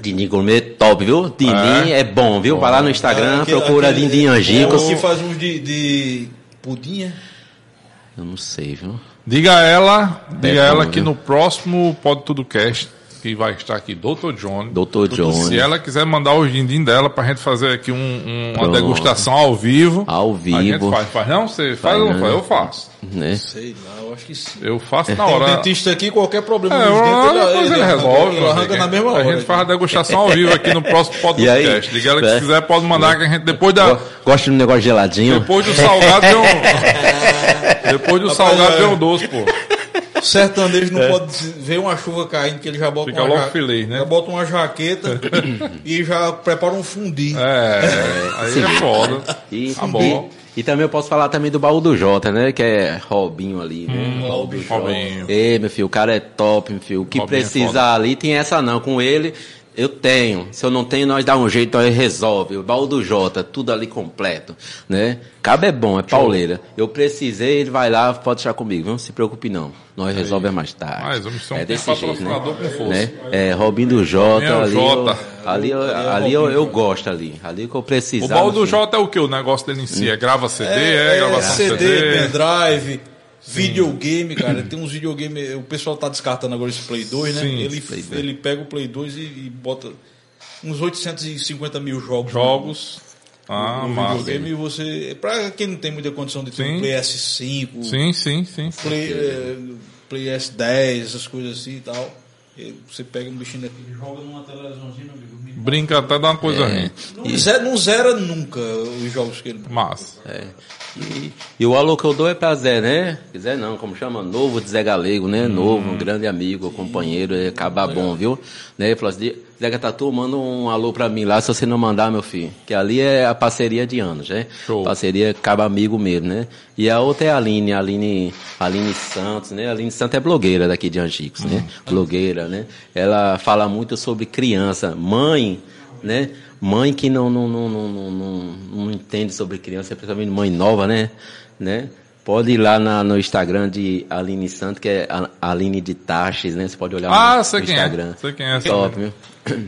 Dindim Gourmet, top, viu? Dindim é, bom, viu? Vai lá no Instagram, Aquele- procura aquele- Dindim é o que faz uns de, de pudim, é? Eu não sei, viu? Diga a ela, diga bom, ela que no próximo Pode Tudo Cast, que vai estar aqui, Dr. John. Dr. John. Se ela quiser mandar o dindim dela pra gente fazer aqui um- um- uma Pronto. degustação ao vivo. Ao A gente vivo. faz. Faz não? Você faz ou não faz? Eu faço. Né? Sei lá, eu acho que sim. Eu faço na Tem um hora. dentista aqui, qualquer problema É, nos dentes, depois ele, resolve. Ele arranca na mesma hora. A gente faz a degustação ao vivo aqui no próximo E aí? podcast. Diga ela que É. se quiser pode mandar que a gente depois da Go- Gosta de um negócio geladinho? depois do salgado vem um depois do salgado é. vem um doce, pô. Sertanejo não pode ver uma chuva caindo que ele já bota Fica uma logo ja- feliz, né? Já bota uma jaqueta e já prepara um fundi. É, aí é foda. E, Tá bom. E, e também eu posso falar também do baú do Jota, né? Que é Robinho ali, né? baú do Jota. Hum, Robinho. Ei, meu filho, o cara é top, meu filho. O que Robinho é precisar ali, tem essa não. Com ele, eu tenho. Se eu não tenho, nós dá um jeito, nós resolve. O baú do Jota, tudo ali completo, né? Cabo é bom, é pauleira. Eu precisei, ele vai lá, pode deixar comigo, não se preocupe não. Nós resolvemos mais tarde. Mais um, somos é desse jeito, né? com força. né? É, Robinho do Jota, é o ali, Jota. Eu, ali, eu, ali eu, eu gosto ali. Ali que eu O precisava. baú do filho. Jota é o que? O negócio dele em si? É grava CD? É, gravação CD, CD? pendrive, videogame, cara. Tem uns videogame. O pessoal tá descartando agora esse Play 2, né? Sim, ele, Play 2. ele pega o Play 2 e, e bota uns 850 mil jogos. Jogos. Ah, no massa. videogame e você. Pra quem não tem muita condição de ter Sim. um Play S5, Sim, sim, sim. Play, eh, Play S10, essas coisas assim e tal. E Você pega um bichinho daquele e joga numa televisãozinha, meu amigo. Brinca até dá uma coisa ruim. Não, zera, não zera nunca os jogos que ele. Massa. É. E, e o alô que eu dou é pra Zé, né? Zé não, como chama? Novo de Zé Galego, né? Novo, um grande amigo, companheiro, é acabar bom, viu? Né? Ele falou assim, Zé Tatu, manda um alô pra mim lá, se você não mandar, meu filho. Que ali é a parceria de anos, né? Show. Parceria acaba amigo mesmo, né? E a outra é a Aline, a Aline, a Aline Santos, né? A Aline Santos é blogueira daqui de Angicos, né? Blogueira, né? Ela fala muito sobre criança, mãe, né? Mãe que não, não, não, não, não, não, não entende sobre criança, principalmente mãe nova, né? né? Pode ir lá na- no Instagram de Aline Santos, que é Aline de Taxes, né? Você pode olhar Ah, no, sei no quem é. Instagram. Sei quem é, Top, sei. viu?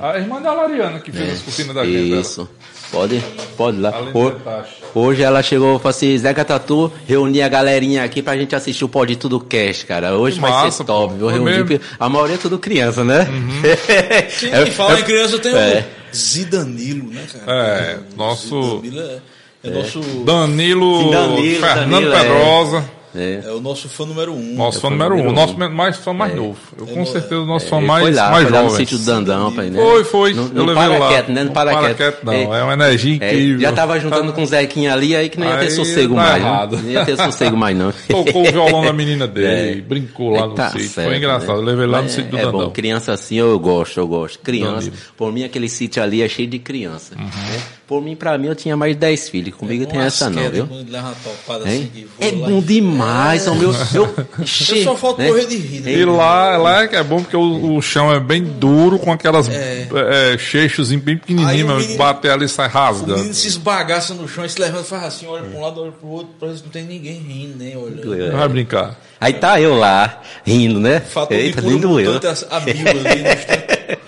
A irmã da Lariana que fez as cortinas da gente. Isso. Pode, pode ir lá. Aline Ho- de Taxes. Hoje ela chegou e falou assim, Zeca Tatu, reunir a galerinha aqui pra gente assistir o Pode Tudo Cast, cara. Hoje Que vai massa, ser top. pô. Vou Foi reunir. mesmo? A maioria é tudo criança, né? Sim, É- fala é- em criança, tem é. o Zidanilo, né, cara? É, nosso- Zidanilo é, é nosso. Danilo, Sim, Danilo, Fernando Danilo, é. Pedrosa. É. É o nosso fã número um. Nosso fã número um. Nosso mais fã mais novo. Eu com certeza o nosso fã Ele mais, foi lá, mais foi lá no jovem. sítio do Dandão, pai, né? Foi, foi. Não, eu levei lá. quieto, né? Não para quieto. não. É. É uma energia É, incrível. já tava juntando com o Zequinha ali, aí que não ia ter Aí sossego tá mais. errado. Né? Não ia ter sossego mais, não. Tocou o violão da menina dele, É. brincou lá no Tá sítio. certo, Foi engraçado. né? Eu levei lá no sítio do É Dandão. bom, criança assim eu gosto, eu gosto. Criança, por mim aquele sítio ali é cheio de criança. Uhum. né? Por mim, pra mim, eu tinha mais de 10 filhos. Comigo tem essa não, viu? Assim, É bom e- demais, o meu. Eu, Eu só falta né? correr de rir, né? E lá, lá é que é bom porque o, o chão é bem duro, com aquelas é. cheixos bem pequenininhos, o bater ali e sai O rasgando. menino se esbagaça no chão e se levanta e faz assim, olha pra um lado, olha pro outro, parece que não tem ninguém rindo, nem olhando. Vai brincar. Aí tá eu lá, rindo, né? Fator de Eita, cura lindo eu. mutante a mil ali no instante.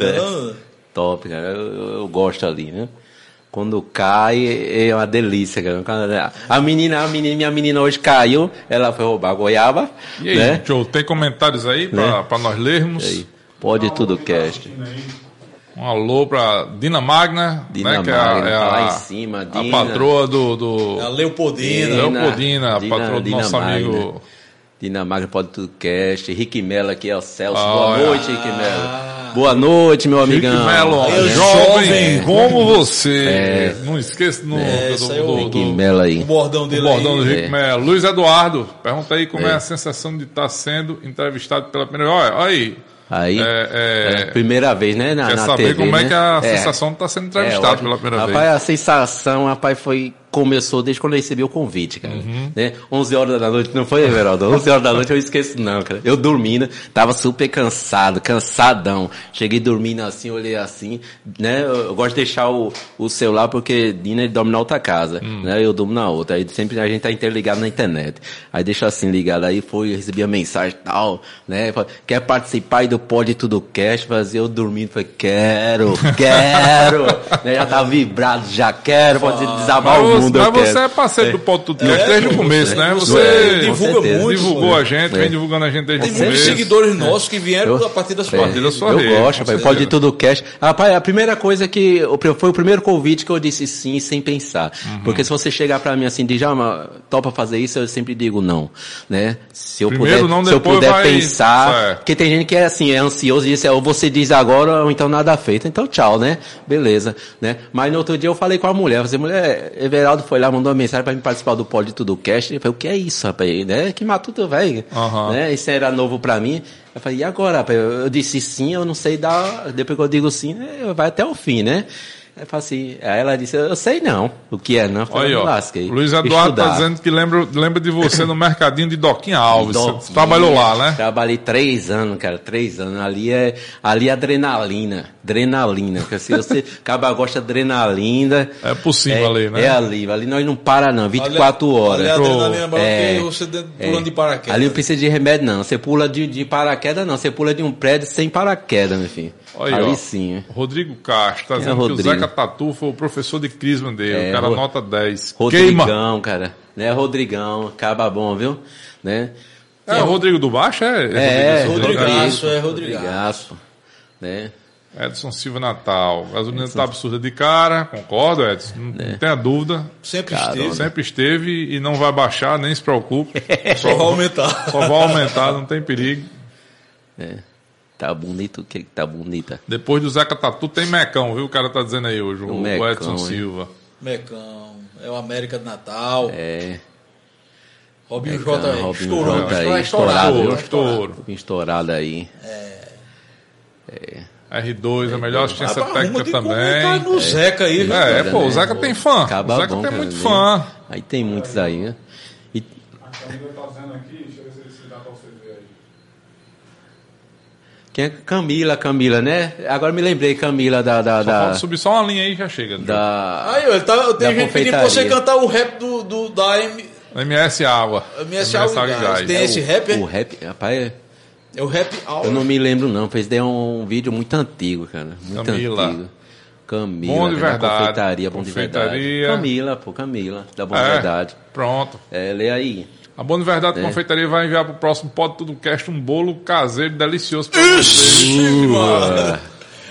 É. Top, cara. Eu, eu- eu gosto ali, né? Quando cai é uma delícia, cara. A menina, a menina, minha menina hoje caiu, ela foi roubar a goiaba, E aí, né? Joe, tem comentários aí pra, Né? pra nós lermos? Aí, pode tudo cast. Um alô pra Dina Magna, Dina né? Que é a, Magna, é tá lá a, em cima, a Dina. patroa do. do A Leopoldina. Dina. Leopoldina, a Dina- patroa do Dina nosso Magna. amigo. Dinamarca pode tudo cast. Rick Mello aqui é o Celso. Ah, Boa noite, Rick Mello. Boa noite, meu amigão. Melo, Eu jovem, jovem. como você. Não esqueça no, É, do, do, aí é o do- Rick do- Mello O aí. bordão do dele bordão do aí. Rick É. Melo. Luiz Eduardo, pergunta aí como é. É. a sensação de estar sendo entrevistado pela primeira vez. Olha, olha aí. Aí, É, é, é, primeira vez, né? Na, Quer na saber TV, como é né? que a sensação de estar sendo entrevistado pela primeira rapaz, vez. a sensação, rapaz, foi. Começou desde quando eu recebi o convite, cara. Uhum. Né? 11 horas da noite, não foi, Everaldo? 11 horas da noite eu esqueço, não, cara. Eu dormindo, tava super cansado, cansadão. Cheguei dormindo assim, olhei assim, né? Eu, eu gosto de deixar o, o celular porque Dina ele dorme na outra casa, Hum. né? Eu durmo na outra. Aí sempre a gente tá interligado na internet. Aí deixa assim ligado. Aí foi, recebi a mensagem e tal, né? Falei, Quer participar aí do Pode Tudo Cast? Fazia eu dormindo, falei, quero, quero. né? Já tava vibrado, já quero, pode desabar o você, mundo. eu mas você quero. é parceiro do Pod Tudo Cast É, desde o começo, é. né? Você Você divulga certeza. muito, divulgou a gente, vem É. divulgando a gente desde Tem o muitos começo. seguidores nossos que vieram a partir da sua É, partir da sua eu rede, gosto, pai. Pode tudo cash. Rapaz, a primeira coisa que foi o primeiro convite que eu disse sim sem pensar. Uhum. Porque se você chegar pra mim assim, Djalma, topa fazer isso, eu sempre digo não, né? Se eu Primeiro puder, não, se eu puder vai- pensar, Certo. porque tem gente que é assim, é ansioso e diz, é, ou você diz agora ou então nada feito. Então tchau, né? Beleza, né? Mas no outro dia eu falei com a mulher, eu falei, mulher, Everaldo foi lá, mandou uma mensagem pra mim participar do Pode Tudo Cast. Eu falei, o que é isso, rapaz? Né? Que matuto, velho. Aham. Né? Isso era novo pra mim. Eu falei, e agora? rapaz? Eu eu disse sim, eu não sei dar. Depois que eu digo sim, né, vai até o fim, né? Aí, falei assim, aí ela disse, eu sei não. O que é, não? Olha eu ó. lasquei. Luiz Eduardo tá Estudar. dizendo que lembra, lembra de você no mercadinho de Doquinha Alves. Doquinha. Você trabalhou lá, né? Trabalhei três anos, cara, três anos. Ali é, ali é adrenalina, adrenalina. Porque se você acaba gosta de adrenalina. É possível ali, né? É ali, ali nós não para não, 24 horas. Ali a adrenalina é maior É. que você dentro- pulando de paraquedas. Ali não precisa de remédio, não. Você pula de, de paraquedas, não. Você pula de um prédio sem paraquedas, meu filho. Olha aí, ali ó. sim. Rodrigo Castro tá é dizendo que o? Zeca Tatu foi o professor de crisma dele. É, o cara Ro- nota 10. Rodrigão, Queima. cara. Né, Rodrigão. Acaba bom, viu? Né? É o Rodrigo do Baixo? É, É, Rodrigo, Rodrigaço, Rodrigaço, é Rodrigaço. Né? Edson Silva Natal. Gasolina tá absurda de cara. Concordo, Edson. Não, É. tenha dúvida. Sempre esteve. Sempre esteve e não vai baixar, nem se preocupe. Só vai aumentar. Só vai aumentar, não tem perigo. É. Tá bonito, o que que tá bonita? Depois do Zeca Tatu tem Mecão, viu? O cara tá dizendo aí hoje, o, O Mecão, Edson hein? Silva. Mecão, é o América de Natal. É. Robinho Mecão, J aí, Robinho. J aí, estourado, Estouro, viu? estouro. Estourado aí. R2, a melhor assistência Rapaz, arruma técnica também. no Zeca aí, viu? É, pô, o né? Zeca tem fã. Acaba o Zeca bom, tem cara, muito né? fã. Aí tem muitos aí, né? E A Camila tá dizendo aqui, deixa eu ver se, se dá pra você ver aí. Quem é Camila, Camila, né? Agora me lembrei, Camila da. da, Só da, subir só uma linha aí e já chega. da- Aí, ele tá, tem Da gente pedindo pra você cantar o rap do, do, da M, MS Água. MS Água e Gás. Tem esse rap, o é? rap, rapaz, É o rap eu não me lembro não, fez daí um vídeo muito antigo, cara. Muito Camila. antigo. Camila, Bom de da verdade. confeitaria, bom de Confeitaria. verdade. Camila, pô, Camila, da Bom de É, Verdade. Pronto. É, lê aí. A Boa de Verdade É. Confeitaria vai enviar pro próximo Pode Tudo Cast um bolo caseiro delicioso pra vocês.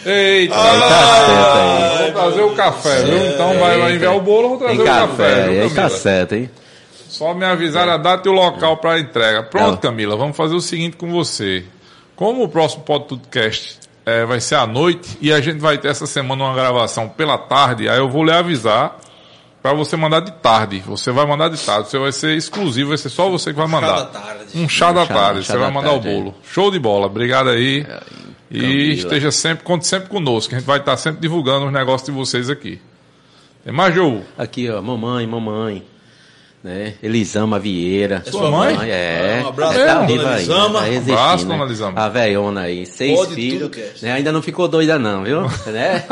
Eita! Tá certo aí. Vou trazer o café, viu? Então vai, vai enviar o bolo, vou trazer o café, café, viu, aí tá Camila? certo, hein? Só me avisar a data e o local para entrega. Pronto, Não. Camila, vamos fazer o seguinte com você. Como o próximo Pod Tudocast é, vai ser à noite e a gente vai ter essa semana uma gravação pela tarde, aí eu vou lhe avisar para você mandar de tarde. Você vai mandar de tarde, você vai ser exclusivo, vai ser só você que vai mandar. da tarde. Um chá da chá- tarde, um chá você vai da mandar tarde, o bolo. Show de bola, obrigado aí. e Camila. esteja sempre, conte sempre conosco, que a gente vai estar sempre divulgando os negócios de vocês aqui. Tem mais, João? Aqui, ó, mamãe, mamãe. Né? Elisama Vieira. É sua mãe? É. Um abraço é, tá dona viva aí, Elisama. tá resistindo, Abraço, né? dona Elisama. A velhona aí, seis Pode filhos. né? Ainda não ficou doida não, viu? né?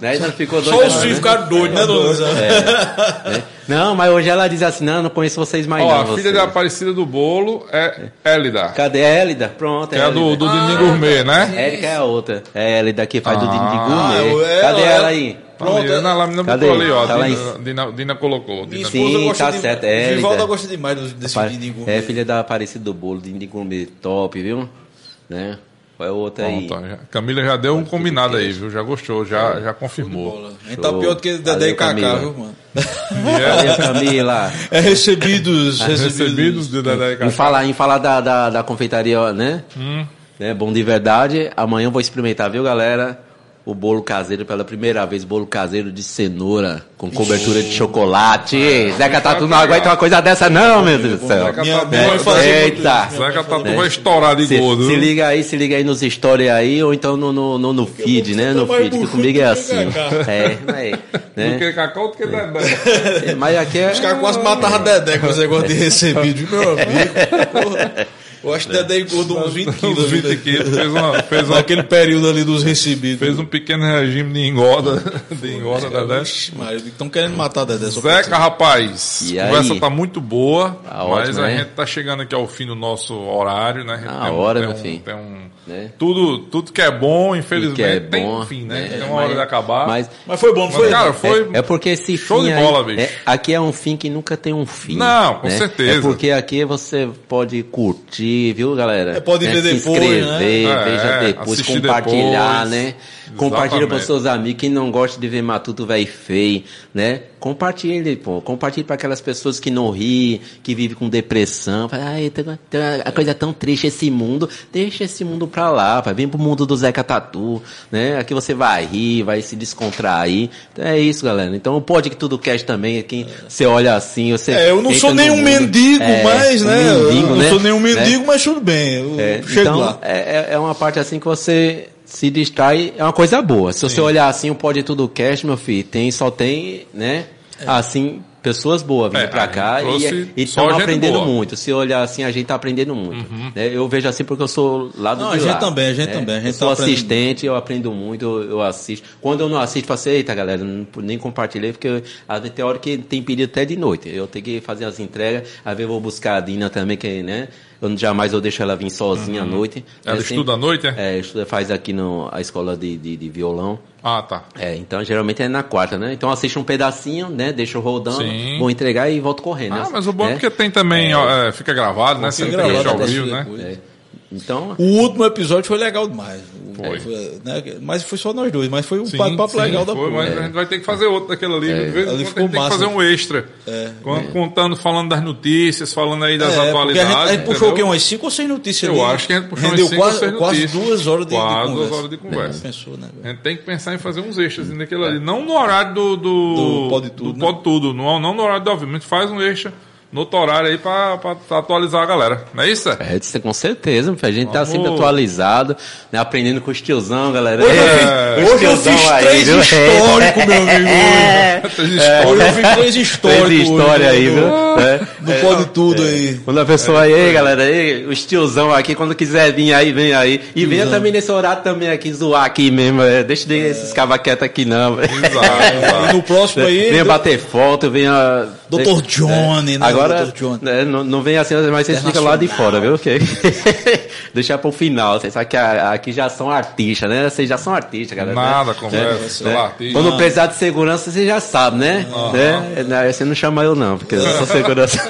Né? Ainda não ficou doida Só os não, filhos né? ficaram doidos, né, dona Lisa? né? Não, mas hoje ela diz assim, não, não conheço vocês mais Ó, não. a filha vocês. da Aparecida do Bolo é Élida. Cadê a Élida? Pronto, é a do, do Élida. Dini Gourmet, né? Érica é a outra. É a Élida que faz do Ah, Didi é, Gourmet. ela- Cadê ela aí? Pronto, na lâmina Cadê? botou ali, ó. Tá Dina, Dina, Dina colocou. Minha Dina Sim, esposa gosta tá de... certo, é, Vivalda gosta demais desse Pa- de gourmet. É filha da Aparecida do Bolo, de gourmet top, viu? Né? Qual é o outro aí? Pronto, ó, já- Camila já deu um combinado aí, viu? Já gostou, já, já confirmou. A tá Show. pior do que Dedé e Cacá, Camila. viu, mano? A Camila? É recebidos, recebidos. Recebidos de Dedé e Em Cacá. falar, em falar da, da, da confeitaria, né? Hum. né? Bom de verdade. Amanhã eu vou experimentar, viu, galera? O bolo caseiro pela primeira vez, bolo caseiro de cenoura com cobertura de chocolate. Zeca Tatu não aguenta uma coisa dessa, não, meu Deus do céu. Muito Eita. Zeca Tatu vai estourar de Se, gordo. se liga aí, se liga aí nos stories aí, ou então no, no, no, no feed, né? No feed, que comigo é do que assim. É, Do né? que Cacá ou do que Dedé? Mas aqui é. Os caras quase matavam Dedé com esse negócio de recebido, meu amigo. Eu acho que Dedé engordou uns 20 quilos. Uns 20 quilos. Fez, uma, fez, uma, Naquele período ali dos recebidos. fez um pequeno regime de engorda. De engorda, Dedé. Maria, estão querendo matar Dedé. Zeca, rapaz, E a conversa aí? tá muito boa, Tá mas ótimo, a né? gente tá chegando aqui ao fim do nosso horário, né? A Na hora, meu um, filho. Tem um, Né? tudo, tudo que é bom, infelizmente, é tem bom, um fim, né? né? Tem uma hora Mas- de acabar. Mas, Mas foi bom, não Mas, foi? cara, foi... É, é porque esse Show fim de aí- bola, bicho. é- aqui é um fim que nunca tem um fim. Não, com né? certeza. É porque aqui você pode curtir, viu, galera? É, pode ver Se depois, inscrever, né? veja É, depois, assistir compartilhar, depois. né? Compartilha para seus amigos. Quem não gosta de ver Matuto Véi Feio, né? Compartilhe, pô. Compartilhe para aquelas pessoas que não ri, que vivem com depressão. Fala, Ai, a coisa é tão triste esse mundo. Deixa esse mundo pra lá, pai. Vem pro mundo do Zeca Tatu, né? Aqui você vai rir, vai se descontrair. Então é isso, galera. Então o Pode Que Tudo Cast também, quem você olha assim, você... É, eu não sou nenhum mundo. mendigo, É, um né? eu mendigo, não né? sou nenhum Né? Mendigo, mas tudo bem. Eu É, chego então, lá. É, é- é uma parte assim que você se distrai, é uma coisa boa. Se você olhar assim, o Pode Tudo Cast, meu filho, tem, só tem, né, assim, pessoas boas vindo É, pra a cá e estão aprendendo boa. Uhum. muito. Se olhar assim, a gente tá aprendendo muito. né? Eu vejo assim porque eu sou lá do Não, de a gente lá, também, a gente né? também, a gente eu sou tá assistente, eu aprendo muito, eu, eu assisto. Quando eu não assisto, eu falo assim, eita galera, não, nem compartilhei, porque às vezes tem hora que tem pedido até de noite. Eu tenho que fazer as entregas, às vezes eu vou buscar a Dina também, que, né? Eu jamais eu deixo ela vir sozinha à noite. Uhum. Ela É estuda à noite, é? É, estuda, faz aqui no, a escola de, de, de violão. Ah, tá. É, então geralmente é na quarta, né? Então assiste um pedacinho, né? Deixa rodando, Sim. vou entregar e volto correndo. Ah, né? mas o bom é né? porque tem também, ó, é, fica gravado, né? Você que gravado, ao deixa vivo, né? É. Então, O último episódio foi legal demais. O- Foi. né, Mas foi só nós dois, mas foi um Sim, papo sim, legal da foi, porra. mas a gente vai ter que fazer outro daquele ali. De vez em quando a gente ficou tem que massa. fazer um extra. É. Con- Contando, falando das notícias, falando aí das É, atualidades. a gente, a gente puxou o quê? Umas 5 ou 6 notícias Eu ali. acho que a gente puxou Rendeu umas cinco ou quase, seis quase notícias. duas horas de, de Quase conversa. duas horas de conversa. Pensou, né? A gente tem que pensar em fazer uns extras daquele ali. Não no horário do. Do, Do Pode Tudo, do né? Pode Tudo. Não, não no horário do obviamente faz um extra no outro horário aí pra, pra atualizar a galera. Não é isso? É, isso é com certeza, a gente tá Vamos. sempre atualizado, né? aprendendo com os tiozão, galera. Hoje, É, hoje eu fiz aí, três históricos, meu amigo. É, Três Hoje histórias. eu fiz três históricos. Fez história hoje, aí, viu? É. Do Pode Tudo aí. Quando a pessoa aí, galera, aí, os tiozão aqui, quando quiser vir aí, vem aí. E venha Tiozão. também nesse horário também aqui, zoar aqui mesmo. é. Deixa de esses cavaquetos aqui não. velho. Exato, E no próximo aí, Venha bater foto, venha. Dr. Johnny, né? Agora, né, não, não vem assim, mas vocês ficam lá de fora, viu? Ok? Deixar pro final. Vocês sabem que a- aqui já são artistas, né? Vocês já são artistas, galera. Nada, né? conversa, Né? artista. Quando precisar de segurança, você já sabe, né? né? Não, Você não chama eu não, porque eu sou segurança.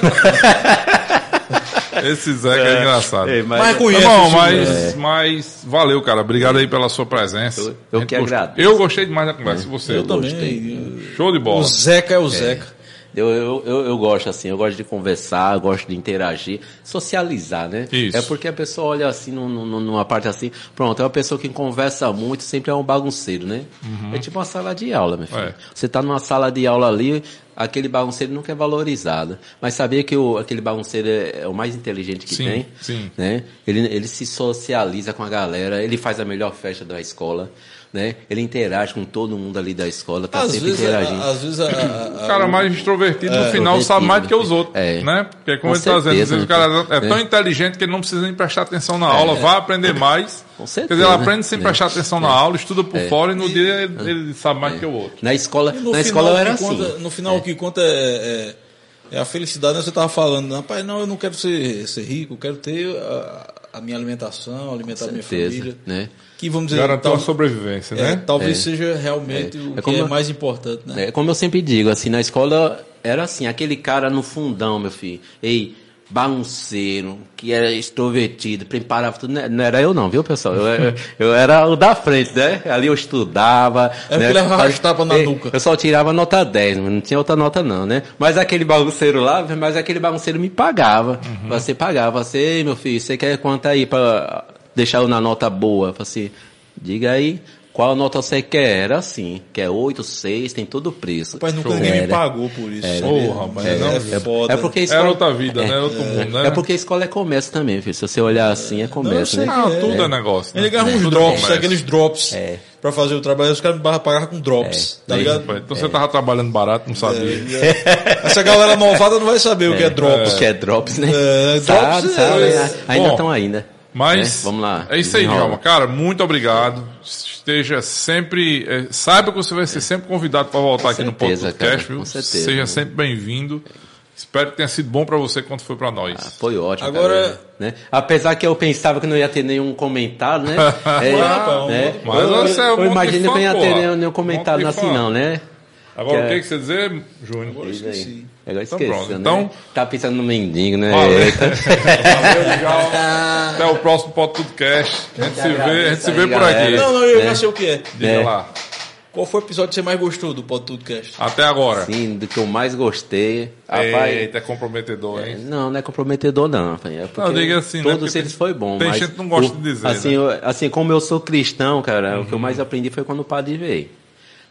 Esse Zeca é engraçado. Ei, mas- Mas Tá conhece bom, o mas, Silvio. mas valeu, cara. Obrigado aí pela sua presença. Eu- eu que gost- agradeço. Eu gostei demais da conversa. E você? Eu também. Show de O bola. Zeca é o Zeca. Eu, eu, eu, eu gosto assim, eu gosto de conversar, eu gosto de interagir, socializar, né? Isso. É porque a pessoa olha assim num- num- numa parte assim, pronto, é uma pessoa que conversa muito, sempre é um bagunceiro, né? É tipo uma sala de aula, meu filho. É. Você tá numa sala de aula ali, aquele bagunceiro nunca é valorizado. Mas sabia que o, aquele bagunceiro é, é o mais inteligente que Sim, tem? sim. Né? Ele, ele se socializa com a galera, ele faz a melhor festa da escola, né? Ele interage com todo mundo ali da escola, tá Às sempre vezes, interagindo. a- às vezes a, a- O cara mais extrovertido no final sabe mais do que os né? outros, É. né? Porque como Com ele tá dizendo, às certeza, vezes o né? cara é tão É. inteligente que ele não precisa nem prestar atenção na aula, vai aprender mais. Com Quer certeza, dizer, ele né? aprende sem É. prestar atenção na aula, estuda por fora e no dia ele, ele sabe mais que o outro. Na escola, No na final, escola eu o que era assim. conta- no final, o que conta é, é, é a felicidade. né? Você tava falando, rapaz, não, eu não quero ser, ser rico, eu quero ter a, a minha alimentação, alimentar a minha certeza, família. né? Que vamos dizer, Garantir tal- uma sobrevivência, é, né? talvez seja realmente É. o É que como- é mais importante, né? É, como eu sempre digo, assim, na escola era assim, aquele cara no fundão, meu filho. Ei, bagunceiro, que era extrovertido, preparava tudo. Não era eu não, viu, pessoal? Eu, eu, eu era o da frente, né? Ali eu estudava. É né? porque levava Faz- as tapas na nuca. Eu só tirava nota 10, mas não tinha outra nota não, né? Mas aquele bagunceiro lá, mas aquele bagunceiro me pagava. Uhum. Você pagava. Você, "Ei, meu filho, você quer quanto aí pra deixar eu na nota boa? Eu falei assim, diga aí. Qual nota você quer? Era assim, quer 8, 6, tem todo o preço. Rapaz, nunca ninguém me Era. pagou por isso. Era. Ô, rapaz, é, não, é é- foda. É porque a Era escola, outra vida, né? Outro mundo, né? é porque a escola é comércio também, filho. Se você olhar assim, é comércio, sei né? Ah, É. tudo é, negócio. né? Ele ganhava uns drops, aqueles drops É. pra fazer o trabalho. Os caras me pagavam com drops, tá É. ligado? Então você tava trabalhando barato, não sabia. Essa galera novada não vai saber o que é drops. Que é drops, né? É, sabe, drops sabe, é- né? Ainda estão ainda. Mas né? Vamos lá. É isso aí. Djalma. Cara, muito obrigado. Esteja sempre. eh, saiba que você vai ser sempre convidado para voltar aqui no certeza, podcast, cara, viu? com certeza. Seja sempre bem-vindo. Espero que tenha sido bom para você quanto foi para nós. Ah, foi ótimo. Agora- cara, né? Apesar que eu pensava que não ia ter nenhum comentário, né? É, rapaz, né? Mas eu, você é um eu imagino fã, que não ia ter nenhum, nenhum Um comentário assim, não, né? Agora, Que o é- que, que você dizer, Júnior? Isso aí. esqueci. Agora Então, esqueceu, pronto. né? Então- Tá pensando no mendigo, né? Valeu. Valeu, Djalma. Até o próximo podcast. A gente se vê, a gente se vê aí, por aqui. Não, não, eu É. já sei o que é. Diga É. lá. Qual foi o episódio que você mais gostou do podcast? Até agora. Sim, do que eu mais gostei. Rapaz, Eita, é comprometedor, hein? Não, não é comprometedor não. É porque Não, diga assim, né? Todos Porque eles tem- foi bom. tem mas gente que não gosta o- de dizer, Assim, né? eu- assim como eu sou cristão, cara, o que eu mais aprendi foi quando o padre veio.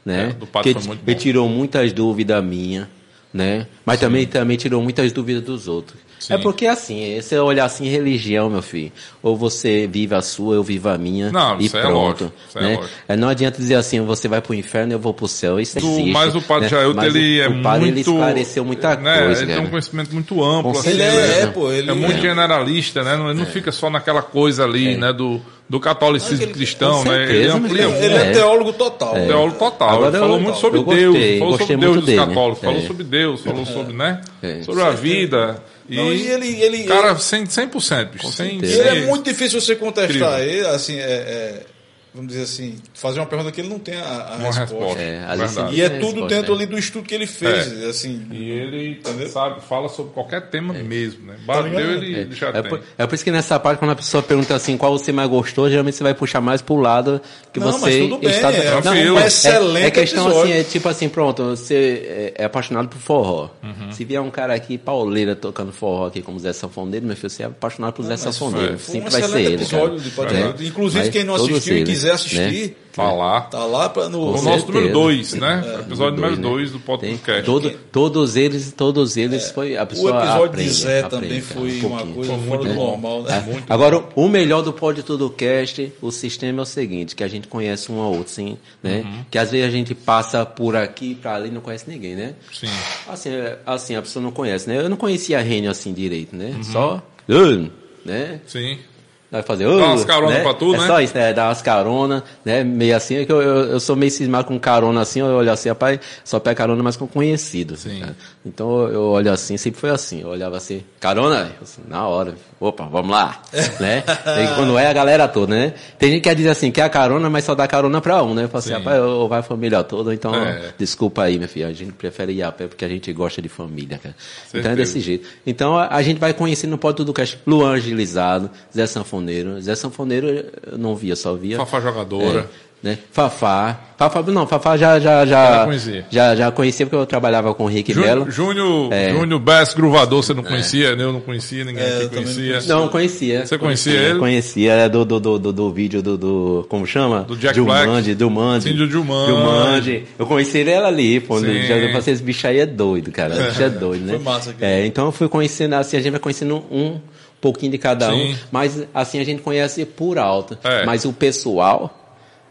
Né? É, do padre Porque foi muito ele bom. tirou muitas dúvidas minhas, né? Mas também, também tirou muitas dúvidas dos outros. Sim. É porque assim, você olhar assim, religião, meu filho, ou você vive a sua, eu vivo a minha, Não, e isso é pronto. lógico, isso é né? lógico. É, não adianta dizer assim, você vai pro inferno, eu vou pro céu, isso existe. mas o padre né? Mas ele o, é o padre, muito. ele esclareceu muita né, coisa, Ele tem cara. um conhecimento muito amplo. Assim, Ele certeza. é, né? pô, ele É muito é. generalista, né? Não, ele não fica só naquela coisa ali, né? Do, do catolicismo Aquele- cristão, com né? Ele certeza, amplia muito. Ele é, É. teólogo total. É. Teólogo total. Agora ele falou eu- muito sobre eu Deus, falou sobre Deus dos dele, católicos, falou é. sobre Deus, falou sobre, né? É. Sobre a vida. E, Não, e ele, ele, cara, 100%, 100%, bicho, sem, certeza. ele, sem- ele é muito difícil você contestar ele, assim, é, é, vamos dizer assim, fazer uma pergunta que ele não tem a, a uma resposta. resposta. É, ali Verdade. E é tudo resposta, dentro é. ali do estudo que ele fez, É. assim. E ele Entendeu? sabe, fala sobre qualquer tema mesmo, né? Bateu, ligado? ele, ele já É tem. por, é por isso que nessa parte, quando a pessoa pergunta assim, qual você mais gostou, geralmente você vai puxar mais pro lado que Não, você mas tudo bem, está... é um filme é- excelente É, questão episódio. assim, é tipo assim, pronto, você é, é apaixonado por forró. Se vier um cara aqui, pauleira, tocando forró aqui como Zé Sanfoneiro, meu filho, você é apaixonado por Zé Sanfoneiro. Foi um Sempre vai ser excelente ele, episódio cara. de podcast. É. Inclusive, quem não assistiu e eles, quiser assistir, né? Tá lá. tá lá pra, no, O Com nosso certeza. número 2, né? É. Episódio número Dois, né? 2 do podcast. todo, todos eles, todos eles foi a É. O pessoa episódio aprende, de Zé aprende, também foi um uma coisa Foi fora muito do bom. normal, né? É. Agora, o melhor do Pode Tudo Cast, o sistema é o seguinte, que a gente conhece um ao outro, sim, né? Uhum. Que às vezes a gente passa por aqui, pra ali, e não conhece ninguém, né? Sim. Assim, é- assim, a pessoa não conhece, né? Eu não conhecia a Rênio assim direito, né? Uhum. Só, "Oi", né? Sim. Vai fazer, Dá umas carona né? pra tu, é né? só isso, né? Dar umas carona, né? Meio assim, é que eu, eu, eu sou meio cismado com carona assim, eu olho assim, rapaz, só pega carona mais com conhecido. Sim. cara. Então eu, olho assim, sempre foi assim, eu olhava assim, carona? Assim, na hora, opa, vamos lá, né? E quando é a galera toda, né? Tem gente que diz assim, quer a carona, mas só dá carona pra um, né? Eu falo assim, Sim. rapaz, ou vai a família toda, então É. desculpa aí, minha filha, a gente prefere ir a pé porque a gente gosta de família, cara. Então é Certeza. desse jeito. Então a, a gente vai conhecendo Pode Tudo Cast, Luan Agilizado, Zé Sanfoneiro. Zé Sanfoneiro eu não via, só via. Fafá jogadora. É, né? Fafá. Fafá, não, Fafá já, já, já, Já conhecia. já, já conhecia porque eu trabalhava com o Rick Belo. Júnior, Júnior, Júnior Bess Gruvador, você não conhecia? Eu não conhecia, ninguém É, aqui conhecia. conhecia. Não, conhecia. Você conhecia ele? Conhecia, é do, do, do, do, do vídeo do, do. Como chama? Do Jack Jumanji, Black. do Manji. Sim, do Jumanji. Jumanji. Eu conheci ele ali, pô. Sim. Já eu falei, esse bicho aí é doido, cara. Esse bicho é doido, né? Foi massa aqui. É, então eu fui conhecendo, assim, a gente vai conhecendo um pouquinho de cada Sim. um, mas assim a gente conhece por alto. É. Mas o pessoal,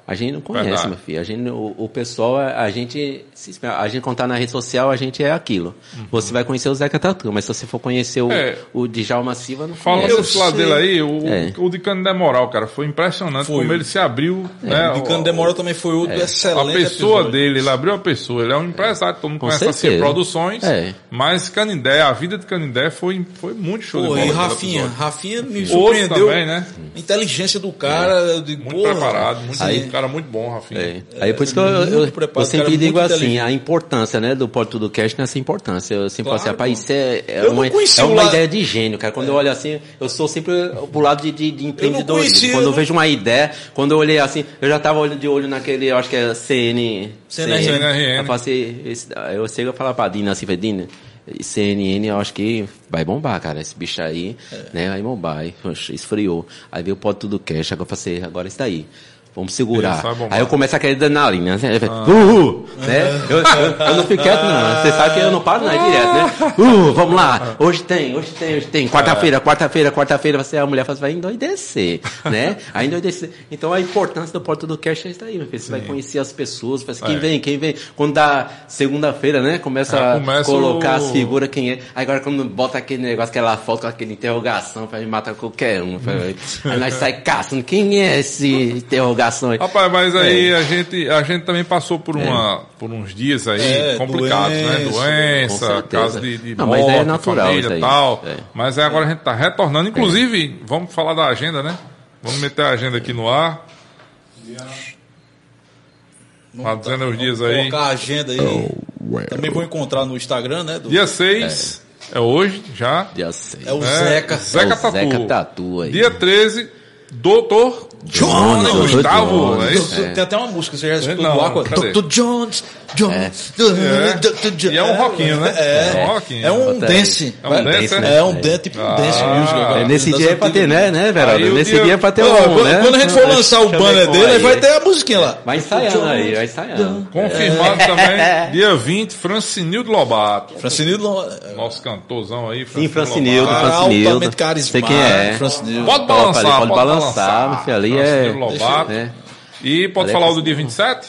A gente não conhece, meu filho. A gente, o, o pessoal, a gente, a gente contar na rede social, a gente é aquilo. Você vai conhecer o Zeca Tatu, mas se você for conhecer o, Uhum. É. o Djalma Silva, não Falando conhece. desse lado dele aí, o, É. o de Canindé Moral, cara, foi impressionante Foi. como ele se abriu. né, De Cano Demora também foi outro A excelente pessoa episódio. dele, ele abriu a pessoa, ele é um empresário, todo mundo Com conhece assim, certeza. produções, É. mas Canindé, a vida de Canindé foi, foi muito show Pô, de bola. e Rafinha. Rafinha me surpreendeu. também, né? A inteligência do cara, digo, Muito porra, preparado, muito, aí- cara muito bom, Rafinha. É. Aí por isso que eu, eu, muito eu preparado, sempre cara, digo assim, a importância, né, do Porto do Cast nessa importância. Eu sempre Claro, falo assim, rapaz, isso é, é Eu uma, conheci é uma lado- ideia de gênio, cara. Quando eu olho assim, eu sou sempre pro lado de, de, de empreendedorismo. conhecia, quando eu eu não- vejo uma ideia, quando eu olhei assim, eu já tava olhando de olho naquele, eu acho que é CN... CNRN. CNRN. Eu passei, esse, eu sei que eu falar pra Dina assim, Dina, CNN eu acho que vai bombar, cara. Esse bicho aí, né, vai bombar. Aí, esfriou. Aí veio o pote do cash, agora eu falei, agora isso daí. Vamos segurar. Aí eu começo aquele adrenalina, né? Uhul! Né? Eu, eu, eu não fico quieto, não. Você sabe que eu não paro, não, é direto, né? Uh, vamos lá! Hoje tem, hoje tem, hoje tem. Quarta-feira, quarta-feira, quarta-feira, você, a mulher fala, vai endoidecer, né? Aí endoidecer. Então a importância do Porto do Cash é isso aí, meu filho. Você vai conhecer as pessoas, fala assim, quem É. vem, quem vem. Quando dá segunda-feira, né? Começa Ah, a colocar o- as figuras, quem é. Aí agora quando bota aquele negócio, aquela foto com aquele interrogação, pra matar qualquer um. Aí nós sai caçando, quem é esse interrogação aí? Rapaz, mas É. aí a, gente, a gente também passou por, uma, por uns dias aí É, complicados, né? doença, caso de, de Não, mas morte, é natural família e tal. É. Mas aí agora a gente tá retornando. Inclusive, vamos falar da agenda, né? Vamos meter a agenda aqui no ar. Tá dizendo os dias Vamos aí. Colocar a agenda aí. Também vou encontrar no Instagram, né? do- Dia 6 é. hoje, já. Já sei. é o É, Zeca. Zeca É o Tatu. Zeca Tatu aí. Dia 13, Doutor Johnny Doutor Gustavo. Jones. É isso? É. Tem até uma música, você já escutou Não, Aqua? Dr. Jones, Jones, É. Dr. Jones. E é um rockinho, né? É, É um rockinho. É um dance. É um dance, né? É um dance, tipo um dance Ah, music. agora. É, nesse dia é pra ter, né, né, Veraldo? Nesse dia- é pra ter um, quando, né? quando a gente for lançar o banner dele, vai ter a musiquinha lá. Vai ensaiando aí, vai ensaiando. Confirmado também, dia 20, Francinildo Lobato. Francinildo Nosso cantorzão aí, Sim, Francinildo, Francinildo. altamente carismático, Sei quem é. Francinildo. Pode balançar, pode balançar, meu filho, ali é- Lobato. né? E pode Ali é falar o do dia 27?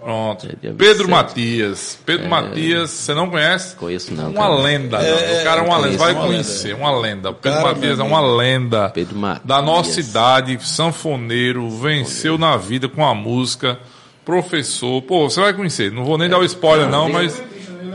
Pronto. É Pedro 27. Matias. Pedro Matias, você não conhece? Conheço não, Uma cara. lenda. né? o cara é uma lenda. Vai uma conhecer, uma lenda. Pedro cara, Matias é uma lenda. Pedro Matias. Da nossa idade, sanfoneiro, venceu na vida com a música. Professor, pô, você vai conhecer. Não vou nem dar o spoiler, não, mas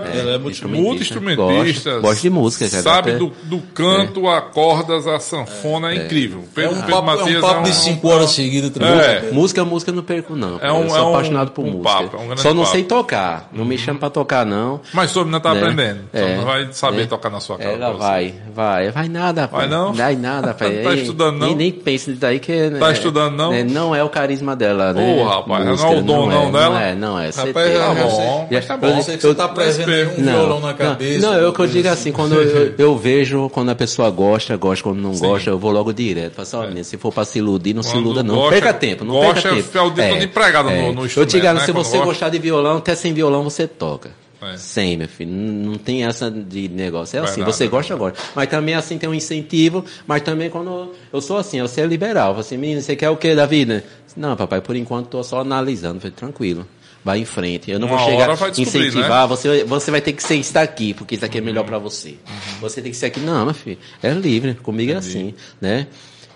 É muito multi-instrumentista. Gosto, gosto de música, cara. Sabe Até- do, do canto, a cordas, a sanfona, é, incrível. É Pedro, um Pedro papo, é Matias um papo de 5 horas seguidas. também. É. Música, música não perco, não. É um- eu sou é um- apaixonado por um música. papo, é um Só não papo. sei tocar. Não me chama pra tocar, não. Mas sobre não tá Né? aprendendo. Só É. não vai saber É. tocar na sua casa. Ela vai, vai. Vai nada, Vai não? Vai nada, pai. Tá Ei, estudando, não? Nem, nisso daí que... Tá é, estudando, não? é, não é o carisma dela, né? Ô, rapaz, não é o dom, não, é, dela? Não é, não é. Rapaz, já- Tá já bom, mas tá bom. Você tá prevendo aí um Não, violão na não, cabeça. Não, eu que eu digo coisa assim, quando eu, eu vejo, quando a pessoa gosta, gosta, quando não gosta, eu vou logo direto. Falo assim, ó, menino, se for pra se iludir, não se Quando iluda não. gosta- perca tempo, não gosta, perca tempo. é o dedo todo empregado no- no Eu te garanto, né, se quando você gosta. gostar de violão, até sem violão você toca. É. Sem, meu filho. Não, tem essa de negócio. É assim, Verdade, você é gosta, gosta. Mas também assim tem um incentivo, mas também quando eu sou assim, você é liberal. Eu falo assim, menino, você quer o que da vida? Não, papai, por enquanto tô só analisando. Eu falei, tranquilo. Vai em frente. Eu não Uma vou chegar vai descobrir, né? incentivar. Você, você vai ter que ser isso daqui, porque isso aqui é melhor pra você. Uhum. Você tem que ser aqui. Não, meu filho. É livre. Comigo é assim, né?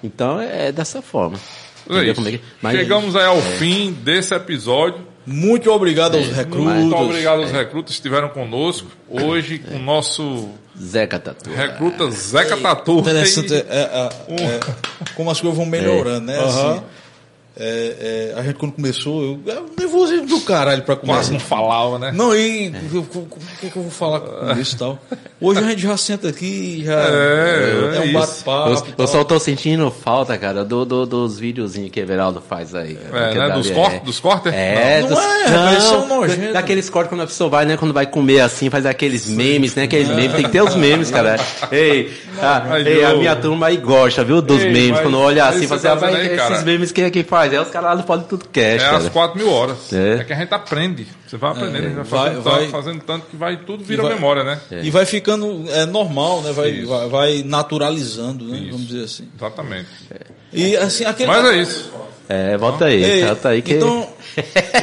Então é dessa forma. É é que- mas- Chegamos aí ao fim desse episódio. Muito obrigado aos recrutas. Muito obrigado aos recrutas que estiveram conosco. Hoje, com o nosso Zeca Tatu. recruta Zeca Tatu. Interessante é, é, é, como as coisas vão melhorando, né? Aham. Assim, é, é, a gente quando começou, eu, eu nervosismo do caralho pra Quase começar. não falava, né? Não, e eu- como é que eu vou falar com isso e tal? Hoje a gente já senta aqui e já É, é um isso. bate-papo. Eu, eu só tô sentindo falta, cara, do, do- dos videozinhos que Everaldo faz aí. É, Que né? dali Dos é- cortes? Dos cortes? É, Não, dos, não é, isso é nojento. Daqueles cortes quando a pessoa vai, né? Quando vai comer assim, faz aqueles memes, né? Aqueles memes, tem que ter os memes, cara. Ei, a, ei, a minha turma aí gosta, viu? Dos Ei, memes. Quando olha assim, fala assim, ah, esses memes quem é que faz? É os caras lá do Pode Tudo Cash, É cara. às quatro mil horas. É. É. que a gente aprende. Você vai aprendendo, a gente vai fazendo, vai- tanto, fazendo tanto que vai tudo vira vai- memória, né? E vai ficando é, normal, né? Vai, vai, vai naturalizando, né? Isso. Vamos dizer assim. Exatamente. E assim, aquele. Mas é isso. É, volta aí, Ei, volta aí que. Então,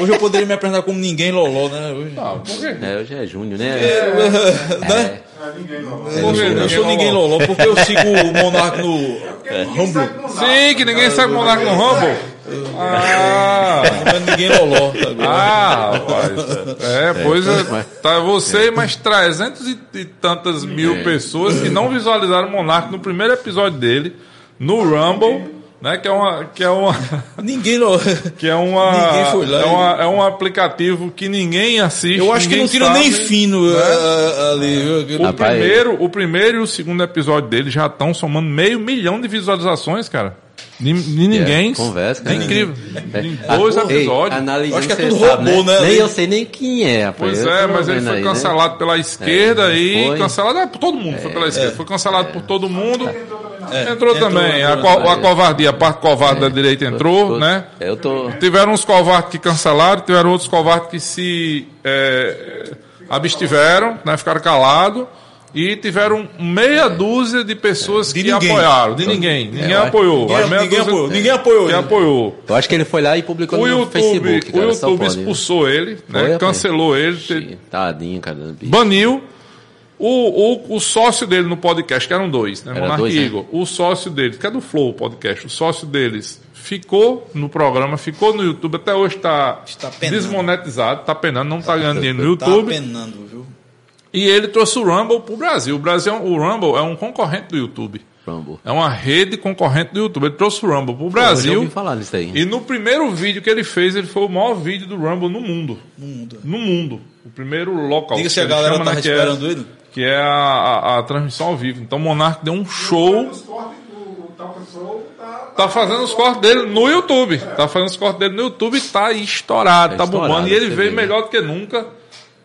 hoje eu poderia me apresentar como ninguém loló, né? Hoje. Ah, por quê? É, hoje é junho, né? né? Não é ninguém. Por Eu, sou, eu sou ninguém loló porque eu sigo o Monark no Rumble. Sim, que ninguém sabe Monarca no Rumble. Ah, Não é ninguém loló. tá ah, rapaz. É, pois é. Tá você e mais 300 e, e tantas mil pessoas que não visualizaram o Monarca no primeiro episódio dele, no Rumble, né? Que é uma. Que é uma Ninguém loló. que é uma, Ninguém foi lá é, uma é um aplicativo que ninguém assiste. Eu acho que não tira sabe, nem fino eh, ali. viu? O Rapaz, primeiro, o primeiro e o segundo episódio dele já estão somando meio milhão de visualizações, cara. De, de ninguém. conversa, É cara. incrível. É. Em dois Ah, ei, episódios. Eu acho que é tudo sabe, robô, né, Nem ali? eu sei nem quem é, rapaz. Pois Eu é, mas ele foi aí, né? cancelado pela esquerda É, e foi. cancelado é, por todo mundo. Foi pela esquerda. Foi cancelado por todo mundo. É, entrou, também. a, entrou, co- a covardia, a parte covarde da direita entrou, Tô- né? Eu tô. Tiveram uns covardes que cancelaram, tiveram outros covardes que se é, abstiveram, né, ficaram calados. E tiveram meia dúzia de pessoas De que ninguém. apoiaram. De ninguém. Ninguém acho- apoiou. Ninguém- A meia ninguém dúzia apoiou, ninguém apoiou Que ele. apoiou. Eu acho que ele foi lá e publicou O no YouTube, Facebook. o Cara, só YouTube pode. expulsou ele, né, Foi, rapaz? cancelou ele, te- Tadinho, cara. baniu. O, o, o sócio dele no podcast, que eram dois, né? Era e né? Igor. O sócio deles, que é do Flow Podcast, o sócio deles ficou no programa, ficou no YouTube, até hoje está Está desmonetizado, está penando, não está ganhando dinheiro no Tá YouTube. penando, viu? E ele trouxe o Rumble pro Brasil. O Brasil, o Rumble é um concorrente do YouTube. Rumble. É uma rede concorrente do YouTube. Ele trouxe o Rumble pro Eu Brasil. ouvi falar disso aí. E no primeiro vídeo que ele fez, ele foi o maior vídeo do Rumble no mundo. No mundo. No mundo. O primeiro local. Diga se que a galera é- esperando ele. que é a, a- a transmissão ao vivo. Então o Monark deu um show. Tá. Tá fazendo os cortes dele no YouTube. Tá fazendo os cortes dele no YouTube e tá estourado, Tá tá bombando. E ele veio melhor do que nunca.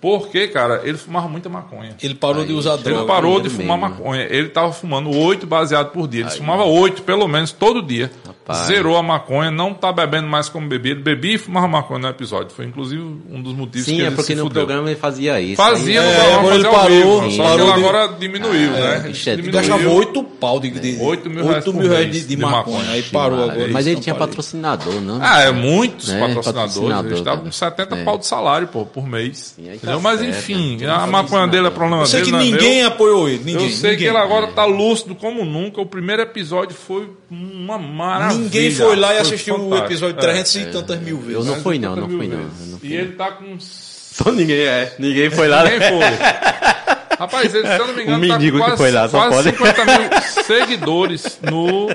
Porque, cara, ele fumava muita maconha. Ele parou de usar Ele droga. parou de ele fumar mesmo. maconha. Ele tava fumando oito baseado por dia. Ele fumava oito, pelo menos, todo dia. Rapaz. Zerou a maconha, não tá bebendo mais como bebia. Ele bebia e fumava maconha no episódio. Foi, inclusive, um dos motivos que Sim, ele é porque se no fudeu. programa ele fazia isso. Fazia Aí- no É, programa, agora ele parou, vivo, só parou que ele de- agora diminuiu, né? bicho, é- Diminuiu. Gastava 8 pau de, de 8 mil reais oito por mil reais de, de de maconha. maconha. Aí parou agora. Mas ele tinha parei. patrocinador, não? Ah, é muitos É, patrocinadores. patrocinador, Eles estavam com cara. 70 É. pau de salário, pô, por mês. tá? Mas enfim, né? a maconha dele é problema Eu sei dele. que é ninguém apoiou ele. Ninguém. Eu sei que ele agora tá lúcido como nunca. O primeiro episódio foi uma maravilha. Ninguém foi lá e Foi assistiu o fantástico. episódio É. 300 e tantas mil vezes. Eu não fui não, 70 não fui não. não. E ele tá com. Só ninguém é. Ninguém foi lá. Ninguém foi. Rapaz, ele, se eu não me engano, Um tá com que quase, foi lá, só quase pode. 50 mil seguidores no.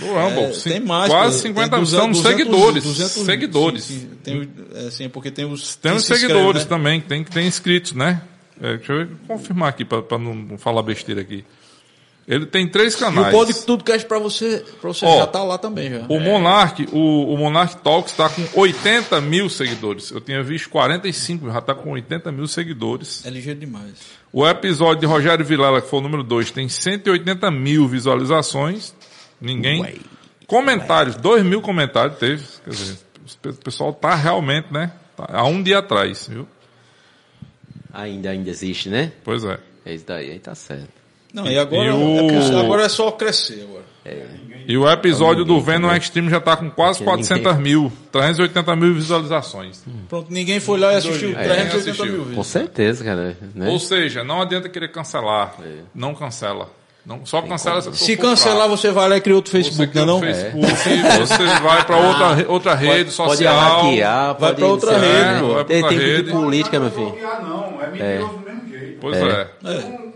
No Rumble. É, Sim, tem mais. Quase pô. 50 Tem mil. São 200, seguidores. 200, seguidores. sim, sim. Tem, o- é, sim, porque tem os. Tem os inscreve, seguidores né? também, que tem, que tem inscritos, né? É, deixa eu confirmar aqui, não, não falar besteira aqui. Ele tem três E o canais. Pode Tudo Cast pra você, pra você Ó, já tá lá também já. O Monark, o, o Monark Talks está com 80 mil seguidores. Eu tinha visto 45, já está com 80 mil seguidores. É ligeiro demais. O episódio de Rogério Vilela, que foi o número 2, tem 180 mil visualizações. Ninguém. Comentários, 2 mil comentários teve. Quer dizer, o pessoal tá realmente, né? Tá há um dia atrás, viu? Ainda, ainda existe, né? Pois é. É isso daí, aí tá certo. Não, e agora, E o- é porque agora é só crescer agora. E o episódio do Venom Extreme já tá com quase Porque 400 mil, 380 mil visualizações. Pronto, ninguém foi lá e assistiu É, 380 assistiu. mil Com vezes. certeza, cara. Né? Ou seja, não adianta querer cancelar. Não cancela. Não, só cancela se for Se cancelar, você vai lá e cria outro fraco. Facebook, você não é Facebook, você vai para outra, outra rede Pode social. hackear, vai pode pra outra rede, pô, vai pra Tem outra tempo rede. de política, meu Não filho. bloquear, não. É mentiroso do mesmo jeito. Pois é.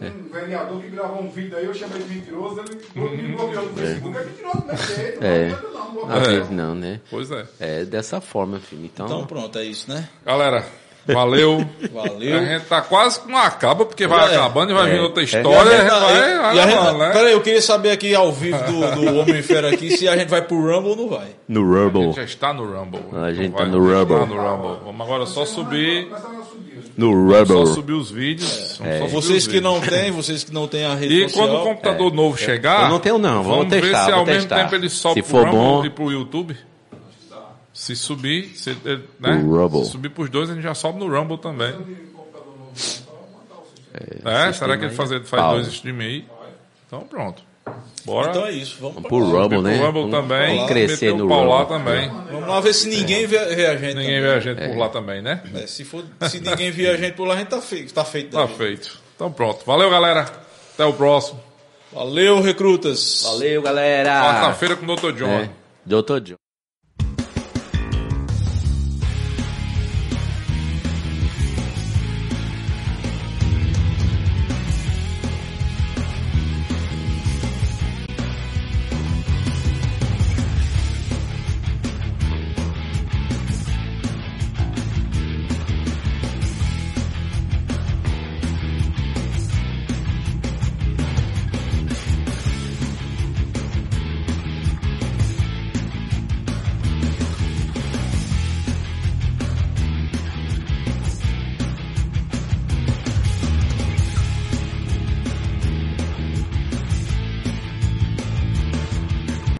Um, um vereador que gravou um vídeo aí, eu chamei de mentiroso, ele me bloqueou no Facebook. É mentiroso do mesmo jeito. É. Não não, É. não, né? Pois é. É dessa forma, filho. Então, Então pronto, é isso, né? Galera, valeu. Valeu. A gente tá quase com acaba, porque vai É. acabando e vai É. vir outra É. história. E a a gente gente tá- vai, a gente- né? Peraí, eu queria saber aqui ao vivo do, do Homem Fera aqui se a gente vai pro Rumble ou não vai. no A Rumble. gente já está no Rumble. A gente Então tá vai- no Rumble. Tá no Rumble. Vamos agora só subir. No Só Rumble. subir os vídeos. Vamos É. só subir Vocês que vídeos. não têm, vocês que não têm a rede E social. quando o computador novo chegar. Eu não tenho, não. Vamos Vamos ver testar, se vou ao mesmo testar. tempo ele sobe Se pro for Rumble bom- e pro YouTube. Se subir, se, ele, né? O Rumble. Se subir pros dois, a gente já sobe no Rumble também. É, será que ele fazer, é faz dois streams aí? Então pronto. Bora. Então é isso. Vamos, pra Pro. Rumble, né? o Rumble Vamos também. crescer meter no pau lá Rumble. também. Vamos lá ver se ninguém vê, vê a gente. Ninguém vê a gente por lá também, né? também. É, se, for, se ninguém vê a gente por lá, a gente tá feito. Tá feito. Tá feito. Então pronto. Valeu, galera. Até o próximo. Valeu, recrutas. Valeu, galera. Quarta-feira com o Dr. John. É, Dr. John.